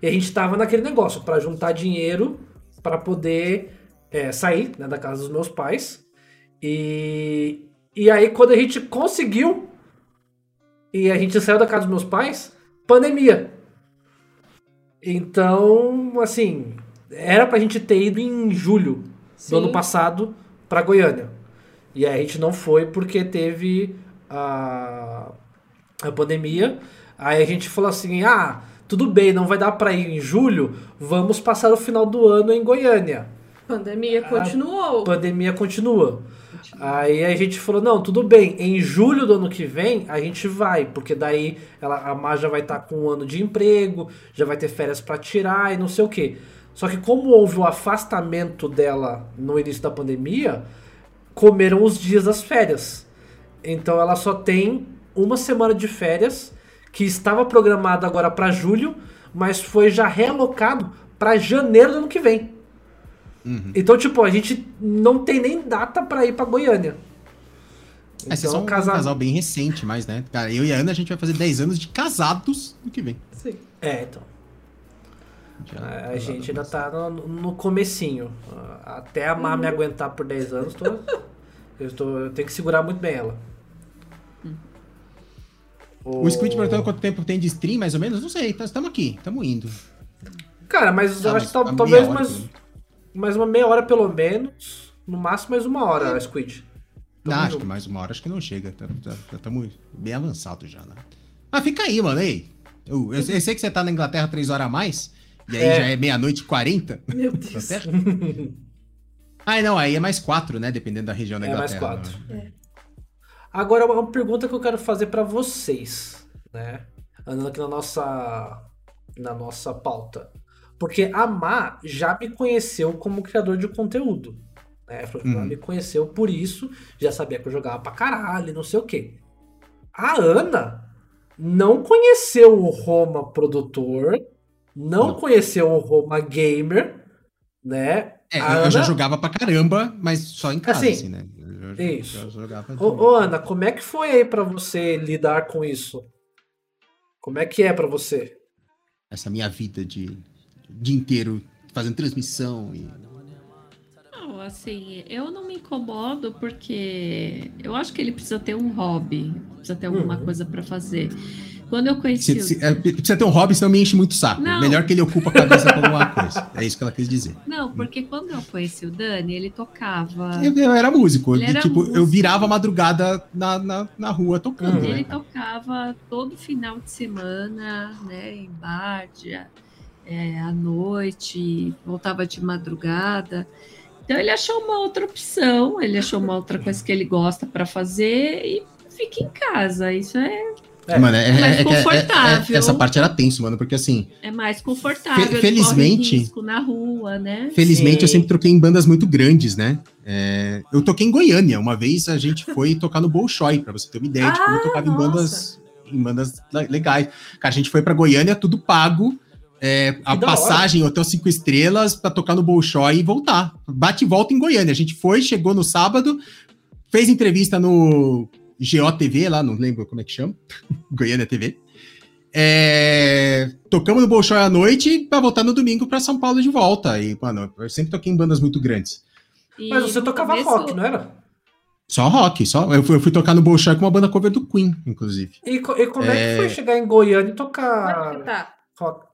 E a gente tava naquele negócio pra juntar dinheiro pra poder é, sair né, da casa dos meus pais. E, e aí, quando a gente conseguiu, e a gente saiu da casa dos meus pais, pandemia. Então, assim, era pra gente ter ido em julho Sim. do ano passado pra Goiânia. E aí a gente não foi porque teve a, a pandemia. Aí a gente falou assim: ah, tudo bem, não vai dar pra ir em julho, vamos passar o final do ano em Goiânia. Pandemia A continuou. pandemia continua. Aí a gente falou, não, tudo bem, em julho do ano que vem a gente vai, porque daí ela, a Má já vai estar com um ano de emprego, já vai ter férias pra tirar e não sei o quê. Só que como houve o afastamento dela no início da pandemia, comeram os dias das férias. Então ela só tem uma semana de férias, que estava programado agora pra julho, mas foi já realocado pra janeiro do ano que vem. Uhum. Então, tipo, a gente não tem nem data pra ir pra Goiânia. É, vocês são um casa- casal bem recente, mas, né? Cara, eu e a Ana, a gente vai fazer 10 anos de casados no que vem. Sim. É, então. Já A, gente ainda mas- tá no, no comecinho. Até a Má me aguentar por 10 anos, tô, eu, tô, eu tenho que segurar muito bem ela. O Squid perguntando quanto tempo tem de stream, mais ou menos? Não sei, estamos aqui, estamos indo. Cara, mas eu Ah, acho que talvez hora, mais, mais uma meia hora pelo menos. No máximo mais uma hora, Squid. Não, acho que mais uma hora acho que não chega. tá- tá- Já estamos bem avançados já, né? Mas fica aí, mano. Ei. Eu, eu sei eu sei que você tá na Inglaterra três horas a mais. E aí É. já é meia-noite e 40. Meu Deus. Inglaterra? ah, não, aí é mais quatro, né? Dependendo da região da É, mais Inglaterra. quatro. né? Agora, uma pergunta que eu quero fazer pra vocês, né? Andando aqui na nossa, na nossa pauta. Porque a Má já me conheceu como criador de conteúdo. Né? Ela Uhum. me conheceu por isso, já sabia que eu jogava pra caralho, não sei o quê. A Ana não conheceu o Roma produtor, não, Não. conheceu o Roma gamer, né? É, A eu, eu já Ana- jogava pra caramba, mas só em casa, Assim, assim, né? Isso. já jogava Ô, ô, Ana, como é que foi aí pra você lidar com isso? Como é que é pra você? essa minha vida de dia inteiro fazendo transmissão e Não, assim, eu não me incomodo porque eu acho que ele precisa ter um hobby, precisa ter alguma Uhum. coisa pra fazer. Quando eu conheci se, é, precisa ter um hobby, senão me enche muito o saco. Não. Melhor que ele ocupa a cabeça com alguma coisa. É isso que ela quis dizer. Não, porque quando eu conheci o Dani, ele tocava. Eu, eu era músico. Ele era tipo, eu músico. virava a madrugada na, na, na rua tocando. Né, Ele cara? tocava todo final de semana, né, em bar, é, à noite, voltava de madrugada. Então ele achou uma outra opção, ele achou uma outra coisa que ele gosta para fazer e fica em casa. Isso é, É. Mano, é, mais é- é- é- confortável. essa parte era tenso, mano, porque assim, é mais confortável. Fe- felizmente- risco na rua, né? felizmente Sim. eu sempre troquei em bandas muito grandes, né? É, eu toquei em Goiânia. Uma vez a gente foi tocar no Bolshoi, pra você ter uma ideia de como eu Ah, tocava em bandas, em bandas le- legais. Cara, a gente foi pra Goiânia, tudo pago. é, a passagem, hotel cinco estrelas, pra tocar no Bolshoi e voltar. Bate e volta em Goiânia. A gente foi, chegou no sábado, fez entrevista no GOTV, lá, não lembro como é que chama. Goiânia TV. É, tocamos no Bolshoi à noite pra voltar no domingo pra São Paulo de volta. E, mano, eu sempre toquei em bandas muito grandes. E Mas você tocava começo- rock, não era? Só rock, só. Eu fui, eu fui tocar no Bolshoi com uma banda cover do Queen, inclusive. E, e como é... É. que foi chegar em Goiânia e tocar tá? rock?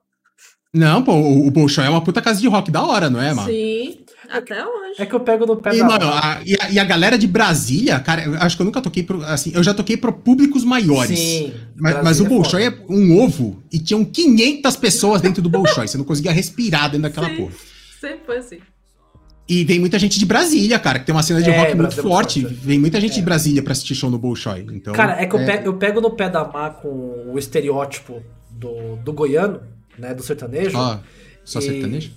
Não, pô, o, o Bolshoi é uma puta casa de rock da hora, não é, mano? Sim, até hoje. É que eu pego no pé E, da mano, a, e, a, e a galera de Brasília, cara, eu acho que eu nunca toquei pro. Assim, eu já toquei pro públicos maiores. Sim. Mas, mas o Bolshoi foda. é um ovo e tinham 500 pessoas dentro do Bolshoi. Você não conseguia respirar dentro daquela Sim. porra. Sempre foi assim. E vem muita gente de Brasília, cara, que tem uma cena de É, rock muito é forte. forte. Vem muita gente É. de Brasília pra assistir show no Bolshoi. Então, Cara, é que eu, pego, eu pego no pé da Má com o estereótipo do, do goiano, né? Do sertanejo. Ó, só E- sertanejo?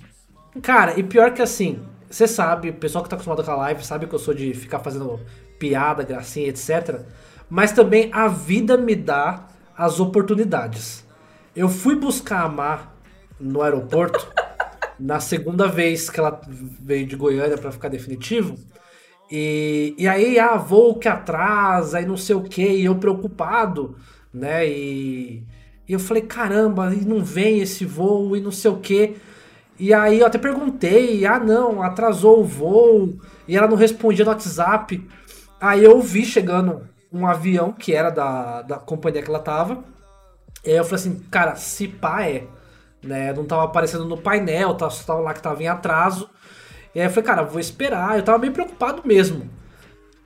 Cara, e pior que assim, você sabe, o pessoal que tá acostumado com a live sabe que eu sou de ficar fazendo piada, gracinha, etc. Mas também a vida me dá as oportunidades. Eu fui buscar a Má no aeroporto na segunda vez que ela veio de Goiânia pra ficar definitivo. E, e aí, ah, voo que atrasa e não sei o que, e eu preocupado, né? E, e eu falei, caramba, e não vem esse voo e não sei o que. E aí eu até perguntei, ah não, atrasou o voo, e ela não respondia no WhatsApp. Aí eu vi chegando um avião que era da, da companhia que ela tava. E aí eu falei assim, cara, se pá é. Né? Não tava aparecendo no painel, tava, só tava lá que tava em atraso. E aí eu falei, cara, vou esperar. Eu tava bem preocupado mesmo.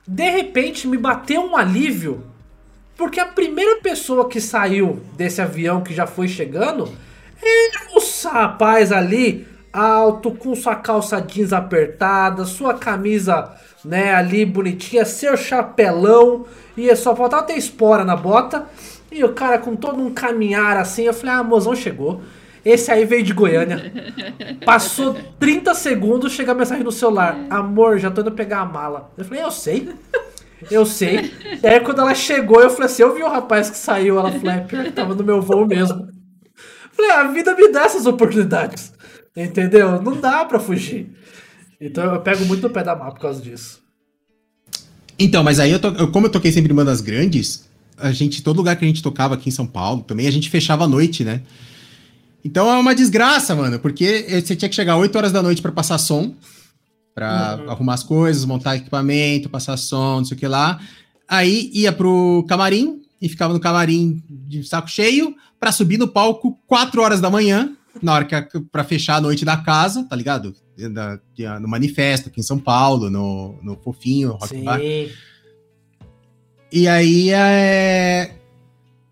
De repente me bateu um alívio, porque a primeira pessoa que saiu desse avião que já foi chegando o rapaz ali, alto, com sua calça jeans apertada, sua camisa, né, ali bonitinha, seu chapelão, e só faltava ter espora na bota. E o cara com todo um caminhar assim, eu falei, ah, mozão chegou. Esse aí veio de Goiânia. Passou 30 segundos, chega a mensagem no celular. Amor, já tô indo pegar a mala. Eu falei, eu sei. Eu sei. E aí quando ela chegou, eu falei assim, eu vi o rapaz que saiu, ela falou, é pior que tava no meu voo mesmo. Falei, a vida me dá essas oportunidades. Entendeu? Não dá pra fugir. Então eu pego muito no pé da má por causa disso. Então, mas aí, eu to- eu- como eu toquei sempre em bandas grandes, a gente, todo lugar que a gente tocava aqui em São Paulo, também a gente fechava à noite, né? Então é uma desgraça, mano, porque você tinha que chegar 8 horas da noite pra passar som, pra Uhum. arrumar as coisas, montar equipamento, passar som, não sei o que lá. Aí ia pro camarim e ficava no camarim de saco cheio pra subir no palco 4 horas da manhã, na hora que a- pra fechar a noite da casa, tá ligado? Da- de- no manifesto aqui em São Paulo, no, no Fofinho, Rock Sim. Bar. E aí, é...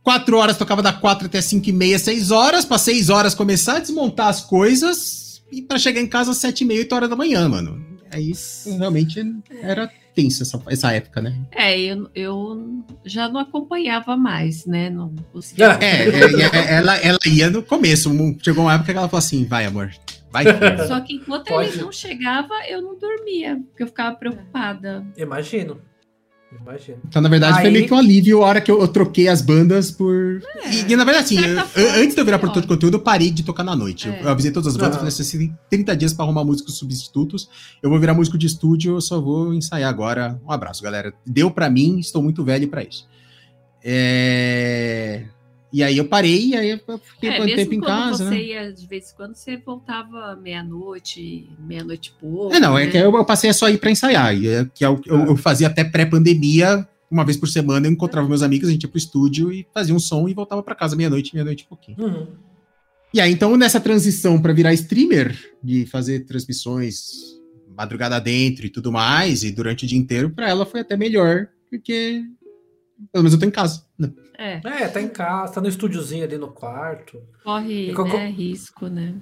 Quatro horas, tocava da quatro até cinco e meia, seis horas. Pra seis horas começar a desmontar as coisas. E pra chegar em casa às sete e meia, oito horas da manhã, mano. Aí, realmente, era tenso essa, essa época, né? É, eu, eu já não acompanhava mais, né? Não conseguia. É, é, é, ela, ela ia no começo. Chegou uma época que ela falou assim, vai, amor. Vai, filho. Só que enquanto Pode. ele não chegava, eu não dormia, porque eu ficava preocupada. Imagino. Imagino. Então, na verdade, foi Aí- meio que um alívio a hora que eu, eu troquei as bandas por. e, e, na verdade, assim, eu- forma, antes de eu virar foi produtor de conteúdo, eu parei de tocar na noite. Eu- É. Eu, avisei todas as bandas, Aham. falei assim: você tem 30 dias pra arrumar músicos substitutos. Eu vou virar músico de estúdio, eu só vou ensaiar agora. Um abraço, galera. Deu pra mim, estou muito velho pra isso. É... E aí eu parei, e aí eu fiquei É, um mesmo tempo em quando casa, você né? ia, de vez em quando, você voltava meia-noite, meia-noite e pouco. É, não, é né? que eu, eu passei a só ir pra ensaiar. e é que é o que eu, eu fazia até pré-pandemia, uma vez por semana eu encontrava meus amigos, a gente ia pro estúdio e fazia um som e voltava para casa meia-noite, meia-noite e pouquinho. Uhum. E aí, então, nessa transição para virar streamer, de fazer transmissões madrugada dentro e tudo mais, e durante o dia inteiro, para ela foi até melhor, porque pelo menos eu tô em casa. Né? É, É, tá em casa, tá no estúdiozinho ali no quarto. corre co- né, risco, né?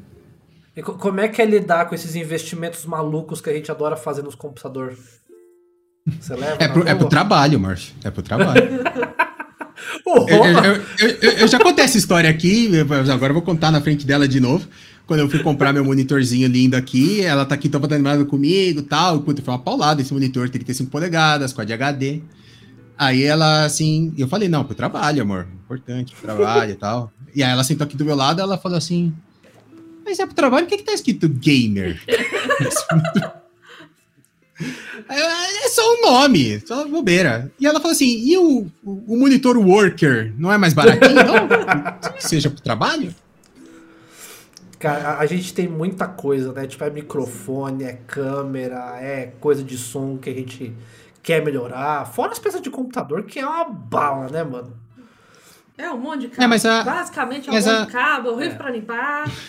E co- como é que é lidar com esses investimentos malucos que a gente adora fazer nos computadores? Você leva? É pro, é pro trabalho, Márcio. É pro trabalho. Eu, eu- eu- eu- eu já contei essa história aqui, agora eu vou contar na frente dela de novo. Quando eu fui comprar meu monitorzinho lindo aqui, ela tá aqui toda animada comigo e tal. Puta, foi uma paulada esse monitor, 35 polegadas, Quad HD. Aí ela, assim, eu falei, não, pro trabalho, amor. Importante, trabalho e tal. E aí ela sentou aqui do meu lado ela falou assim: Mas é pro trabalho, por que, que tá escrito gamer? É só um nome, só bobeira. E ela falou assim: e o, o, o monitor worker não é mais baratinho, não? Que seja pro trabalho? Cara, a- a gente tem muita coisa, né? Tipo, é microfone, é câmera, é coisa de som que a gente quer melhorar. Fora as peças de computador, que é uma bala, né, mano? É um monte de cabo. É, mas a- Basicamente é um mas monte a- de cabo, horrível É. pra limpar.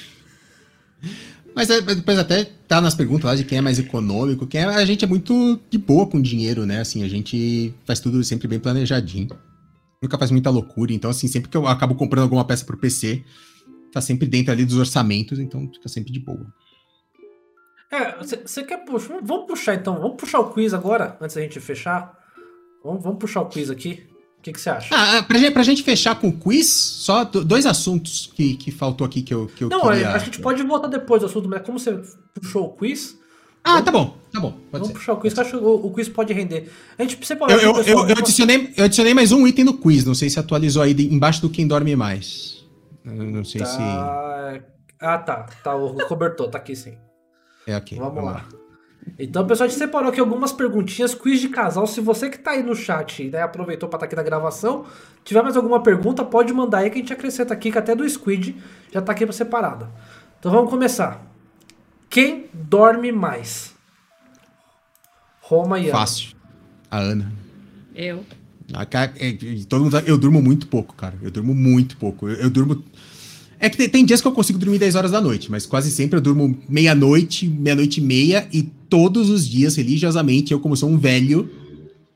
Mas é, depois até tá nas perguntas lá de quem é mais econômico, quem é, a gente é muito de boa com dinheiro, né? Assim, a gente faz tudo sempre bem planejadinho. Nunca faz muita loucura, então assim, sempre que eu acabo comprando alguma peça pro PC, tá sempre dentro ali dos orçamentos, então fica sempre de boa. É, você quer puxar? Vamos puxar então, vamos puxar o quiz agora, antes da gente fechar. Vamos, vamos puxar o quiz aqui. O que você acha? Ah, ah, pra, gente, pra gente fechar com o quiz, só do- dois assuntos que, que faltou aqui que eu, que eu Não, queria... a gente pode voltar depois do assunto, mas como você puxou o quiz, Ah, tá bom, tá bom, vamos ser. puxar o quiz, que eu acho que o, o quiz pode render. A gente separou Eu, eu, eu, eu adicionei, eu adicionei mais um item no quiz, não sei se atualizou aí embaixo do quem dorme mais. Não sei se... Tá... Ah, tá. Tá, o cobertor tá aqui sim. É aqui. Vamos lá. Então, pessoal, a gente separou aqui algumas perguntinhas, quiz de casal. Se você que tá aí no chat, né, aproveitou para estar aqui na gravação, tiver mais alguma pergunta, pode mandar aí que a gente acrescenta aqui, que até do Squid já tá aqui separada. Então vamos começar. Quem dorme mais? Roma e Ana. Fácil. A Ana. Eu. É, todo mundo, eu durmo muito pouco, cara. Eu durmo muito pouco. Eu, eu durmo. É que tem, dias que eu consigo dormir 10 horas da noite, mas quase sempre eu durmo meia-noite, meia-noite e meia, e todos os dias, religiosamente, eu, como sou um velho,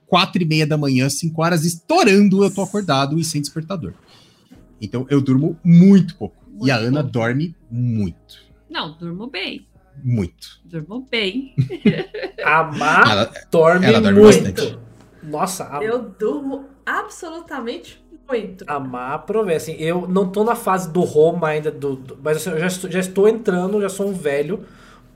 quatro e meia da manhã, cinco horas estourando, eu tô acordado e sem despertador. Então eu durmo muito pouco. e a Muito Ana pouco. dorme muito. Não, durmo bem. Muito. Durmo bem. A Má Ela- dorme, ela dorme muito. bastante. Nossa, a, Eu durmo absolutamente muito. a Má provê. Assim, eu não tô na fase do Roma ainda, do, do- mas assim, eu já estou, já estou entrando, já sou um velho,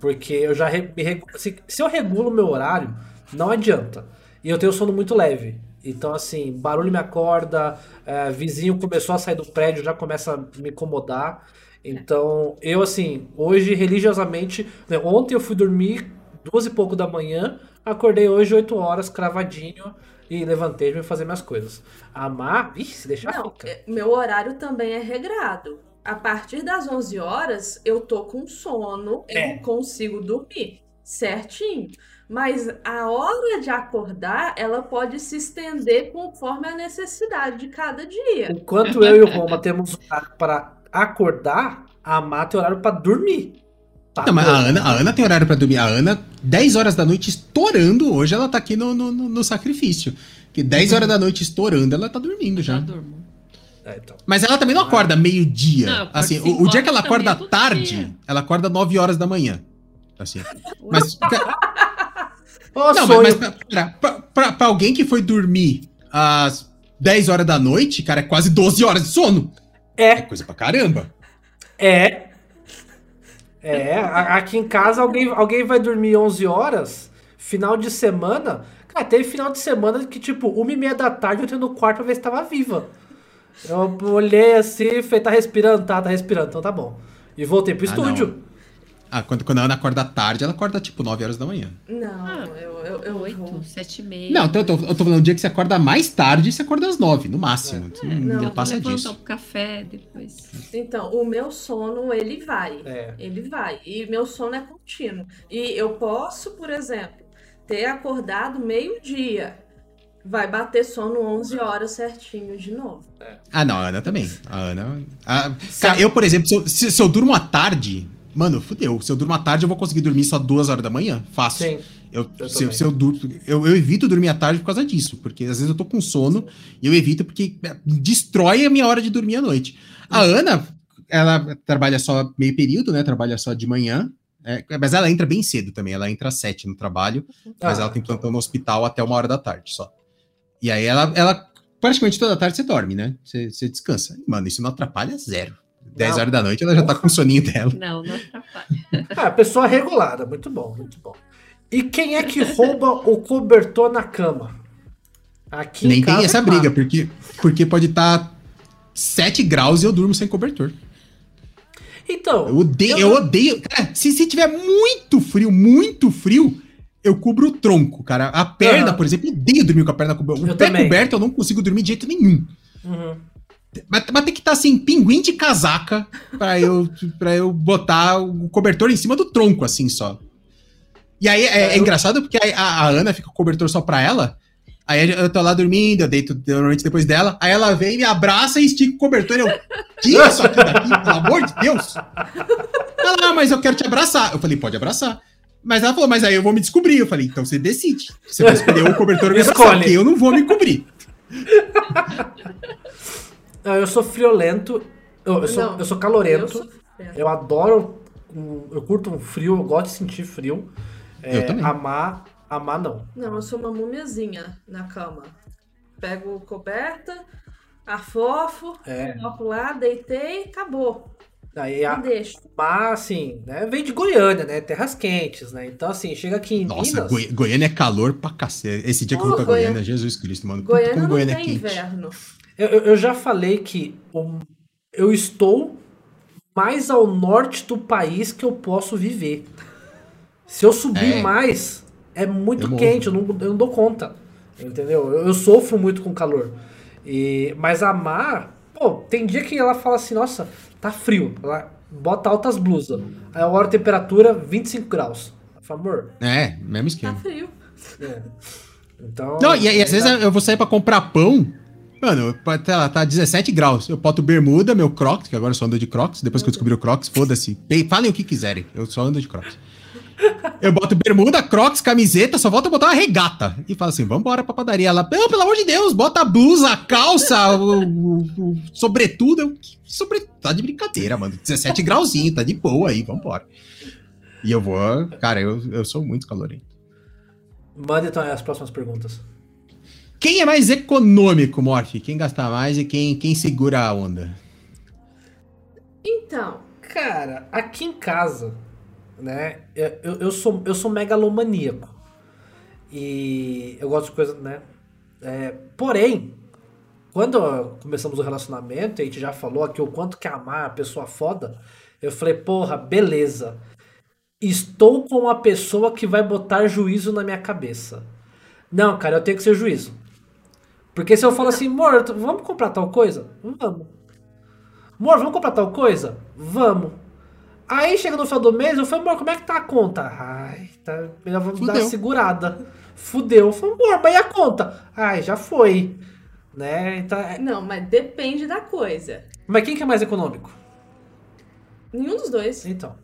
porque eu já re- me se, se eu regulo meu horário, não adianta. E eu tenho sono muito leve. Então, assim, barulho me acorda, é, vizinho começou a sair do prédio, já começa a me incomodar. Então, eu, assim, hoje, religiosamente, né, ontem eu fui dormir duas e pouco da manhã, acordei hoje 8 horas, cravadinho, e levantei e fazer minhas coisas. A Má, ih, se deixar Não, fica. é- meu horário também é regrado. A partir das 11 horas, eu tô com sono, É. eu consigo dormir certinho. Mas a hora de acordar, ela pode se estender conforme a necessidade de cada dia. Enquanto eu e o Roma temos horário para acordar, a Má tem horário para dormir. Tá Não, mas a. Ana, a Ana tem horário pra dormir. A Ana, 10 horas da noite estourando, hoje ela tá aqui no, no, no- sacrifício. Que 10 horas da noite estourando, ela tá dormindo Já já. durmo. É, então. Mas ela também não acorda meio-dia. Assim, o, o dia que ela acorda todo tarde, dia. ela acorda 9 horas da manhã. Assim. Mas, Ô, não, mas, mas pra, pra, pra- pra alguém que foi dormir às 10 horas da noite, cara, é quase 12 horas de sono. É É, coisa pra caramba. é. É, aqui em casa alguém, alguém vai dormir 11 horas, final de semana. Cara, teve final de semana que, tipo, uma e meia da tarde eu entrei no quarto pra ver se tava viva. Eu olhei assim, falei, tá respirando? Tá, tá respirando, então tá bom. E voltei pro Ah, estúdio. Ah, quando, quando a Ana acorda tarde, ela acorda tipo 9 horas da manhã. Não, Ah, eu, eu, eu vou. Oito, sete e meia. Não, então eu tô, eu tô falando um dia que você acorda mais tarde, você acorda às 9, no máximo. É, não, não, não passa disso. pro café depois. Então, o meu sono, ele vai. É. Ele vai. E meu sono é contínuo. E eu posso, por exemplo, ter acordado meio-dia, vai bater sono 11 horas certinho de novo. Ah, não, a Ana também. A Ana. a- cara, eu, por exemplo, se eu, se- se eu durmo à tarde, mano, fudeu. Se eu durmo à tarde, eu vou conseguir dormir só duas horas da manhã? Fácil. Sim. Eu, Eu se, se eu, durmo, eu, eu evito dormir à tarde por causa disso, porque às vezes eu tô com sono e eu evito porque é, destrói a minha hora de dormir à noite. A Uhum. Ana, ela trabalha só meio período, né? Trabalha só de manhã. é, mas ela entra bem cedo também, ela entra às sete no trabalho, mas Ah, ela tem plantão no hospital até uma hora da tarde só. E aí ela, ela praticamente toda tarde você dorme, né? Você, você descansa. Mano, isso não atrapalha zero. 10 Não. horas da noite ela já tá com o soninho dela. Não, não atrapalha. Ah, pessoa regulada, muito bom, muito bom. E quem é que rouba o cobertor na cama? Aqui em Nem tem é essa claro. briga, porque, porque pode estar 7 graus e eu durmo sem cobertor. Então, Eu odeio, Eu eu, odeio. Cara, se, se tiver muito frio, muito frio, eu cubro o tronco, cara. A perna, Aham. por exemplo, eu odeio dormir com a perna coberta. O Eu pé também. coberto eu não consigo dormir de jeito nenhum. uhum. Mas, mas tem que estar assim, pinguim de casaca, pra eu, pra eu botar o cobertor em cima do tronco, assim só. E aí é, é Eu- engraçado porque a, a- Ana fica com o cobertor só pra ela. Aí eu tô lá dormindo, eu deito normalmente depois dela. Aí ela vem, me abraça e estica o cobertor. E eu, tira isso aqui daqui, pelo amor de Deus. Ela, ah, mas eu quero te abraçar. Eu falei, pode abraçar. Mas ela falou, mas aí eu vou me descobrir. Eu falei, então você decide. Você vai escolher o cobertor porque eu não vou me cobrir. Não, eu sou friolento, eu, eu sou, Não, eu sou Eu calorento, sou fria. eu adoro, eu curto um frio, eu gosto de sentir frio. É, Eu também. Amar, amar não. Não, eu sou uma múmiazinha na cama. Pego coberta, afofo, É. coloco lá, deitei, acabou. Aí a, deixo. amar, assim, né, vem de Goiânia, né, terras quentes, né, então assim, chega aqui em Nossa, Minas... Goi- Goiânia é calor pra cacete. Esse dia que eu fui pra Goiânia, Goiânia- Jesus Cristo, mano. Goiânia como não Goiânia é tem quente. inverno. Eu, eu- eu já falei que o- eu estou mais ao norte do país que eu posso viver. Se eu subir É. mais, é muito Eu morro. quente, eu não, eu não dou conta. Entendeu? Eu, eu sofro muito com calor. E, mas a Mar, pô, tem dia que ela fala assim, nossa, tá frio. Ela bota altas blusas. Aí a hora a temperatura 25 graus. Por favor. É, mesmo Tá esquema. frio. É. Então. Não, e, e às vezes eu vou sair pra comprar pão. Mano, tá, tá 17 graus. Eu boto bermuda, meu crocs, que agora eu só ando de crocs. Depois que eu descobri o crocs, foda-se. Falem o que quiserem. Eu só ando de crocs. Eu boto bermuda, crocs, camiseta, só volto a botar uma regata. E falo assim, vambora pra padaria. Ela, não, pelo amor de Deus, bota a blusa, a calça, o, o, o sobretudo. Eu, que sobre... Tá de brincadeira, mano. 17 grauzinho, tá de boa aí, vambora. E eu vou... Cara, eu, eu sou muito calorento. Manda então as próximas perguntas. Quem é mais econômico, Morph? Quem gasta mais e quem, quem segura a onda? Então, Cara, aqui em casa, né, eu, eu, sou, eu sou megalomaníaco. E eu gosto de coisas, né? É, porém, quando começamos o relacionamento, a gente já falou aqui o quanto que amar a pessoa foda, eu falei, porra, beleza. Estou com uma pessoa que vai botar juízo na minha cabeça. Não, cara, eu tenho que ser juízo. Porque se eu falo assim, amor, vamos comprar tal coisa? Vamos. Amor, vamos comprar tal coisa? Vamos. Aí chega no final do mês, eu falei, amor, como é que tá a conta? Ai, tá. Melhor vamos dar uma Fudeu. segurada. Fudeu. Eu falei, amor, mas e a conta? Ai, já foi. Né? Então, é- não, mas depende da coisa. Mas quem que é mais econômico? Nenhum dos dois. Então,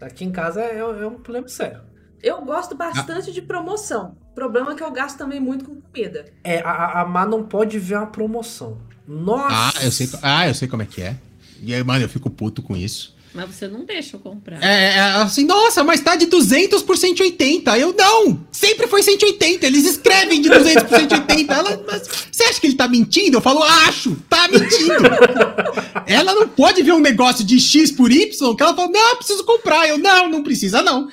aqui em casa é, é um problema sério. Eu gosto bastante de promoção. O problema é que eu gasto também muito com comida. É, a, a, Má não pode ver uma promoção. Nossa! Ah, eu sei, ah, eu sei como é que é. E aí, mano, eu fico puto com isso. Mas você não deixa eu comprar. É, é, assim, nossa, mas tá de 200 por 180. Eu, não! Sempre foi 180. Eles escrevem de 200 por 180. Ela, mas você acha que ele tá mentindo? Eu falo, acho! Tá mentindo! ela não pode ver um negócio de X por Y que ela fala, não, eu preciso comprar. Eu, não, não precisa não.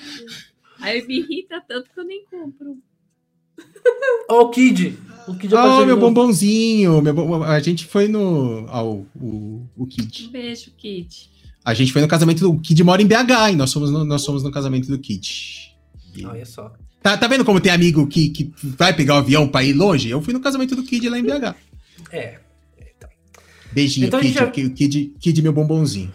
Aí me irrita tanto que eu nem compro. Ó, o Kid. O Kid Oh, meu bombonzinho. Meu bom- A gente foi no. Ao, o, o Um Kid. beijo, Kit. A gente foi no casamento do. O Kid mora em BH, e nós fomos no, nós fomos no casamento do Kid. E- Olha só. Tá, tá vendo como tem amigo que, que vai pegar o avião pra ir longe? Eu fui no casamento do Kid lá em BH. É. Beijinho, Então a Kid, gente já- Kid, Kid, Kid, meu bombonzinho.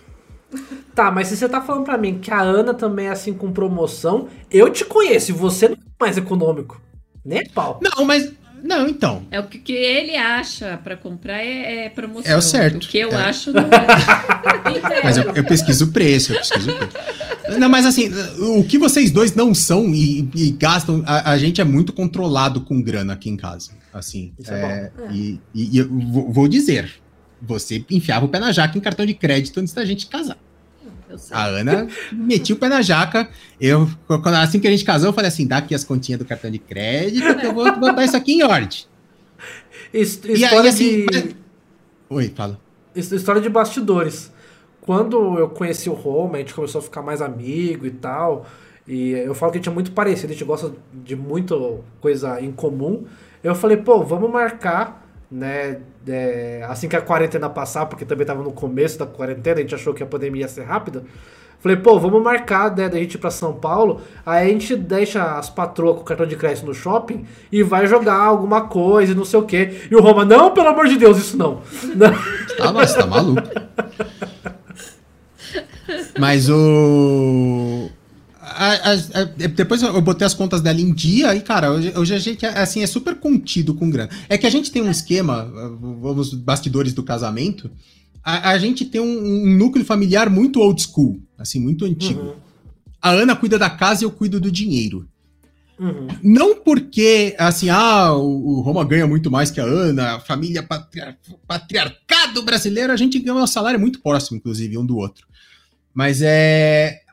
Tá, mas se você tá falando pra mim que a Ana também é assim com promoção, eu te conheço e você não é mais econômico. Nem pau. Não, mas. Não, então. É o que, que ele acha para comprar é, é, promoção. É o certo. O que eu é. acho não é. Mas eu, eu, pesquiso o preço, eu pesquiso o preço. Não, mas assim, o que vocês dois não são e, e gastam, a, a, gente é muito controlado com grana aqui em casa. Assim. É, é e, e, e, eu vou, vou dizer, você enfiava o pé na jaca em cartão de crédito antes da gente casar. A Ana metiu o pé na jaca. Eu, assim que a gente casou, eu falei assim: dá aqui as continhas do cartão de crédito, que eu vou botar isso aqui em ordem. História e aí, assim, de. Oi, fala. História de bastidores. Quando eu conheci o Roma, a gente começou a ficar mais amigo e tal. E eu falo que a gente é muito parecido, a gente gosta de muita coisa em comum. Eu falei, pô, vamos marcar, né? é, assim que a quarentena passar, porque também tava no começo da quarentena, a gente achou que a pandemia ia ser rápida. Falei, pô, vamos marcar né, da gente ir pra São Paulo, aí a gente deixa as patroas com o cartão de crédito no shopping e vai jogar alguma coisa e não sei o quê. E o Roma, não, pelo amor de Deus, isso não. Tá, mas tá maluco. Mas o. A, a, a, depois eu botei as contas dela em dia e, cara, hoje, hoje a gente assim, é super contido com grana. É que a gente tem um esquema, vamos, bastidores do casamento, a, gente tem um, um, núcleo familiar muito old school, assim, muito antigo. Uhum. A Ana cuida da casa e eu cuido do dinheiro. Uhum. Não porque, assim, ah, o, o, Roma ganha muito mais que a Ana, a família patriar, patriarcado brasileiro, a gente ganha um salário muito próximo, inclusive, um do outro. Mas é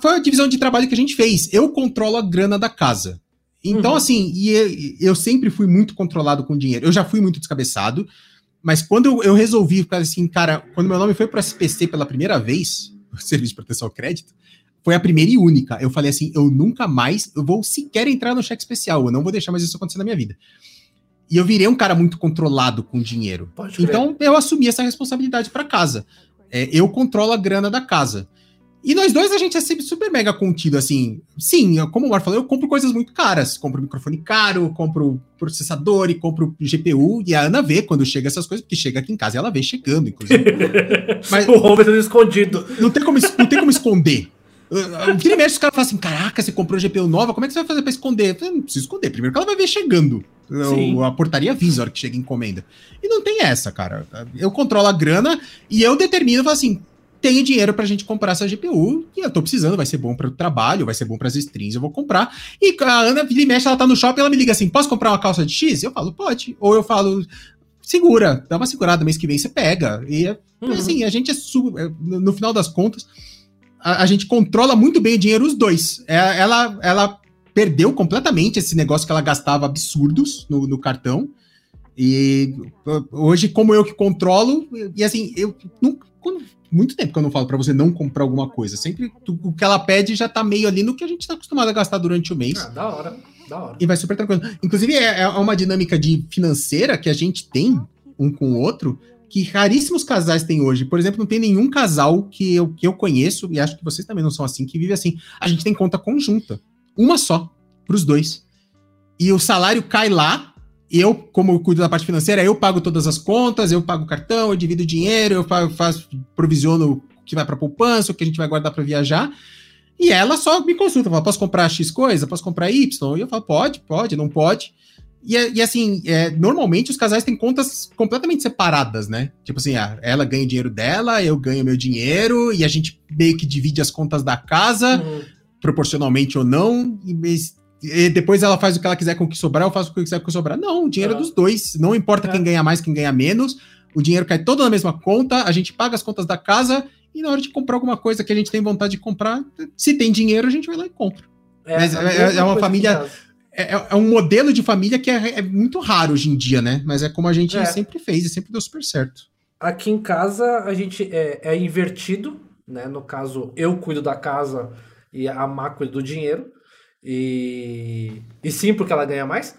foi a divisão de trabalho que a gente fez. Eu controlo a grana da casa. Então, uhum. assim, e eu sempre fui muito controlado com dinheiro. Eu já fui muito descabeçado, mas quando eu, eu resolvi ficar assim, cara, quando meu nome foi para SPC pela primeira vez, Serviço de Proteção ao Crédito, foi a primeira e única. Eu falei assim, eu nunca mais, eu vou sequer entrar no cheque especial, eu não vou deixar mais isso acontecer na minha vida. E eu virei um cara muito controlado com dinheiro. Então, eu assumi essa responsabilidade para casa. É, eu controlo a grana da casa. E nós dois a gente é sempre super mega contido, assim. Sim, como o Mar falou, eu compro coisas muito caras. Compro microfone caro, compro processador e compro GPU. E a Ana vê quando chega essas coisas, porque chega aqui em casa e ela vê chegando, inclusive. Mas, o Robert tá escondido. Não tem como, não tem como esconder. Vira e mexe, os caras falam assim: caraca, você comprou GPU nova, como é que você vai fazer pra esconder? Eu não preciso esconder. Primeiro que ela vai ver chegando. Sim. A portaria avisa a hora que chega encomenda. E não tem essa, cara. Eu controlo a grana e eu determino, assim, tenho dinheiro pra gente comprar essa GPU, e eu tô precisando, vai ser bom para o trabalho, vai ser bom para as strings, eu vou comprar. E a Ana vira e mexe, ela tá no shopping, ela me liga assim: posso comprar uma calça de X? Eu falo, pode. Ou eu falo, segura, dá uma segurada, mês que vem você pega. E uhum. assim, a gente é, é no final das contas, a, a, gente controla muito bem o dinheiro, os dois. É, ela, ela perdeu completamente esse negócio que ela gastava absurdos no, no cartão. E hoje, como eu que controlo, e assim, eu nunca. Quando, muito tempo que eu não falo para você não comprar alguma coisa. Sempre tu, o que ela pede já tá meio ali no que a gente tá acostumado a gastar durante o mês. Ah, da hora, da hora. E vai super tranquilo. Inclusive, é, é uma dinâmica de financeira que a gente tem um com o outro que raríssimos casais têm hoje. Por exemplo, não tem nenhum casal que eu, que eu conheço, e acho que vocês também não são assim, que vive assim. A gente tem conta conjunta. Uma só, pros dois. E o salário cai lá, eu, como eu cuido da parte financeira, eu pago todas as contas, eu pago o cartão, eu divido dinheiro, eu faço, provisiono o que vai para poupança, o que a gente vai guardar para viajar. E ela só me consulta, fala, posso comprar X coisa? Posso comprar Y? E eu falo, pode, pode, não pode. E, e assim, é, normalmente os casais têm contas completamente separadas, né? Tipo assim, ah, ela ganha o dinheiro dela, eu ganho meu dinheiro, e a gente meio que divide as contas da casa, uhum. proporcionalmente ou não, e e depois ela faz o que ela quiser com o que sobrar, eu faço o que eu quiser com o que sobrar. Não, o dinheiro é, é dos dois. Não importa é. quem ganha mais, quem ganha menos. O dinheiro cai todo na mesma conta, a gente paga as contas da casa e na hora de comprar alguma coisa que a gente tem vontade de comprar, se tem dinheiro, a gente vai lá e compra. É, Mas é, é, é uma família. É, é, um modelo de família que é, muito raro hoje em dia, né? Mas é como a gente sempre fez e sempre deu super certo. Aqui em casa a gente é, invertido, né? No caso, eu cuido da casa e a Má cuida do dinheiro. E, e sim, porque ela ganha mais.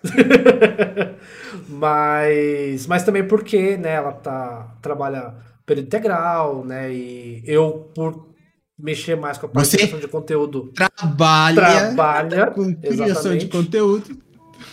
mas, mas também porque né, ela tá, trabalha período integral, né? E eu, por mexer mais com a parte criação de conteúdo. Trabalha, trabalha com criação exatamente. de conteúdo.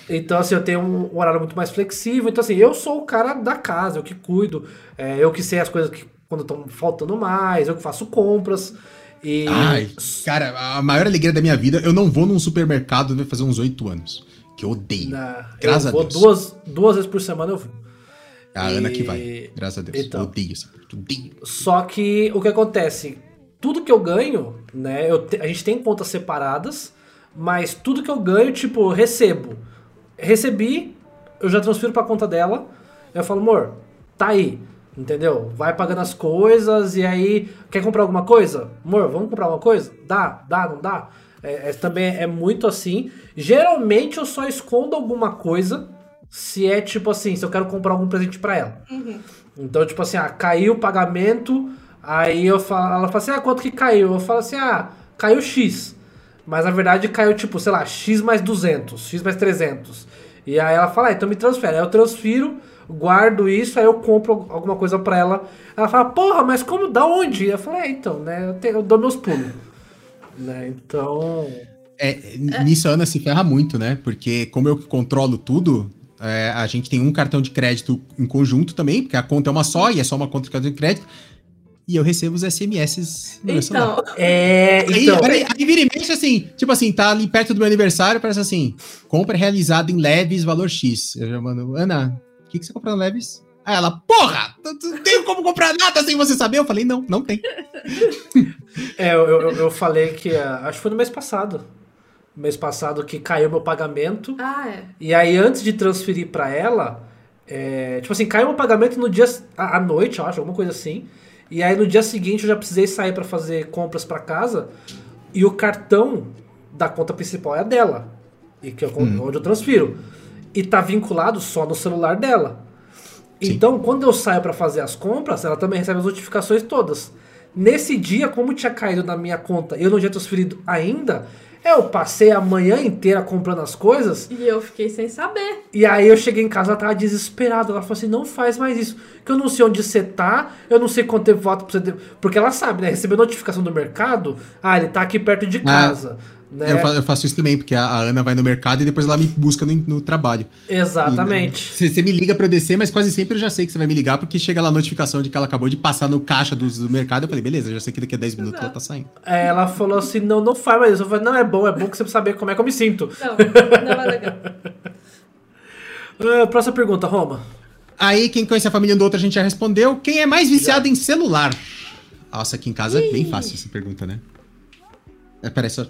Então, assim, eu tenho um horário muito mais flexível. Então, assim, eu sou o cara da casa, eu que cuido, é, eu que sei as coisas que quando estão faltando mais, eu que faço compras. E... Ai, cara, a maior alegria da minha vida, eu não vou num supermercado vai fazer uns oito anos. Que eu odeio. Na, Graças eu a vou Deus. Duas, duas vezes por semana eu vou. É a E- Ana que vai. Graças a Deus. Então. Eu odeio isso. Odeio. Só que o que acontece? Tudo que eu ganho, né? Eu te- a gente tem contas separadas, mas tudo que eu ganho, tipo, eu recebo. Recebi, eu já transfiro pra conta dela. Eu falo, amor, tá aí. Entendeu? Vai pagando as coisas e aí. Quer comprar alguma coisa? Amor, vamos comprar alguma coisa? Dá, dá, não dá? É, é- também é muito assim. Geralmente eu só escondo alguma coisa se é tipo assim, se eu quero comprar algum presente pra ela. Então, tipo assim, ah, caiu o pagamento, aí eu falo, ela fala assim, ah, quanto que caiu? Eu falo assim, ah, caiu X. Mas na verdade caiu tipo, sei lá, X mais 200, X mais 300. E aí ela fala, ah, então me transfere. Aí eu transfiro, guardo isso, aí eu compro alguma coisa pra ela. Ela fala, porra, mas como, da onde? Eu falei, é, então, né, eu, tenho- eu dou meus pulos. né, então... É, nisso a Ana se ferra muito, né? Porque como eu que controlo tudo, é, a gente tem um cartão de crédito em conjunto também, porque a conta é uma só e é só uma conta de cartão de crédito. E eu recebo os SMS no meu celular. Então, É, Aí, então... aí, aí vira e mexe assim, tipo assim, tá ali perto do meu aniversário, parece assim, compra realizada em leves, valor X. Eu já mando, Ana, o que, que você comprou no leves? Aí ela, porra, não tenho como comprar nada sem você saber. Eu falei, não, não tem. É, eu, eu, eu falei que, ah, acho que foi no mês passado. Mês passado que caiu meu pagamento. ah, é. E aí, antes de transferir pra ela, é, tipo assim, caiu o pagamento no dia à à noite, eu acho, alguma coisa assim. E aí no dia seguinte eu já precisei sair pra fazer compras pra casa. E o cartão da conta principal é a dela. E que é onde eu transfiro. E tá vinculado só no celular dela. Sim. Então, quando eu saio pra fazer as compras, ela também recebe as notificações todas. Nesse dia, como tinha caído na minha conta e eu não tinha transferido ainda, eu passei a manhã inteira comprando as coisas E eu fiquei sem saber. e aí eu cheguei em casa, ela tava desesperada. Ela falou assim, não faz mais isso. Que eu não sei onde você tá, eu não sei quanto tempo falta pra você... ter-" Porque ela sabe, né? Recebeu notificação do mercado, ah, ele tá aqui perto de casa. Né? Eu, fa- eu faço isso também, porque a, a Ana vai no mercado e depois ela me busca no, no trabalho. Exatamente. Você você me liga pra eu descer, mas quase sempre eu já sei que você vai me ligar, porque chega lá a notificação de que ela acabou de passar no caixa do, do mercado. Eu falei, beleza, eu já sei que daqui a 10 minutos ela tá saindo. Aí ela falou assim, não, não faz mais isso. Eu falei, não, é bom, é bom que você saber como é que eu me sinto. Não, não é legal. Ah, próxima pergunta, Roma. Aí, quem conhece a família do outro, a gente já respondeu. Quem é mais viciado em celular? Nossa, aqui em casa é bem fácil essa pergunta, né? É, peraí, só.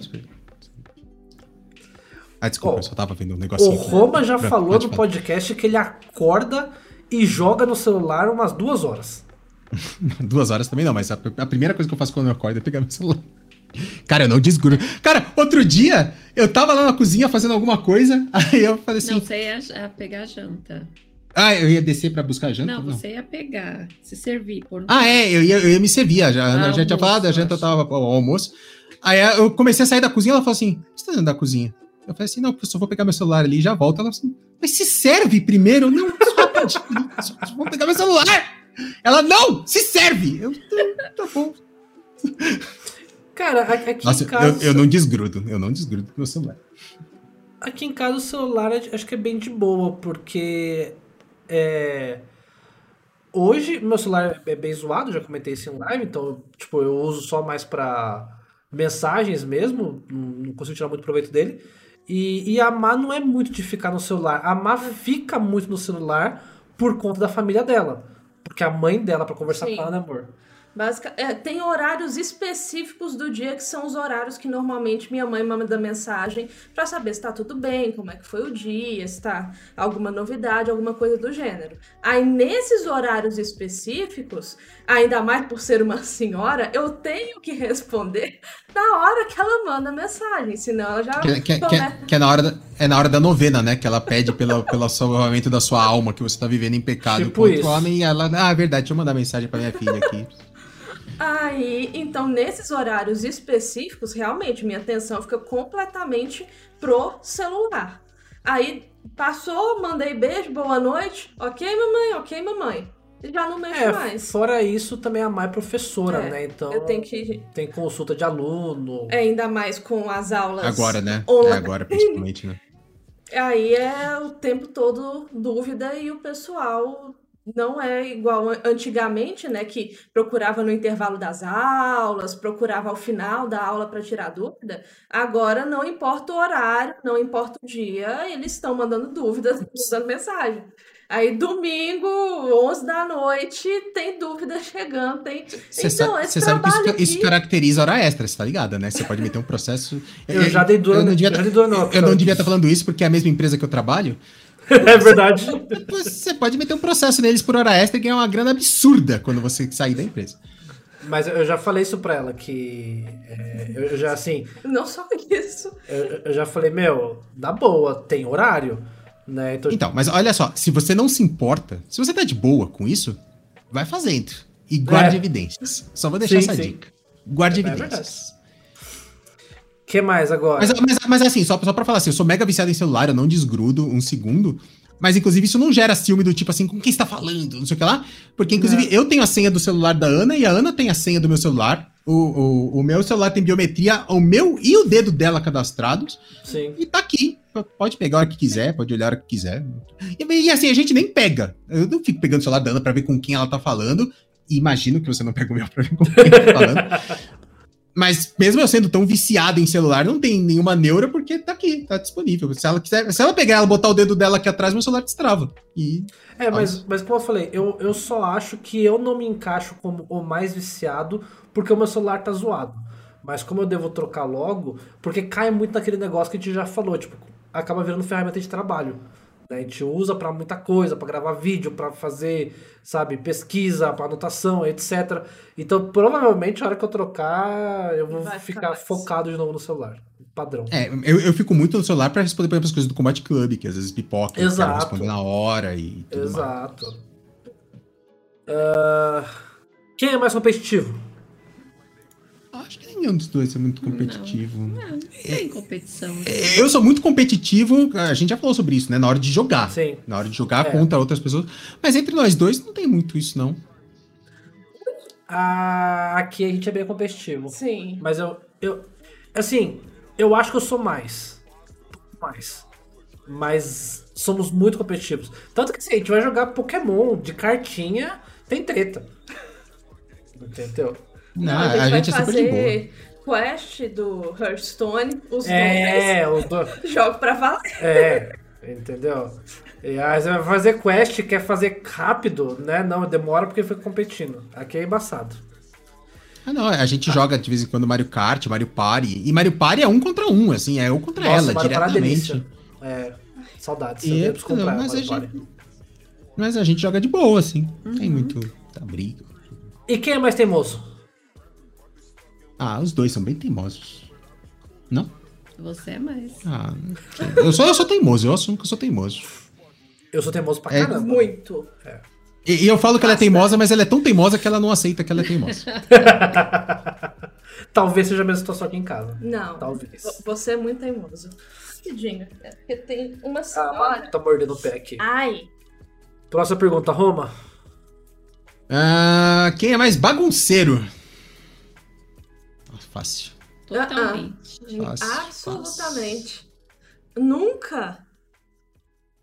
Ah, desculpa, Ó, eu só tava vendo um O negocinho. Roma já Pra- falou pode no podcast que ele acorda e joga no celular umas duas horas. Duas horas também não, mas a, a primeira coisa que eu faço quando eu acordo é pegar meu celular. Cara, eu não desgrudo. Cara, outro dia eu tava lá na cozinha fazendo alguma coisa, aí eu falei assim: Não, você ia a pegar a janta. Ah, eu ia descer pra buscar a janta? Não, você ia pegar, se servir. Por... Ah, é, eu ia, eu ia me servir. Já, a Ah, já tinha almoço, falado, a janta acho. tava ao almoço. Aí eu comecei a sair da cozinha, ela falou assim: o que você tá dentro da cozinha? Eu falei assim: não, eu só vou pegar meu celular ali e já volto. Ela assim: mas se serve primeiro? Não, só só, só vou pegar meu celular. Ela, não, se serve. Eu, tá bom. Cara, aqui Nossa, em casa... eu, eu não desgrudo, eu não desgrudo do meu celular. Aqui em casa o celular é- acho que é bem de boa, porque é, hoje meu celular é bem zoado, já comentei isso em live, então tipo, eu uso só mais pra mensagens mesmo, não consigo tirar muito proveito dele. E, e a Má não é muito de ficar no celular. A Má fica muito no celular por conta da família dela. Porque a mãe dela, pra conversar Sim. com ela, né, amor? Basica, é, tem horários específicos do dia que são os horários que normalmente minha mãe manda mensagem pra saber se tá tudo bem, como é que foi o dia, se tá alguma novidade, alguma coisa do gênero. Aí nesses horários específicos, ainda mais por ser uma senhora, eu tenho que responder na hora que ela manda mensagem, senão ela já Que, que- que- começa- que é, na hora da, é na hora da novena, né? Que ela pede pelo, pelo salvamento da sua alma, que você tá vivendo em pecado Tipo contra o homem. E ela, ah, é verdade, deixa eu mandar mensagem pra minha filha aqui. Aí, então, nesses horários específicos, realmente, minha atenção fica completamente pro celular. Aí, passou, mandei beijo, boa noite. Ok, mamãe, ok, mamãe. Já não mexo É, mais. fora isso, também a Má é professora, É, né? Então Eu tenho que. tem consulta de aluno. é, Ainda mais com as aulas. Agora, né? É online. agora, principalmente, né? Aí é o tempo todo dúvida e o pessoal não é igual antigamente, né, que procurava no intervalo das aulas, procurava ao final da aula para tirar dúvida. Agora não importa o horário, não importa o dia, eles estão mandando dúvidas, mandando mensagem. Aí domingo, 11 da noite, tem dúvida chegando, tem. Você então, sabe, esse você sabe que isso, trabalho isso aqui- caracteriza hora extra, você tá ligado, né? Você pode meter um processo. Eu já dei dura, eu não devia, já dei dura não, eu não devia estar falando isso porque é a mesma empresa que eu trabalho. É verdade. Você pode meter um processo neles por hora extra e ganhar uma grana absurda quando você sair da empresa. Mas eu já falei isso pra ela, que é, eu já assim, Não só isso. eu, eu já falei, meu, na boa, tem horário, né? Então, Então, mas olha só, se você não se importa, se você tá de boa com isso, vai fazendo. E guarde É. evidências. Só vou deixar Sim, essa sim. dica. Guarde É evidências. Que mais agora? Mas, mas, mas assim, só, só pra falar assim, eu sou mega viciado em celular, eu não desgrudo um segundo. Mas, inclusive, isso não gera ciúme do tipo assim, com quem está falando, não sei o que lá. Porque, inclusive, Não. eu tenho a senha do celular da Ana e a Ana tem a senha do meu celular. O, o, o meu celular tem biometria, o meu e o dedo dela cadastrados. Sim. E tá aqui. Pode pegar a hora que quiser, pode olhar a hora que quiser. E, e, assim, a gente nem pega. Eu não fico pegando o celular da Ana pra ver com quem ela tá falando. E imagino que você não pega o meu pra ver com quem ela tá falando. Mas mesmo eu sendo tão viciado em celular, não tem nenhuma neura porque tá aqui, tá disponível. Se ela quiser, se ela pegar ela, botar o dedo dela aqui atrás, meu celular destrava. E É, mas, mas como eu falei, eu, eu só acho que eu não me encaixo como o mais viciado porque o meu celular tá zoado. Mas como eu devo trocar logo, porque cai muito naquele negócio que a gente já falou, tipo, acaba virando ferramenta de trabalho. Né? A gente usa pra muita coisa, pra gravar vídeo, pra fazer, sabe, pesquisa, pra anotação, etc. Então, provavelmente, a hora que eu trocar, eu vou Vai ficar ficar focado de novo no celular. Padrão. é, eu, eu fico muito no celular pra responder, por exemplo, as coisas do Combat Club, que às vezes pipoca, eu quero Exato. responder na hora e tudo mais. Exato. Ah, quem é mais competitivo? Acho que nenhum dos dois é muito competitivo. Não, não tem competição. Eu sou muito competitivo, a gente já falou sobre isso, né? Na hora de jogar. Sim. Na hora de jogar É. contra outras pessoas. Mas entre nós dois não tem muito isso, não. Ah, aqui a gente é bem competitivo. Sim. Mas eu, eu. Assim, eu acho que eu sou mais. Mais. Mas somos muito competitivos. Tanto que assim, a gente vai jogar Pokémon de cartinha, tem treta. Entendeu? Não, a gente, a gente é vai boa. fazer quest do Hearthstone, os É, dois. dois. Jogo pra valer. É, entendeu? E aí você vai fazer quest, quer fazer rápido, né? Não, demora porque foi competindo. Aqui é embaçado. Ah, não, a gente joga de vez em quando Mario Kart, Mario Party. E Mario Party é um contra um, assim, é eu contra ela, Mario Party é diretamente. É, saudades. E, eu é, devo comprar mas, a Mario Party. gente, mas a gente joga de boa, assim. Não Uhum. tem muito tá, briga. E quem é mais teimoso? Ah, os dois são bem teimosos. Não? Você é mais. Ah, eu, sou, eu sou teimoso, eu assumo que eu sou teimoso. Eu sou teimoso pra É. caramba. Muito. E, e eu falo que ela é teimosa, mas ela é tão teimosa que ela não aceita que ela é teimosa. Talvez seja a mesma situação aqui em casa. Não. Talvez. vo- Você é muito teimoso. Rapidinho. é Porque tem uma Ah, senhora. tá mordendo o pé aqui. Ai. Próxima pergunta, Roma. Ah, quem é mais bagunceiro? Fácil. Totalmente. Fácil, absolutamente. Nunca.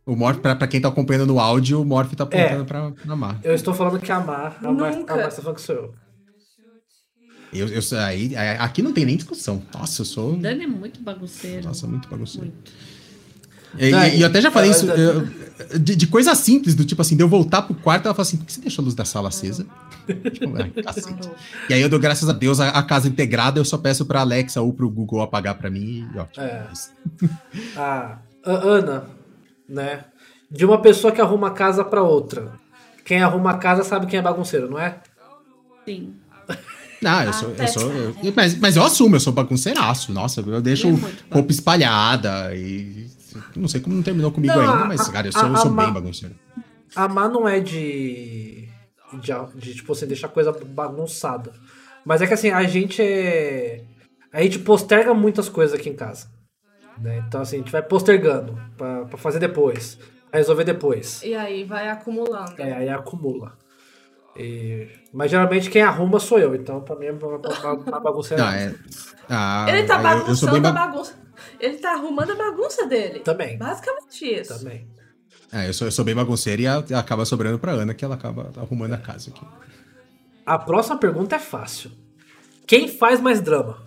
O Morph, pra, pra quem tá acompanhando no áudio, o Morph tá apontando É. pra, pra Mar. Eu estou falando que a Mar, a Mar, a Nunca. Mar tá falando que sou eu. Eu, eu, aí, aqui não tem nem discussão. Nossa, eu sou. Dani é muito bagunceiro. Nossa, muito bagunceiro. Muito. E, Dani, e- e eu até já falei isso. eu- de, de coisa simples, do tipo assim, de eu voltar pro quarto, ela fala assim: por que você deixou a luz da sala acesa? Tipo, ah. E aí eu dou graças a Deus a, a casa integrada, eu só peço pra Alexa ou pro Google apagar pra mim e ótimo. É. A a Ana, né? De uma pessoa que arruma a casa pra outra. Quem arruma a casa sabe quem é bagunceiro, não é? Sim. Não, eu sou. Eu sou eu- mas, mas eu assumo, eu sou bagunceiraço. Nossa, eu deixo é roupa espalhada e. Não sei como não terminou comigo Não, ainda, a- mas, cara, eu a- sou, eu a sou Ma- bem bagunceiro. A Má não é de, de. de, tipo assim, deixar coisa bagunçada. Mas é que assim, a gente é. A gente posterga muitas coisas aqui em casa. né? Então, assim, a gente vai postergando pra, pra fazer depois. Pra resolver depois. E aí vai acumulando. É, aí acumula. E- Mas geralmente quem arruma sou eu, então pra mim é uma, bagunça. Não, é. Ah, Ele tá eu- eu, sou bagunçando bem a ba... bagunça. Ele tá arrumando a bagunça dele. Também, Basicamente isso. também. É, eu sou, eu sou bem bagunceiro e a- acaba sobrando pra Ana, que ela acaba arrumando a casa aqui. A próxima pergunta é fácil. Quem faz mais drama?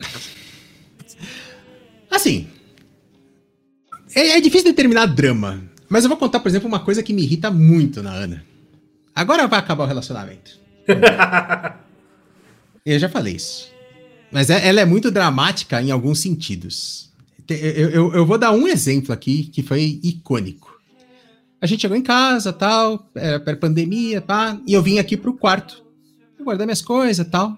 Assim. É, é difícil determinar drama. Mas eu vou contar, por exemplo, uma coisa que me irrita muito na Ana. Agora vai acabar o relacionamento. eu já falei isso. Mas é- ela é muito dramática em alguns sentidos. Eu, eu- eu vou dar um exemplo aqui que foi icônico. A gente chegou em casa, tal, era pré-pandemia, pá, e eu vim aqui pro quarto. Eu guardei minhas coisas, tal.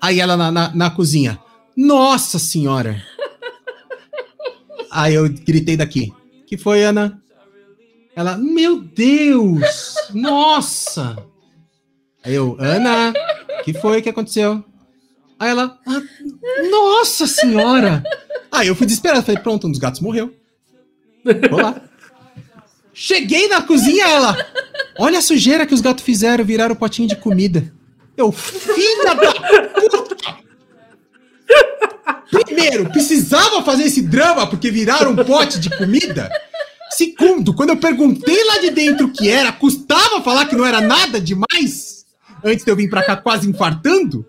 Aí ela na, na, na cozinha. Nossa senhora! Aí eu gritei daqui. Que foi, Ana? Ela, meu Deus! Nossa! Aí eu, Ana, que foi que aconteceu? Aí ela, "Ah, nossa senhora! Aí eu fui desesperado, falei, pronto, um dos gatos morreu. Vou lá. Cheguei na cozinha, ela, olha a sujeira que os gatos fizeram, viraram o potinho de comida. Eu, filha da puta! Primeiro, precisava fazer esse drama porque viraram um pote de comida? Segundo, quando eu perguntei lá de dentro o que era, custava falar que não era nada demais? Antes de eu vir pra cá quase infartando?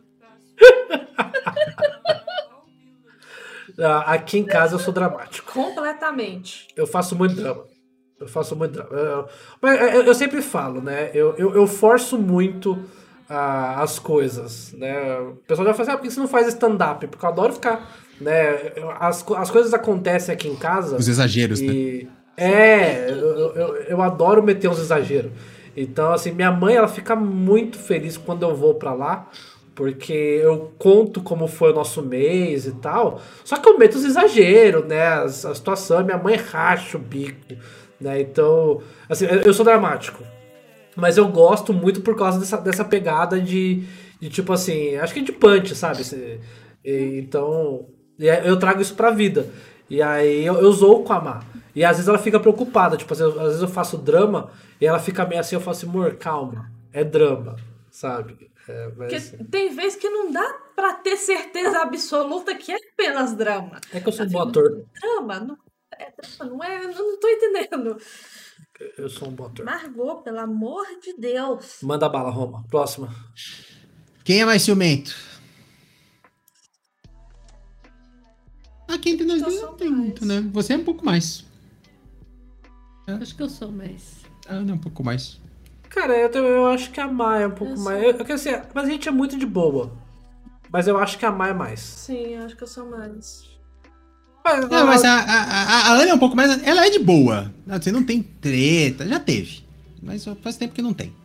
Ah, Aqui em casa eu sou dramático. Completamente. Eu faço muito drama. Eu faço muito drama. Eu, mas eu, eu sempre falo, né? Eu, eu, eu forço muito ah, as coisas, né? O pessoal já fala assim, ah, por que você não faz stand-up? Porque eu adoro ficar, né? As, as coisas acontecem aqui em casa. Os exageros, né? E é, eu, eu, eu adoro meter uns exageros. Então, assim, minha mãe, ela fica muito feliz quando eu vou pra lá, porque eu conto como foi o nosso mês e tal. Só que eu meto os exageros, né? A, situação, minha mãe racha o bico, né? Então, assim, eu sou dramático. Mas eu gosto muito por causa dessa, dessa pegada de, de, tipo assim, acho que de punch, sabe? E- então, eu trago isso pra vida. E aí eu, eu zoo com a Má. E às vezes ela fica preocupada, tipo assim, às vezes eu faço drama e ela fica meio assim, eu falo assim, amor, calma, é drama, sabe? É, Porque mas tem vezes que não dá pra ter certeza absoluta que é apenas drama. é que eu sou um bom ator. Drama? Não é drama, não é? Eu não tô entendendo. Eu sou um bom ator. Margot, pelo amor de Deus. Manda bala, Roma. Próxima. Quem é mais ciumento? Aqui entre nós dois não tem mais. muito, né? Você é um pouco mais. Acho que eu sou mais. Ah, não, um pouco mais. Cara, eu, eu acho que a Má é um pouco Eu mais. Eu, eu, quero dizer, mas a gente é muito de boa. Mas eu acho que a Má é mais. Sim, acho que eu sou mais. Mas, Não, mas a, a, a- é um pouco mais. Ela é de boa. Você não tem treta, já teve. Mas faz tempo que não tem.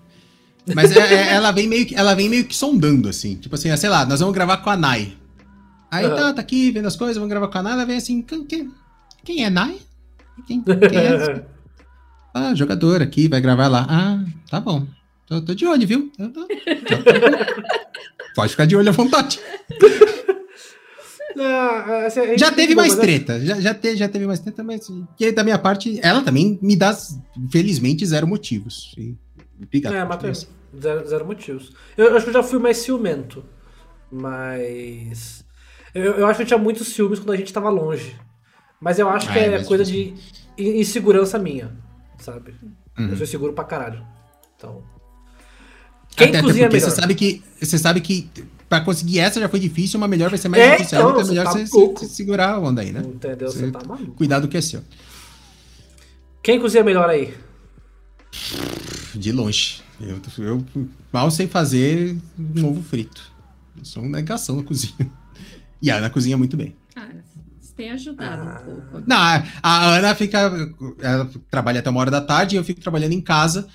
Mas é- é- ela, vem meio que, ela vem meio que sondando, assim. Tipo assim, sei lá, nós vamos gravar com a Nai. Aí Aham. tá, tá aqui vendo as coisas, vamos gravar com a Nai. Ela vem assim, quem, quem, é Nai? Quem, quem é essa? Ah, jogador aqui, vai gravar lá. Ah, tá bom. Tô, tô de olho, viu? Eu tô- tô- Pode ficar de olho à vontade. Não, assim, a gente Já é teve muito mais treta, já, já, te, já teve mais treta, mas que da minha parte, ela também me dá, felizmente, zero motivos. E, obrigado. É, zero, zero motivos. Eu acho que eu já fui mais ciumento. Mas. Eu, eu acho que eu tinha muitos ciúmes quando a gente tava longe. Mas eu acho Ah, que é é, coisa de in- insegurança minha, sabe? Uhum. Eu sou inseguro pra caralho. Então. Quem Até, até cozinha porque melhor? você sabe que você sabe que pra conseguir essa já foi difícil, uma melhor vai ser mais É, difícil. então, ainda, é você melhor tá você, segurar a onda aí, né? Entendeu? Você Você- tá maluco. Cuidado que é seu. Quem cozinha melhor aí? De longe. Eu, eu mal sei fazer um ovo frito. Eu sou uma negação na cozinha. E a Ana cozinha muito bem. Ah, tem ajudado Ah. um pouco. Não, a- Ana fica. Ela trabalha até uma hora da tarde e eu fico trabalhando em casa.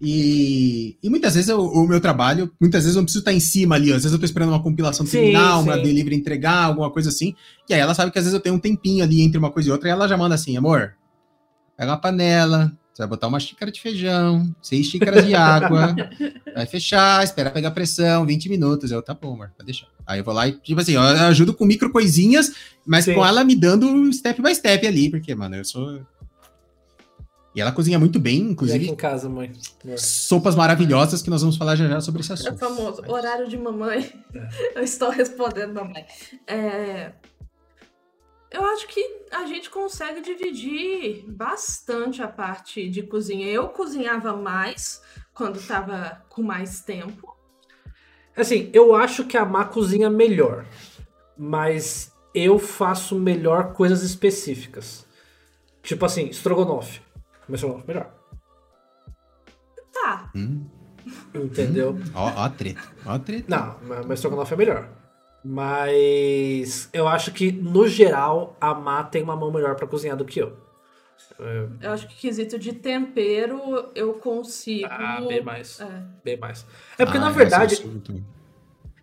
E, e muitas vezes eu- o meu trabalho, muitas vezes eu não preciso estar em cima ali. ó. Às vezes eu tô esperando uma compilação terminar, uma delivery entregar, alguma coisa assim. E aí ela sabe que às vezes eu tenho um tempinho ali entre uma coisa e outra. E ela já manda assim: amor, pega uma panela, você vai botar uma xícara de feijão, seis xícaras de água, vai fechar, esperar pegar pressão, 20 minutos. Eu, tá bom, amor, pode deixar. Aí eu vou lá e, tipo assim, eu ajudo com micro coisinhas, mas Sim. com ela me dando step by step ali, porque, mano, eu sou. E ela cozinha muito bem, E aqui inclusive. em casa, mãe. Sopas maravilhosas que nós vamos falar já já sobre esse É assunto. o famoso horário de mamãe. Eu estou respondendo mamãe. É, eu acho que a gente consegue dividir bastante a parte de cozinha. Eu cozinhava mais quando tava com mais tempo. Assim, eu acho que a Má cozinha melhor, mas eu faço melhor coisas específicas. Tipo assim, estrogonofe. Meu estrogonofe é melhor. Tá. Hum, Entendeu? ó, ó a treta. Ó a treta. Não, mas estrogonofe é melhor. Mas eu acho que, no geral, a Má tem uma mão melhor pra cozinhar do que eu. Eu acho que quesito de tempero eu consigo. Ah, bem mais. É. Bem mais. É porque, Ah, na essa verdade, eu muito-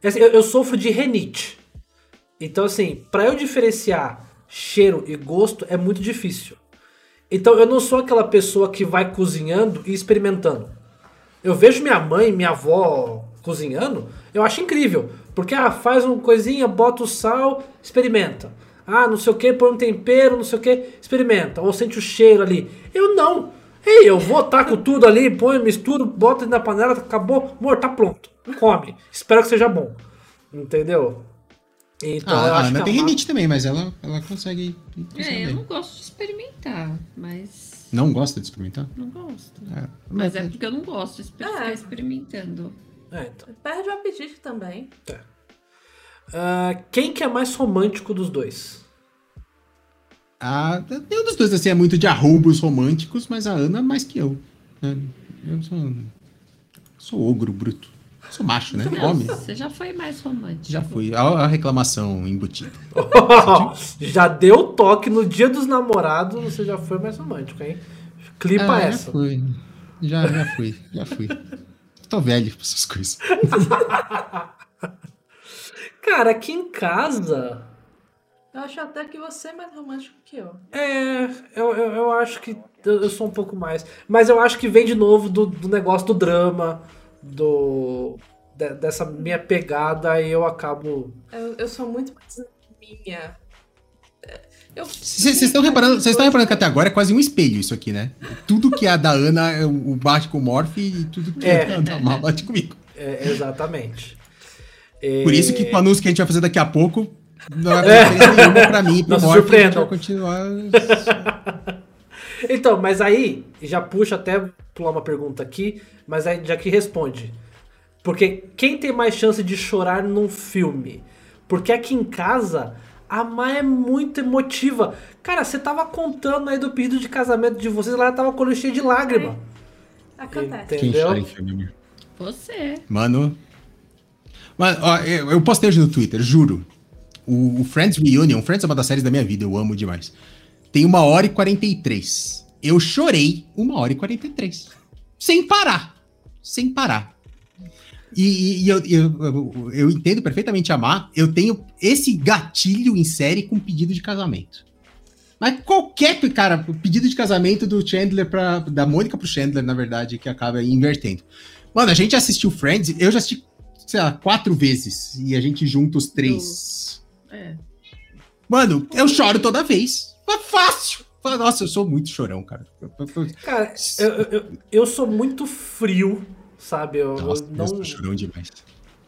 Assim, eu, eu sofro de renite. Então, assim, pra eu diferenciar cheiro e gosto é muito difícil. Então, eu não sou aquela pessoa que vai cozinhando e experimentando. Eu vejo minha mãe, minha avó cozinhando, eu acho incrível. Porque, ah, faz uma coisinha, bota o sal, experimenta. Ah, não sei o que, põe um tempero, não sei o que, experimenta. Ou sente o cheiro ali. Eu não. Ei, eu vou, taco tudo ali, põe, misturo, bota na panela, acabou, amor, tá pronto. Come. Espero que seja bom. Entendeu? Então, Ah, eu a Ana que tem rinite também, mas ela, ela consegue. cozinhar É, eu bem. não gosto de experimentar, mas. Não gosta de experimentar? Não gosto. É. Mas é porque eu não gosto de É. ficar experimentando. É, então. Perde o apetite também. Ah, quem que é mais romântico dos dois? Ah, nenhum dos dois assim, é muito de arroubos românticos, mas a Ana mais que eu. né? Eu sou, sou ogro bruto. Sou macho, né? Não, Homem. Você já foi mais romântico. Já fui. A, a reclamação embutida. já deu toque no dia dos namorados, você já foi mais romântico, hein? Clipa Ah, já essa. fui. Já, já fui. Já fui. Tô velho pra essas coisas. Cara, aqui em casa. Eu acho até que você é mais romântico que eu. É, eu, eu, eu acho que eu, eu sou um pouco mais. Mas eu acho que vem de novo do, do negócio do drama, do de- dessa minha pegada, e eu acabo. Eu, eu sou muito mais minha. Vocês estão reparando, vocês estão reparando que até agora é quase um espelho isso aqui, né? Tudo que é da Ana é o bate com o Morph e tudo que É. é, da Mal bate comigo. É, exatamente. Por isso que com o anúncio que a gente vai fazer daqui a pouco, não vai fazer diferença nenhuma pra mim, pro Morph, a gente vai continuar. Então, mas aí, já puxa até pular uma pergunta aqui, mas aí já que responde. Porque quem tem mais chance de chorar num filme? Porque aqui em casa, a Má é muito emotiva. Cara, você tava contando aí do pedido de casamento de vocês, lá ela tava com o olho cheio de lágrima. Acontece. Entendo. Quem Entendeu? chora em filme, amor? Você. Mano. Mano, ó, eu, eu postei hoje no Twitter, juro. O, o Friends Reunion, Friends é uma das séries da minha vida, eu amo demais. Tem uma hora e 43. Eu chorei uma hora e 43. Sem parar. Sem parar. E, e- e eu, eu, eu, entendo perfeitamente amar. Eu tenho esse gatilho em série com pedido de casamento. Mas qualquer, cara, pedido de casamento do Chandler pra. Da Mônica pro Chandler, na verdade, que acaba invertendo. Mano, a gente assistiu Friends, eu já assisti, sei lá, quatro vezes. E a gente junta os três. É. Mano, eu choro toda vez. É fácil. Nossa, eu sou muito chorão, cara. Cara, eu, eu- eu sou muito frio, sabe? Eu, Nossa, não, eu chorão demais.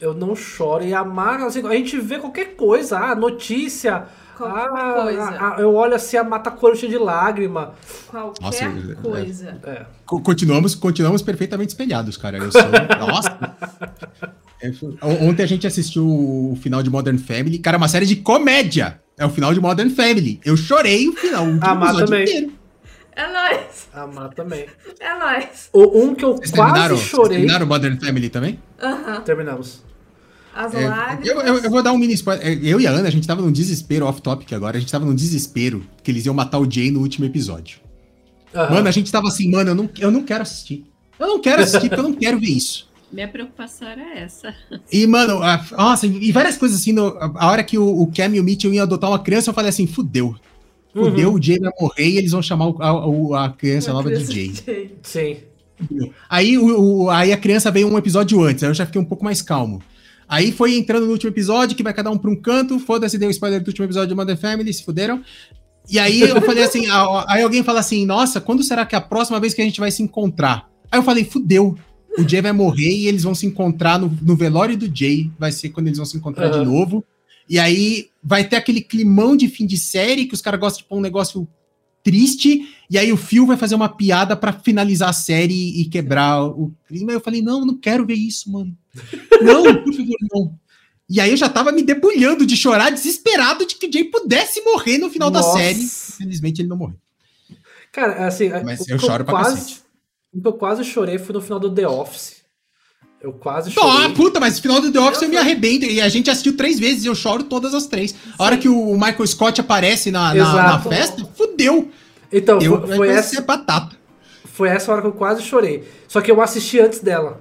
eu não choro. E a Má, assim, a gente vê qualquer coisa, ah, notícia. Qualquer ah, coisa. ah, eu olho assim, a mata cheia de lágrima. Qualquer Nossa, eu- coisa. É. Co- Continuamos, continuamos perfeitamente espelhados, cara. Eu sou. Nossa! É, Ontem a gente assistiu o final de Modern Family. Cara, é uma série de comédia. É o final de Modern Family. Eu chorei o final. O Ah, mas também. inteiro. É nóis. A Má também. É nóis. O, um que eu Vocês quase chorei. terminaram Modern Family também? Aham. Terminamos. As É, lágrimas. eu, eu- eu vou dar um mini spoiler. É, Eu e a Ana, a gente tava num desespero off-topic agora. A gente tava num desespero que eles iam matar o Jay no último episódio. Aham. Mano, a gente tava assim, mano, eu não, eu não quero assistir. Eu não quero assistir porque eu não quero ver isso. Minha preocupação era essa. E, mano, a- nossa, e várias coisas assim, no- a hora que o, o Cam e o Mitchell iam adotar uma criança, eu falei assim, fudeu. Fudeu, Uhum. o Jay vai morrer e eles vão chamar o- a, a criança nova de Jay. Sim. Aí, o, o- aí a criança veio um episódio antes, aí eu já fiquei um pouco mais calmo. Aí foi entrando no último episódio, que vai cada um pra um canto, foda-se, deu spoiler do último episódio de Mother Family, se fuderam. E aí eu falei assim, a- a- aí alguém fala assim, nossa, quando será que é a próxima vez que a gente vai se encontrar? Aí eu falei, fudeu, o Jay vai morrer e eles vão se encontrar no, no velório do Jay, vai ser quando eles vão se encontrar Aham. de novo. E aí vai ter aquele climão de fim de série que os caras gostam de pôr um negócio triste, e aí o Phil vai fazer uma piada para finalizar a série e quebrar o clima. Eu falei, não, não quero ver isso, mano. Não, por favor, não. E aí eu já tava me debulhando de chorar, desesperado de que o Jay pudesse morrer no final Nossa. da série. Infelizmente ele não morreu. Cara, assim. Mas eu choro pra quase, cacete. O que eu quase chorei foi no final do The Office. Eu quase Ah, chorei. puta, mas no final do The Office eu me arrebento. E a gente assistiu três vezes e eu choro todas as três. A hora que o Michael Scott aparece na, na, na festa, fudeu. Então, Eu, foi, essa, batata. foi essa hora que eu quase chorei. Só que eu assisti antes dela.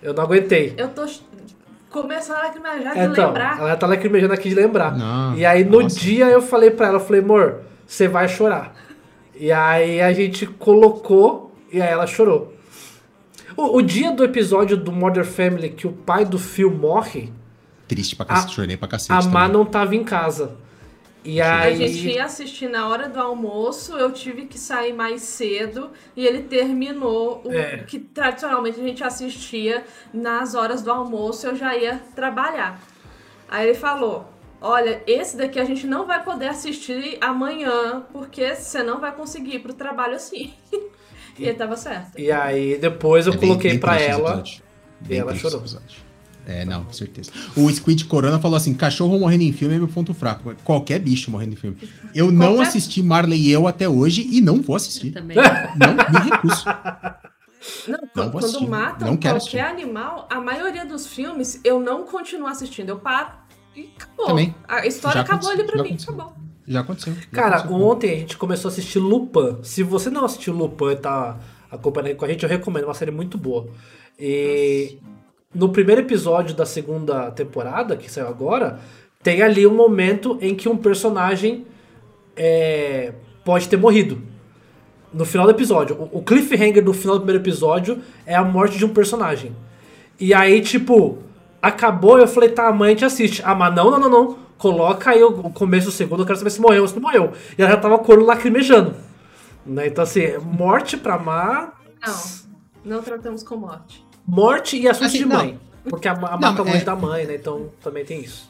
Eu não aguentei. Eu tô começando a lacrimejar de Então, lembrar. ela tá lacrimejando aqui de lembrar. Não, e aí no nossa. dia eu falei pra ela, eu falei, amor, você vai chorar. E aí a gente colocou e aí ela chorou. O, o dia do episódio do Modern Family que o pai do Phil morre, Triste pra cacete, chorei pra cacete. a Má não tava em casa. E A aí. gente ia assistir na hora do almoço, eu tive que sair mais cedo e ele terminou o É. que tradicionalmente a gente assistia nas horas do almoço, eu já ia trabalhar. Aí ele falou: Olha, esse daqui a gente não vai poder assistir amanhã, porque você não vai conseguir ir pro trabalho assim. e ele tava certo. E aí depois eu É bem- coloquei bem pra ela. Bem ela chorou. episódio. É, não, com certeza. O Squid Corona falou assim: cachorro morrendo em filme é meu ponto fraco. Qualquer bicho morrendo em filme. Eu não Qualquer- assisti Marley e eu até hoje e não vou assistir. Também. Não, me recuso. Não, Não quando, assistir, matam não qualquer animal, a maioria dos filmes eu não continuo assistindo. Eu paro e acabou. Também. A história Já acabou ali pra já mim, aconteceu. acabou. Já aconteceu. já Cara, aconteceu. ontem a gente começou a assistir Lupin. Se você não assistiu Lupin e tá acompanhando com a gente, eu recomendo. É uma série muito boa. E no primeiro episódio da segunda temporada, que saiu agora, tem ali um momento em que um personagem é, pode ter morrido. No final do episódio. O, o cliffhanger do final do primeiro episódio é a morte de um personagem. E aí, tipo, acabou, eu falei, tá, amanhã a gente assiste. Ah, mas não, não, não, não. Coloca aí o, começo do segundo, eu quero saber se morreu ou se não morreu. E ela já tava com o olho lacrimejando. Né? Então, assim, morte pra má, Não, não tratamos com morte. morte e assunto Assim, de não. mãe. Porque a, a Não, mata longe é- da mãe, né? Então também tem isso.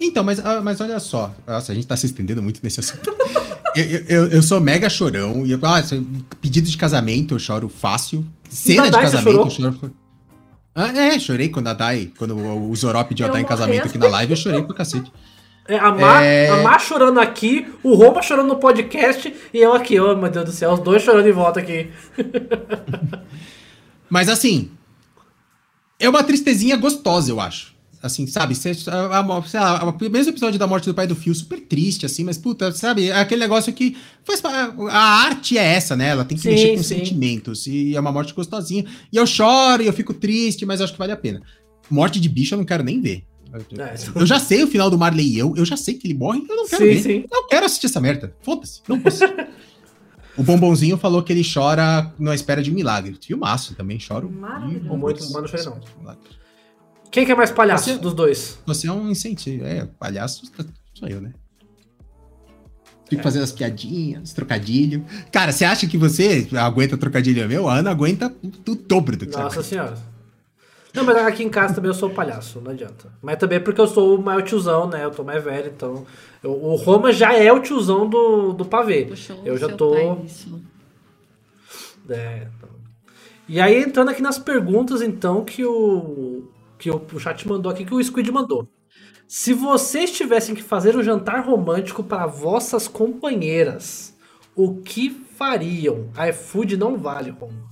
Então, mas, ah, mas olha só. Nossa, a gente tá se estendendo muito nesse assunto. eu, eu- eu, sou mega chorão. E eu, ah, assim, pedido de casamento, eu choro fácil. Cena de Dadai, você casamento, eu choro. Ah, é, chorei quando a Dai, quando o, Zoró pediu a Dai em casamento aqui na live, eu chorei pra cacete. É, a, Má, É. a Má chorando aqui, o Roma chorando no podcast e eu aqui, oh meu Deus do céu, os dois chorando em volta aqui. Mas assim, é uma tristezinha gostosa, eu acho. Assim, sabe? Cê, a, a, sei lá, o mesmo episódio da morte do pai do Fio, super triste, assim, mas puta, sabe? É aquele negócio que faz. A arte é essa, né? Ela tem que Sim, mexer com sim. sentimentos. E é uma morte gostosinha. E eu choro e eu fico triste, mas acho que vale a pena. Morte de bicho eu não quero nem ver. É. Eu já sei o final do Marley e eu, eu já sei que ele morre, eu não quero Sim, ver. sim. Não quero assistir essa merda. Foda-se, não posso. O Bombonzinho falou que ele chora na espera de um milagre. Filmaço, também choro. Maravilhoso. Ih, Muito, putz, mas não chorei não. Quem que é mais palhaço Você- dos dois? Você é um incentivo. É, palhaço sou eu, né? É. Fico fazendo as piadinhas, trocadilho. Cara, você acha que você aguenta trocadilho meu? A Ana aguenta o dobro do que você Nossa aguenta. senhora. Não, mas aqui em casa também eu sou palhaço, não adianta. Mas também é porque eu sou o maior tiozão, né? Eu tô mais velho, então. eu- o Roma já é o tiozão do, do pavê. Puxou Eu já tô. nisso. É, então. E aí, entrando aqui nas perguntas, então, que o, que o, o chat mandou aqui, que o Squid mandou. Se vocês tivessem que fazer um jantar romântico para vossas companheiras, o que fariam? iFood não vale, Roma.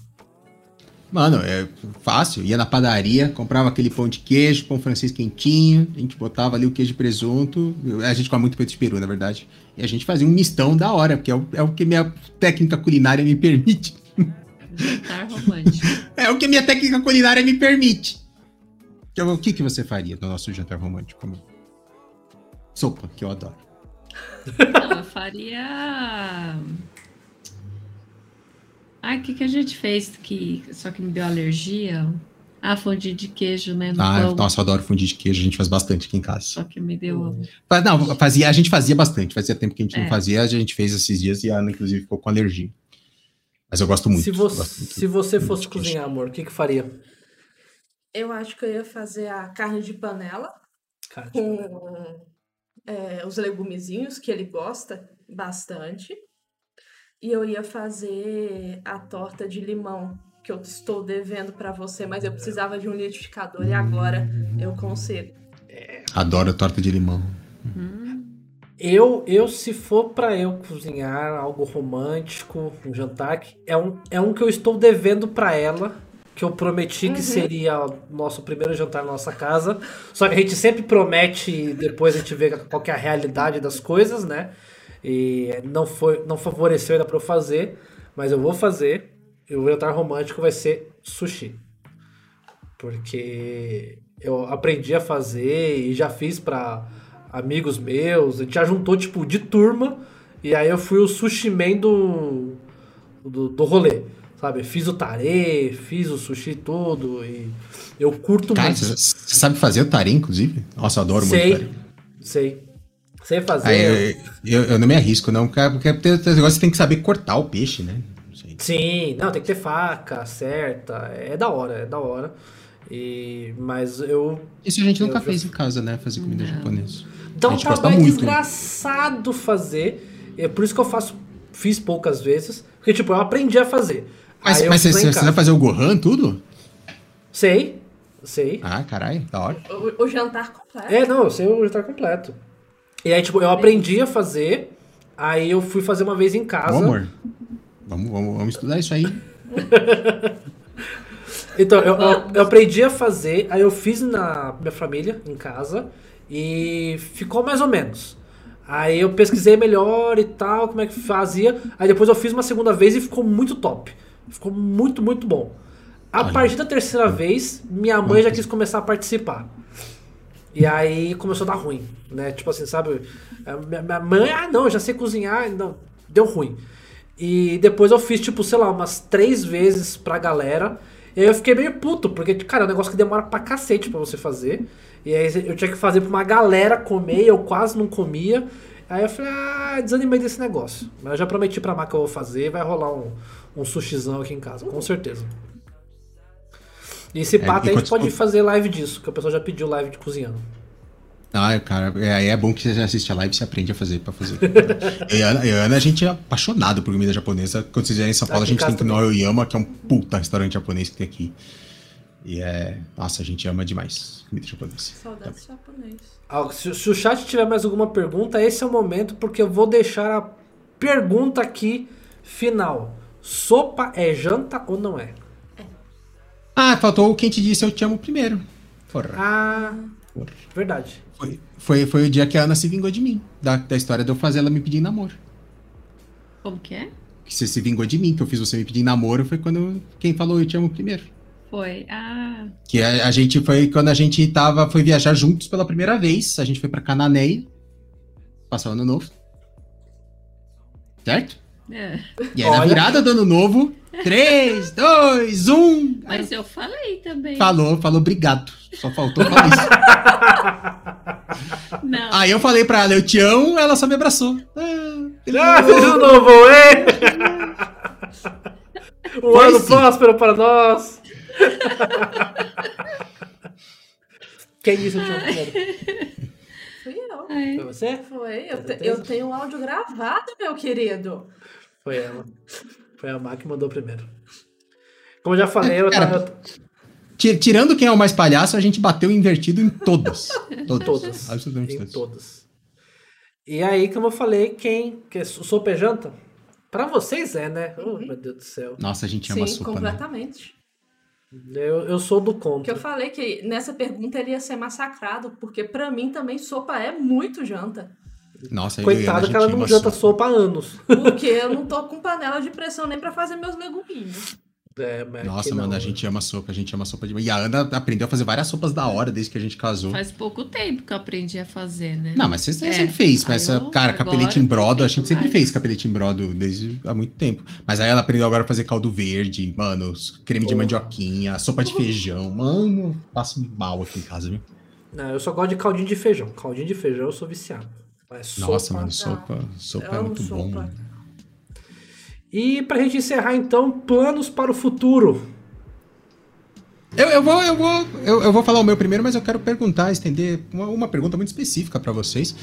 Mano, é fácil. Ia na padaria, comprava aquele pão de queijo, pão francês quentinho, a gente botava ali o queijo e presunto. A gente come muito peito de peru, na verdade. E a gente fazia um mistão da hora, porque é o, é o que minha técnica culinária me permite. Jantar romântico. É o que minha técnica culinária me permite. Então, o que, que você faria no nosso jantar romântico? Sopa, que eu adoro. Não, eu faria. Ah, o que, que a gente fez que só que me deu alergia? Ah, fondue de queijo, né? No Ah, pão. nossa, eu adoro fundir de queijo, a gente faz bastante aqui em casa. Só que me deu. Fa- Não, fazia, a gente fazia bastante, fazia tempo que a gente não É. fazia, a gente fez esses dias e a Ana, inclusive, ficou com alergia. Mas eu gosto muito. Se você, muito se você fosse de queijo. cozinhar, amor, o que, que faria? Eu acho que eu ia fazer a carne de panela Cara, com é, os legumezinhos que ele gosta bastante. E eu ia fazer a torta de limão que eu estou devendo para você, mas eu precisava de um liquidificador e agora eu consigo. Adoro torta de limão. Eu, eu se for pra eu cozinhar algo romântico, um jantar, que é um, é um que eu estou devendo pra ela, que eu prometi que seria o nosso primeiro jantar na nossa casa. Só que a gente sempre promete e depois a gente vê qual que é a realidade das coisas, né? E não foi, não favoreceu ainda pra eu fazer, mas eu vou fazer. E o jantar romântico vai ser sushi. Porque eu aprendi a fazer e já fiz pra amigos meus. A gente já juntou, tipo, de turma. E aí eu fui o sushi man do, do, do rolê. Sabe? Fiz o tare, fiz o sushi todo. E eu curto Cara, muito. você sabe fazer o tare, inclusive? Nossa, eu adoro muito Sei, tare. sei. Sei fazer. Aí, eu, eu, eu não me arrisco, não, porque porque tem esse negócio você tem que saber cortar o peixe, né? Não sei. Sim, não, tem que ter faca certa. É da hora, é da hora. E, mas eu. Isso a gente nunca já- fez em casa, né? Fazer comida Não. japonesa. Dá A um gente gosta trabalho muito. desgraçado fazer. É por isso que eu faço. Fiz poucas vezes. Porque, tipo, eu aprendi a fazer. Mas, mas você, você vai fazer o Gohan, tudo? Sei, sei. Ah, caralho, da hora. O, o jantar completo. É, não, eu sei o jantar completo. E aí, tipo, eu aprendi a fazer. Aí eu fui fazer uma vez em casa. Ô, amor, vamos, vamos, vamos estudar isso aí. Então, eu, eu, eu aprendi a fazer, aí eu fiz na minha família, em casa, e ficou mais ou menos. Aí eu pesquisei melhor e tal, como é que fazia. Aí depois eu fiz uma segunda vez e ficou muito top. Ficou muito, muito bom. A Olha. partir da terceira vez, minha mãe já quis começar a participar. E aí começou a dar ruim, né? Tipo assim, sabe? Minha, mãe, ah, não, eu já sei cozinhar. Não, deu ruim. E depois eu fiz, tipo, sei lá, umas três vezes pra galera. E aí eu fiquei meio puto, porque, cara, é um negócio que demora pra cacete pra você fazer. E aí eu tinha que fazer pra uma galera comer, eu quase não comia. Aí eu falei, ah, desanimei desse negócio. Mas eu já prometi pra Má que eu vou fazer, vai rolar um, um sushizão aqui em casa, com certeza. E se É, pá, até a gente pode fazer live disso, que o pessoal já pediu live de cozinhando. Ah, cara, é, aí é bom que você assiste a live e você aprende a fazer pra fazer. eu, e a Ana, eu e a Ana, a gente é apaixonado por comida japonesa. Quando vocês vierem em São Paulo, a Aqui em gente tem que ir no Aoyama, que é um puta restaurante japonês que tem aqui. E é. Nossa, a gente ama demais comida japonesa. Saudades japonês. Ah, Se, se o chat tiver mais alguma pergunta, esse é o momento, porque eu vou deixar a pergunta aqui final. Sopa é janta ou não é? Ah, faltou quem te disse eu te amo primeiro. Porra. Ah, Porra. verdade. Foi, foi, foi o dia que a Ana se vingou de mim. Da, da história de eu fazer ela me pedir em namoro. Como que é? Que você se vingou de mim, que eu fiz você me pedir namoro, foi quando quem falou eu te amo primeiro. Foi. Ah, Que a, a gente foi quando a gente tava, foi viajar juntos pela primeira vez. A gente foi pra Cananéia. Passar o ano novo. Certo? É. E aí na virada do ano novo, 3, 2, 1. Mas eu falei também. Falou, falou obrigado. Só faltou falar isso. Não. Aí eu falei pra ela, eu te amo, ela só me abraçou. Ah, feliz Ah, ano novo. hein? Um Foi ano sim. próspero para nós. Quem disse amo primeiro? Fui eu. Ai, Foi você? Foi. Eu, te- eu tenho um áudio gravado, meu querido. Foi ela. Foi a Má que mandou primeiro. Como eu já falei, eu Cara, tava. Ti- Tirando quem é o mais palhaço, a gente bateu invertido em todas. Todas. Todas. Absolutamente Em todas. todas. E aí, como eu falei, quem. Que sopa é janta? Pra vocês é, né? Oh, meu Deus do céu. Nossa, a gente ama Sim, sopa, né? completamente. Eu, eu sou do Que contra. eu falei que nessa pergunta ele ia ser massacrado, porque pra mim também sopa é muito janta. Nossa, Coitada que ela não janta sopa há anos. Porque eu não tô com panela de pressão nem pra fazer meus leguminhos. É, mas Nossa, mano, não. a gente ama sopa, a gente ama sopa demais. E a Ana aprendeu a fazer várias sopas da hora desde que a gente casou. faz pouco tempo que eu aprendi a fazer, né? Não, mas você você É, sempre fez, mas eu- cara, capelete em brodo, a gente sempre mais. fez capelete em brodo desde há muito tempo. Mas aí ela aprendeu agora a fazer caldo verde, mano, creme de Porra. mandioquinha, sopa de feijão. Mano, passo mal aqui em casa, viu? Não, eu só gosto de caldinho de feijão. Caldinho de feijão eu sou viciado. Mas Nossa, sopa- mano, sopa, sopa é muito bom. sopa. mano. E pra gente encerrar então, planos para o futuro. Eu, eu, vou, eu, vou, eu, eu, vou falar o meu primeiro, mas eu quero perguntar, estender uma, uma pergunta muito específica para vocês.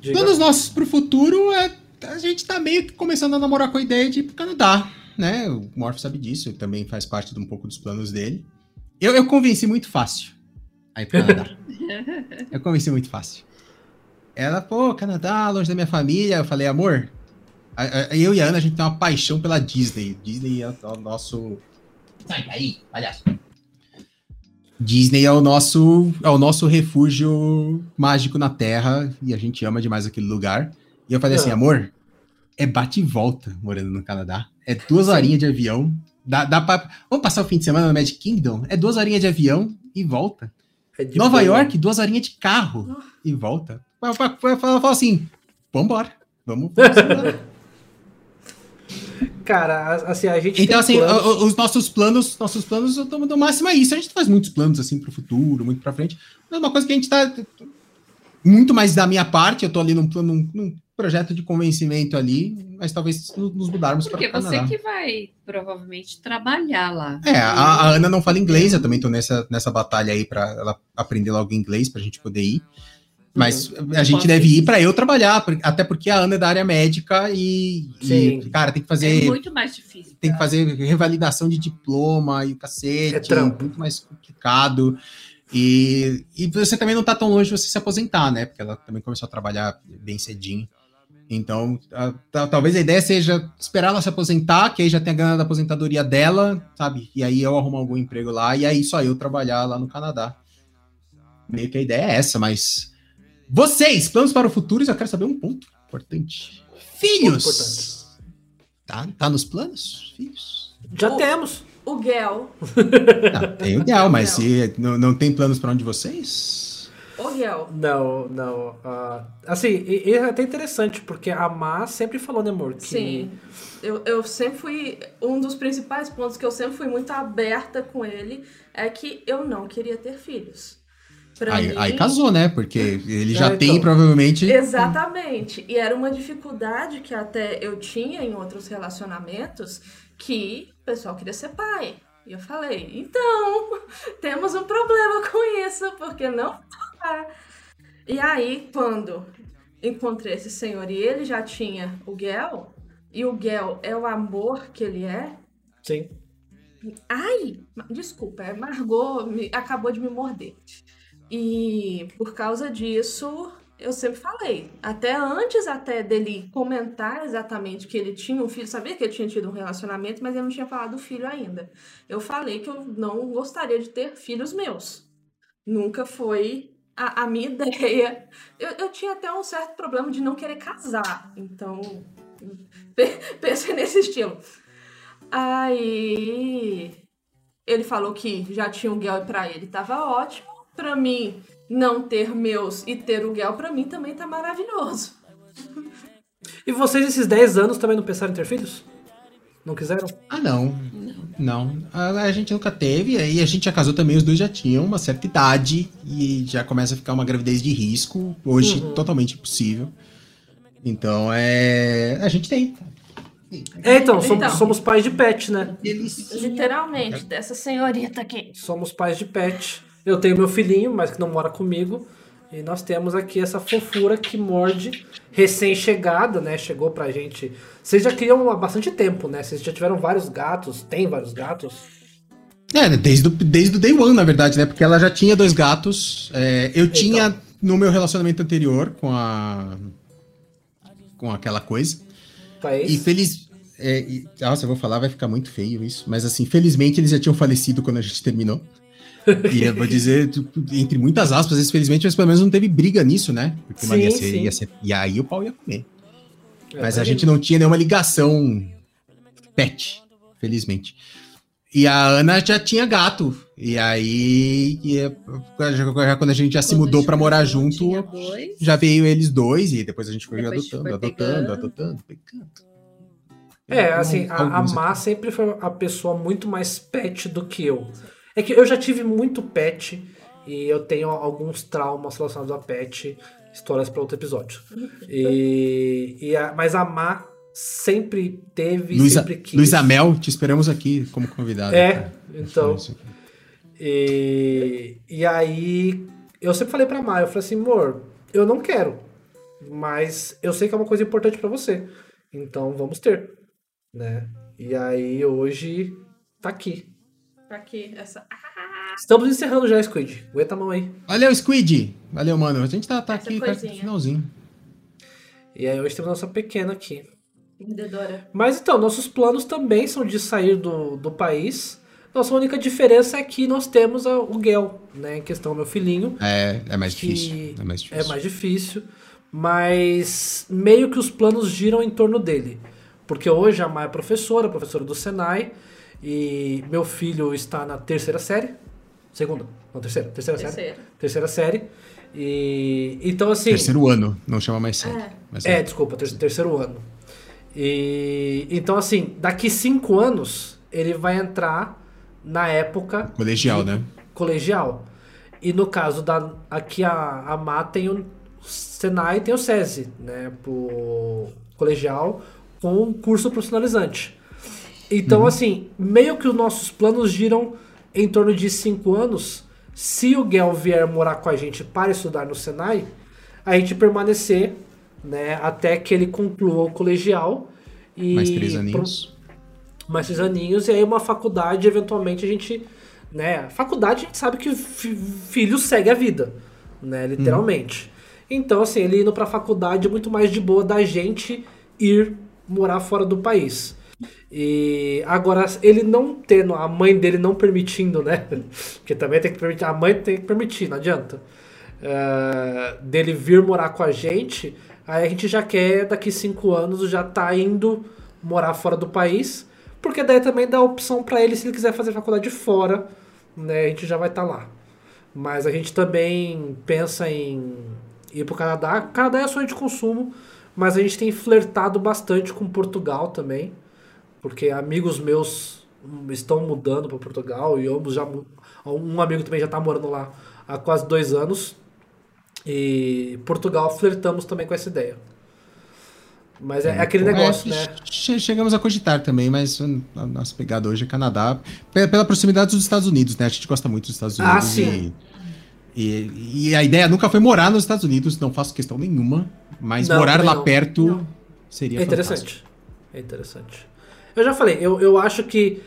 Diga. Planos nossos pro futuro é. A gente tá meio que começando a namorar com a ideia de ir pro Canadá, né? O Morph sabe disso, também faz parte de um pouco dos planos dele. Eu, eu convenci muito fácil a ir pro Canadá. eu convenci muito fácil. Ela, pô, Canadá, longe da minha família. Eu falei, amor, eu e a Ana, a gente tem uma paixão pela Disney. Disney é o nosso. Sai daí, palhaço. Disney é o nosso é o nosso refúgio mágico na Terra e a gente ama demais aquele lugar. E eu falei assim, é. amor, é bate e volta morando no Canadá. É duas horinhas de avião. Dá, dá pra... Vamos passar o fim de semana no Magic Kingdom? É duas horinhas de avião e volta. É Nova boa. York, duas horinhas de carro e volta. Fala assim, vambora. Vamos, vamos. Cara, assim, a gente. Então, assim, planos... os nossos planos, nossos planos do máximo é isso. A gente faz muitos planos assim pro futuro, muito pra frente. Mas é uma coisa que a gente tá. Muito mais da minha parte, eu tô ali num, num, num projeto de convencimento ali, mas talvez nos mudarmos para o Canadá. Porque você que vai provavelmente trabalhar lá. É, a, a, Ana não fala inglês, eu também tô nessa, nessa batalha aí para ela aprender logo inglês pra gente poder ir. Mas uhum. a gente deve ir para eu trabalhar, até porque a Ana é da área médica e, e, cara, tem que fazer. É muito mais difícil. Tem que fazer revalidação de diploma e o cacete. É muito mais complicado. E, e você também não tá tão longe de você se aposentar, né? Porque ela também começou a trabalhar bem cedinho. Então, a, a, talvez a ideia seja esperar ela se aposentar, que aí já tem a grana da aposentadoria dela, sabe? E aí eu arrumo algum emprego lá, e aí só eu trabalhar lá no Canadá. Meio que a ideia é essa, mas vocês, planos para o futuro, eu quero saber um ponto importante. Filhos! Tá, tá nos planos? Filhos? Já o, temos. O Gel. Não, tem o Gel, mas se, não, não tem planos para onde vocês? O Gel. Não, não. Uh, assim, e, e é até interessante, porque a Má sempre falou, né, amor? Que... Sim. Eu, eu sempre fui. Um dos principais pontos que eu sempre fui muito aberta com ele é que eu não queria ter filhos. Aí, mim... aí, casou, né? Porque ele já tem, provavelmente. Exatamente. E era uma dificuldade que até eu tinha em outros relacionamentos que o pessoal queria ser pai. E eu falei, então, temos um problema com isso, porque não E aí, quando encontrei esse senhor e ele já tinha o Gel, e o Gel é o amor que ele é. Sim. Ai, desculpa, é Margot me, acabou de me morder. E por causa disso, eu sempre falei, até antes até dele comentar exatamente que ele tinha um filho, sabia que ele tinha tido um relacionamento, mas ele não tinha falado do filho ainda. Eu falei que eu não gostaria de ter filhos meus. Nunca foi a, a minha ideia. Eu, eu tinha até um certo problema de não querer casar, então pensei nesse estilo. Aí ele falou que já tinha um gay para ele, tava ótimo para mim, não ter meus e ter o Guel, para mim também tá maravilhoso. E vocês, esses 10 anos, também não pensaram em ter filhos? Não quiseram? Ah, não. Não. A, a, gente nunca teve, aí a gente já casou também, os dois já tinham uma certa idade e já começa a ficar uma gravidez de risco, hoje uhum. totalmente impossível. Então, é. A gente tem. É, então, somos, então, somos pais de pet, né? Literalmente, dessa senhorita aqui. Somos pais de pet. Eu tenho meu filhinho, mas que não mora comigo. E nós temos aqui essa fofura que morde, recém-chegada, né? Chegou pra gente. Vocês já criam há bastante tempo, né? Vocês já tiveram vários gatos, tem vários gatos? É, desde o, desde o day one, na verdade, né? Porque ela já tinha dois gatos. É, eu então. tinha no meu relacionamento anterior com a. com aquela coisa. País. E feliz. É, e, nossa, eu vou falar, vai ficar muito feio isso. Mas assim, felizmente eles já tinham falecido quando a gente terminou. E eu vou dizer, entre muitas aspas, infelizmente, mas pelo menos não teve briga nisso, né? Porque sim, ia ser, ia ser, e aí o pau ia comer. É, mas a gente não tinha nenhuma ligação pet, felizmente. E a Ana já tinha gato. E aí, e já, quando a gente já se mudou para morar junto, já veio eles dois, e depois a gente foi depois adotando, foi adotando, adotando, pegando. É, assim, a, a Má sempre foi a pessoa muito mais pet do que eu. É que eu já tive muito pet e eu tenho alguns traumas relacionados a pet, histórias para outro episódio. E, e a, mas a Má sempre teve, Luiza, sempre quis. Luísa Mel, te esperamos aqui como convidado. É, cara. então. E, e aí eu sempre falei pra Maia, eu falei assim, amor, eu não quero, mas eu sei que é uma coisa importante pra você, então vamos ter, né? E aí hoje tá aqui. Tá aqui, essa. Estamos encerrando já, Squid. Aguenta a mão aí. Valeu, Squid. Valeu, mano. A gente tá, tá Essa aqui perto do finalzinho. E aí hoje temos nossa pequena aqui. Vendedora. Mas então, nossos planos também são de sair do, do país. Nossa única diferença é que nós temos a- o Gel, né? Em questão, meu filhinho. É, é mais que difícil. É mais difícil. É mais difícil. Mas meio que os planos giram em torno dele. Porque hoje a Maia é professora, professora do Senai. E meu filho está na terceira série. Segunda? Não, terceira. Terceira, série. Terceira. Terceira série. E então assim. Terceiro ano, não chama mais série. É. Mas É, desculpa, ter- terceiro ano. E então assim, daqui cinco anos ele vai entrar na época Colegial, de- né? Colegial. E no caso da aqui a a Má tem o Senai e tem o SESI, né, pro colegial com um curso profissionalizante. Então assim, meio que os nossos planos giram em torno de cinco anos. Se o Gel vier morar com a gente para estudar no Senai, a gente permanecer, né, até que ele conclua o colegial e Mais três pro- aninhos. mais três aninhos, e aí uma faculdade, eventualmente, a gente. Né, faculdade a gente sabe que fi- filho segue a vida, né? Literalmente. Então, assim, ele indo pra faculdade é muito mais de boa da gente ir morar fora do país. E agora, ele não tendo, a mãe dele não permitindo, né? Porque também tem que permitir, a mãe tem que permitir, não adianta. É, dele vir morar com a gente, aí a gente já quer, daqui cinco anos, já tá indo morar fora do país, porque daí também dá opção pra ele, se ele quiser fazer faculdade fora, né, a gente já vai estar lá. Mas a gente também pensa em ir pro Canadá. Canadá é sonho de consumo, mas a gente tem flertado bastante com Portugal também, porque amigos meus estão mudando para Portugal e ambos já um amigo também já tá morando lá há quase dois anos. E Portugal flertamos também com essa ideia. Mas é, é aquele negócio, É, né? che- Chegamos a cogitar também, mas hum, a nossa pegada hoje é Canadá. Pe- Pela proximidade dos Estados Unidos, né? A gente gosta muito dos Estados Ah, Unidos. sim. E, e, e a ideia nunca foi morar nos Estados Unidos, não faço questão nenhuma. Mas Não, morar lá não. perto Não. seria É fantástico. interessante. É interessante. Eu já falei, eu, eu acho que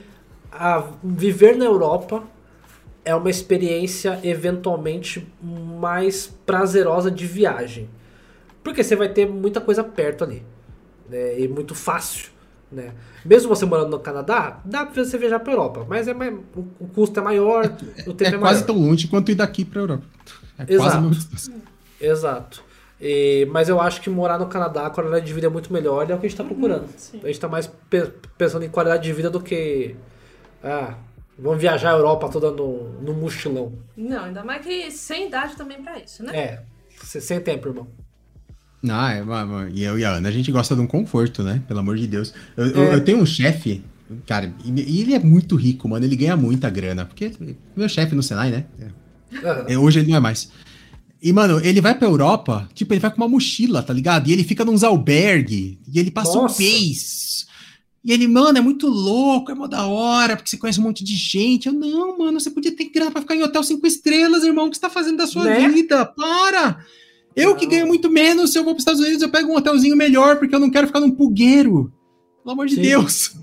a- viver na Europa é uma experiência eventualmente mais prazerosa de viagem. Porque você vai ter muita coisa perto ali. Né? E muito fácil. Né? Mesmo você morando no Canadá, dá pra você viajar pra Europa. Mas é mais, o, custo é maior, o tempo é, É quase maior. tão longe quanto ir daqui pra Europa. É quase Exato. a mesma. Exato. E- mas eu acho que morar no Canadá, a qualidade de vida é muito melhor e é o que a gente tá procurando. sim. A gente tá mais pe- pensando em qualidade de vida do que. Ah, vamos viajar a Europa toda no, no mochilão. Não, ainda mais que sem idade também pra isso, né? É, sem tempo, irmão. Não, é, e eu e a Ana, a gente gosta de um conforto, né? Pelo amor de Deus. Eu, eu- É. eu tenho um chefe, cara, e ele é muito rico, mano. Ele ganha muita grana. Porque meu chefe no Senai, né? É, hoje ele não é mais. E, mano, ele vai pra Europa, tipo, ele vai com uma mochila, tá ligado? E ele fica nos albergue, e ele passa Nossa. um mês. E ele, mano, é muito louco, é mó da hora, porque você conhece um monte de gente. Eu, não, mano, você podia ter grana pra ficar em hotel cinco estrelas, irmão. O que você tá fazendo da sua Né? vida? Para! Eu que Não. ganho muito menos, se eu vou pros Estados Unidos, eu pego um hotelzinho melhor, porque eu não quero ficar num pulgueiro. Pelo amor de Sim. Deus.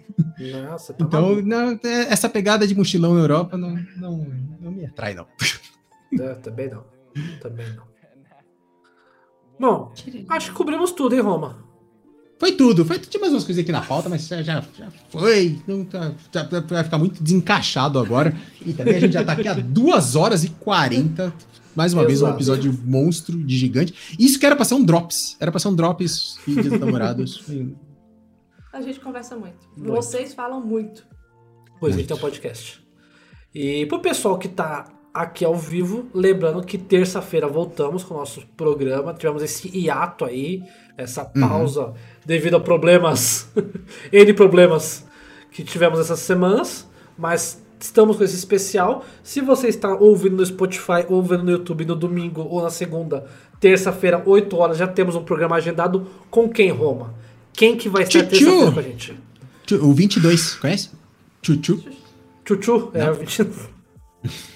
Nossa, tá Então, não, é- essa pegada de mochilão na Europa não, não, não me atrai, não. É, também não. Também não. Bom, acho que cobrimos tudo, hein, Roma? Foi tudo. Foi, tinha mais umas coisas aqui na pauta, mas já, já, foi. Não tá, já vai ficar muito desencaixado agora. E também a gente já tá aqui há 2 horas e 40. Mais uma vez, um Exato. episódio monstro de gigante. Isso que era pra ser um Drops. Era pra ser um Drops e Dia dos Namorados. A gente conversa muito. Muito. Vocês falam muito. Pois a Muito. gente tem um podcast. E pro pessoal que tá aqui ao vivo, lembrando que terça-feira voltamos com o nosso programa. Tivemos esse hiato aí, essa pausa devido a problemas, N problemas que tivemos essas semanas, mas estamos com esse especial. Se você está ouvindo no Spotify, ou ouvindo no YouTube no domingo ou na segunda, terça-feira, 8 horas, já temos um programa agendado com quem, Roma? Quem que vai estar terça-feira com a gente? O 22, conhece? Chuchu. Chuchu? É, o 20...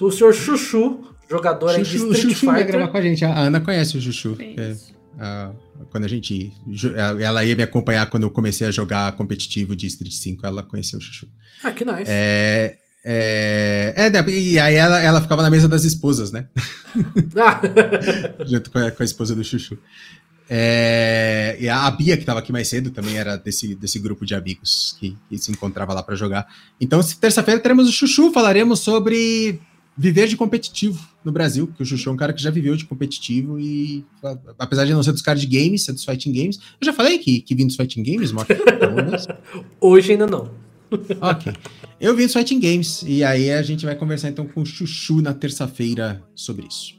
O senhor Chuchu, jogador aí de Chuchu, Street Chuchu vai Fighter. gravar com a gente. A Ana conhece o Chuchu. É ah, quando a gente. Ela ia me acompanhar quando eu comecei a jogar competitivo de Street 5, ela conheceu o Chuchu. Ah, que nice. É. É, é, né, e aí ela, ela ficava na mesa das esposas, né? Ah, Junto com a, com a esposa do Chuchu. É, e a Bia, que estava aqui mais cedo, também era desse, desse grupo de amigos que, que se encontrava lá para jogar. Então, terça-feira teremos o Chuchu, falaremos sobre viver de competitivo no Brasil, porque o Chuchu é um cara que já viveu de competitivo e, apesar de não ser dos caras de games, ser dos fighting games, eu já falei que, que vim dos fighting games, Mock? hoje ainda não. ok. Eu vim dos fighting games, e aí a gente vai conversar então com o Chuchu na terça-feira sobre isso.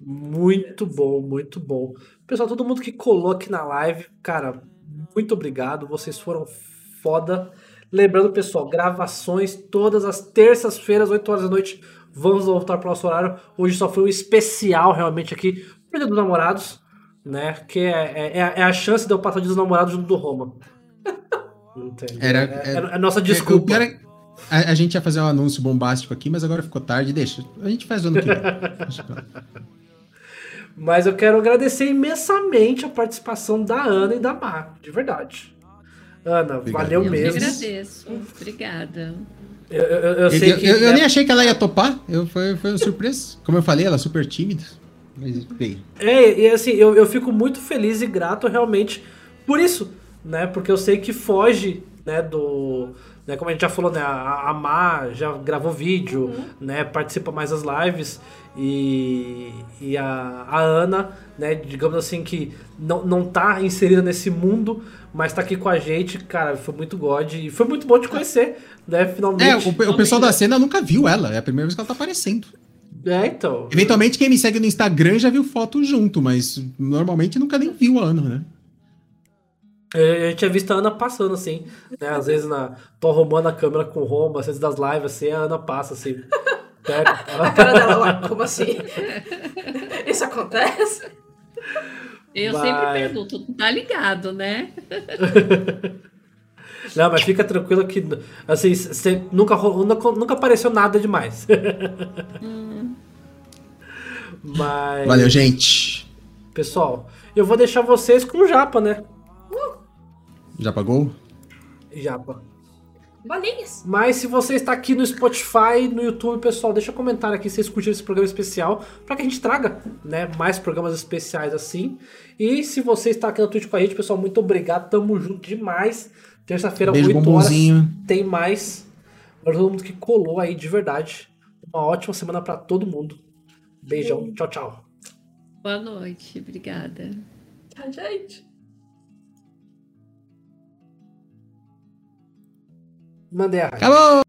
Muito bom, muito bom. Pessoal, todo mundo que colou aqui na live, cara, muito obrigado. Vocês foram foda. Lembrando, pessoal, gravações todas as terças-feiras, 8 horas da noite. Vamos voltar para o nosso horário. Hoje só foi um especial, realmente, aqui, pro Dia dos Namorados, né? Que é, é, é a chance de eu passar o Dia dos Namorados junto do Roma. Entendeu? Era- é, é, era- é a nossa É, o desculpa. é- a, a gente ia fazer um anúncio bombástico aqui, mas agora ficou tarde. Deixa. A gente faz o ano que vem. Mas eu quero agradecer imensamente a participação da Ana e da Mar, de verdade. Ana, Obrigado. valeu Eu que mesmo. agradeço. Obrigada. Eu, eu- eu sei eu- que. eu- eu né, nem achei que ela ia topar. Eu, foi, foi uma surpresa. Como eu falei, ela é super tímida. Mas veio. É, e assim, eu, eu fico muito feliz e grato realmente por isso, né? Porque eu sei que foge, né, do. Né, como a gente já falou, né? A, a Má já gravou vídeo, né? Participa mais das lives. E, e a, a Ana, né, digamos assim, que não, não tá inserida nesse mundo, mas tá aqui com a gente, cara, foi muito God. E foi muito bom te conhecer, né? Finalmente. É, o, o pessoal da cena nunca viu ela. É a primeira vez que ela tá aparecendo. É, então. Eventualmente, quem me segue no Instagram já viu foto junto, mas normalmente nunca nem viu a Ana, né? É, gente tinha visto a Ana passando, assim, né? Às vezes na. tô arrumando a câmera com o Roma, às vezes das lives, assim, a Ana passa, assim. A cara dela lá, como assim? Isso acontece? Eu Vai. sempre pergunto, tá ligado, né? Não, mas fica tranquilo que, assim, cê nunca, nunca, nunca apareceu nada demais. mas. Valeu, gente. Pessoal, eu vou deixar vocês com o Japa, né? Já pagou? Japa. Bolinhas. Mas se você está aqui no Spotify, no YouTube, pessoal, deixa um comentário aqui se vocês curtiram esse programa especial, para que a gente traga, né, mais programas especiais assim. E se você está aqui no Twitch com a gente, pessoal, muito obrigado, tamo junto demais. Terça-feira, Beijo, 8 horas, bombonzinho. tem mais. Para todo mundo que colou aí de verdade. Uma ótima semana para todo mundo. Beijão, tchau, tchau. Boa noite, obrigada. Tá, gente. Mandei a. Acabou!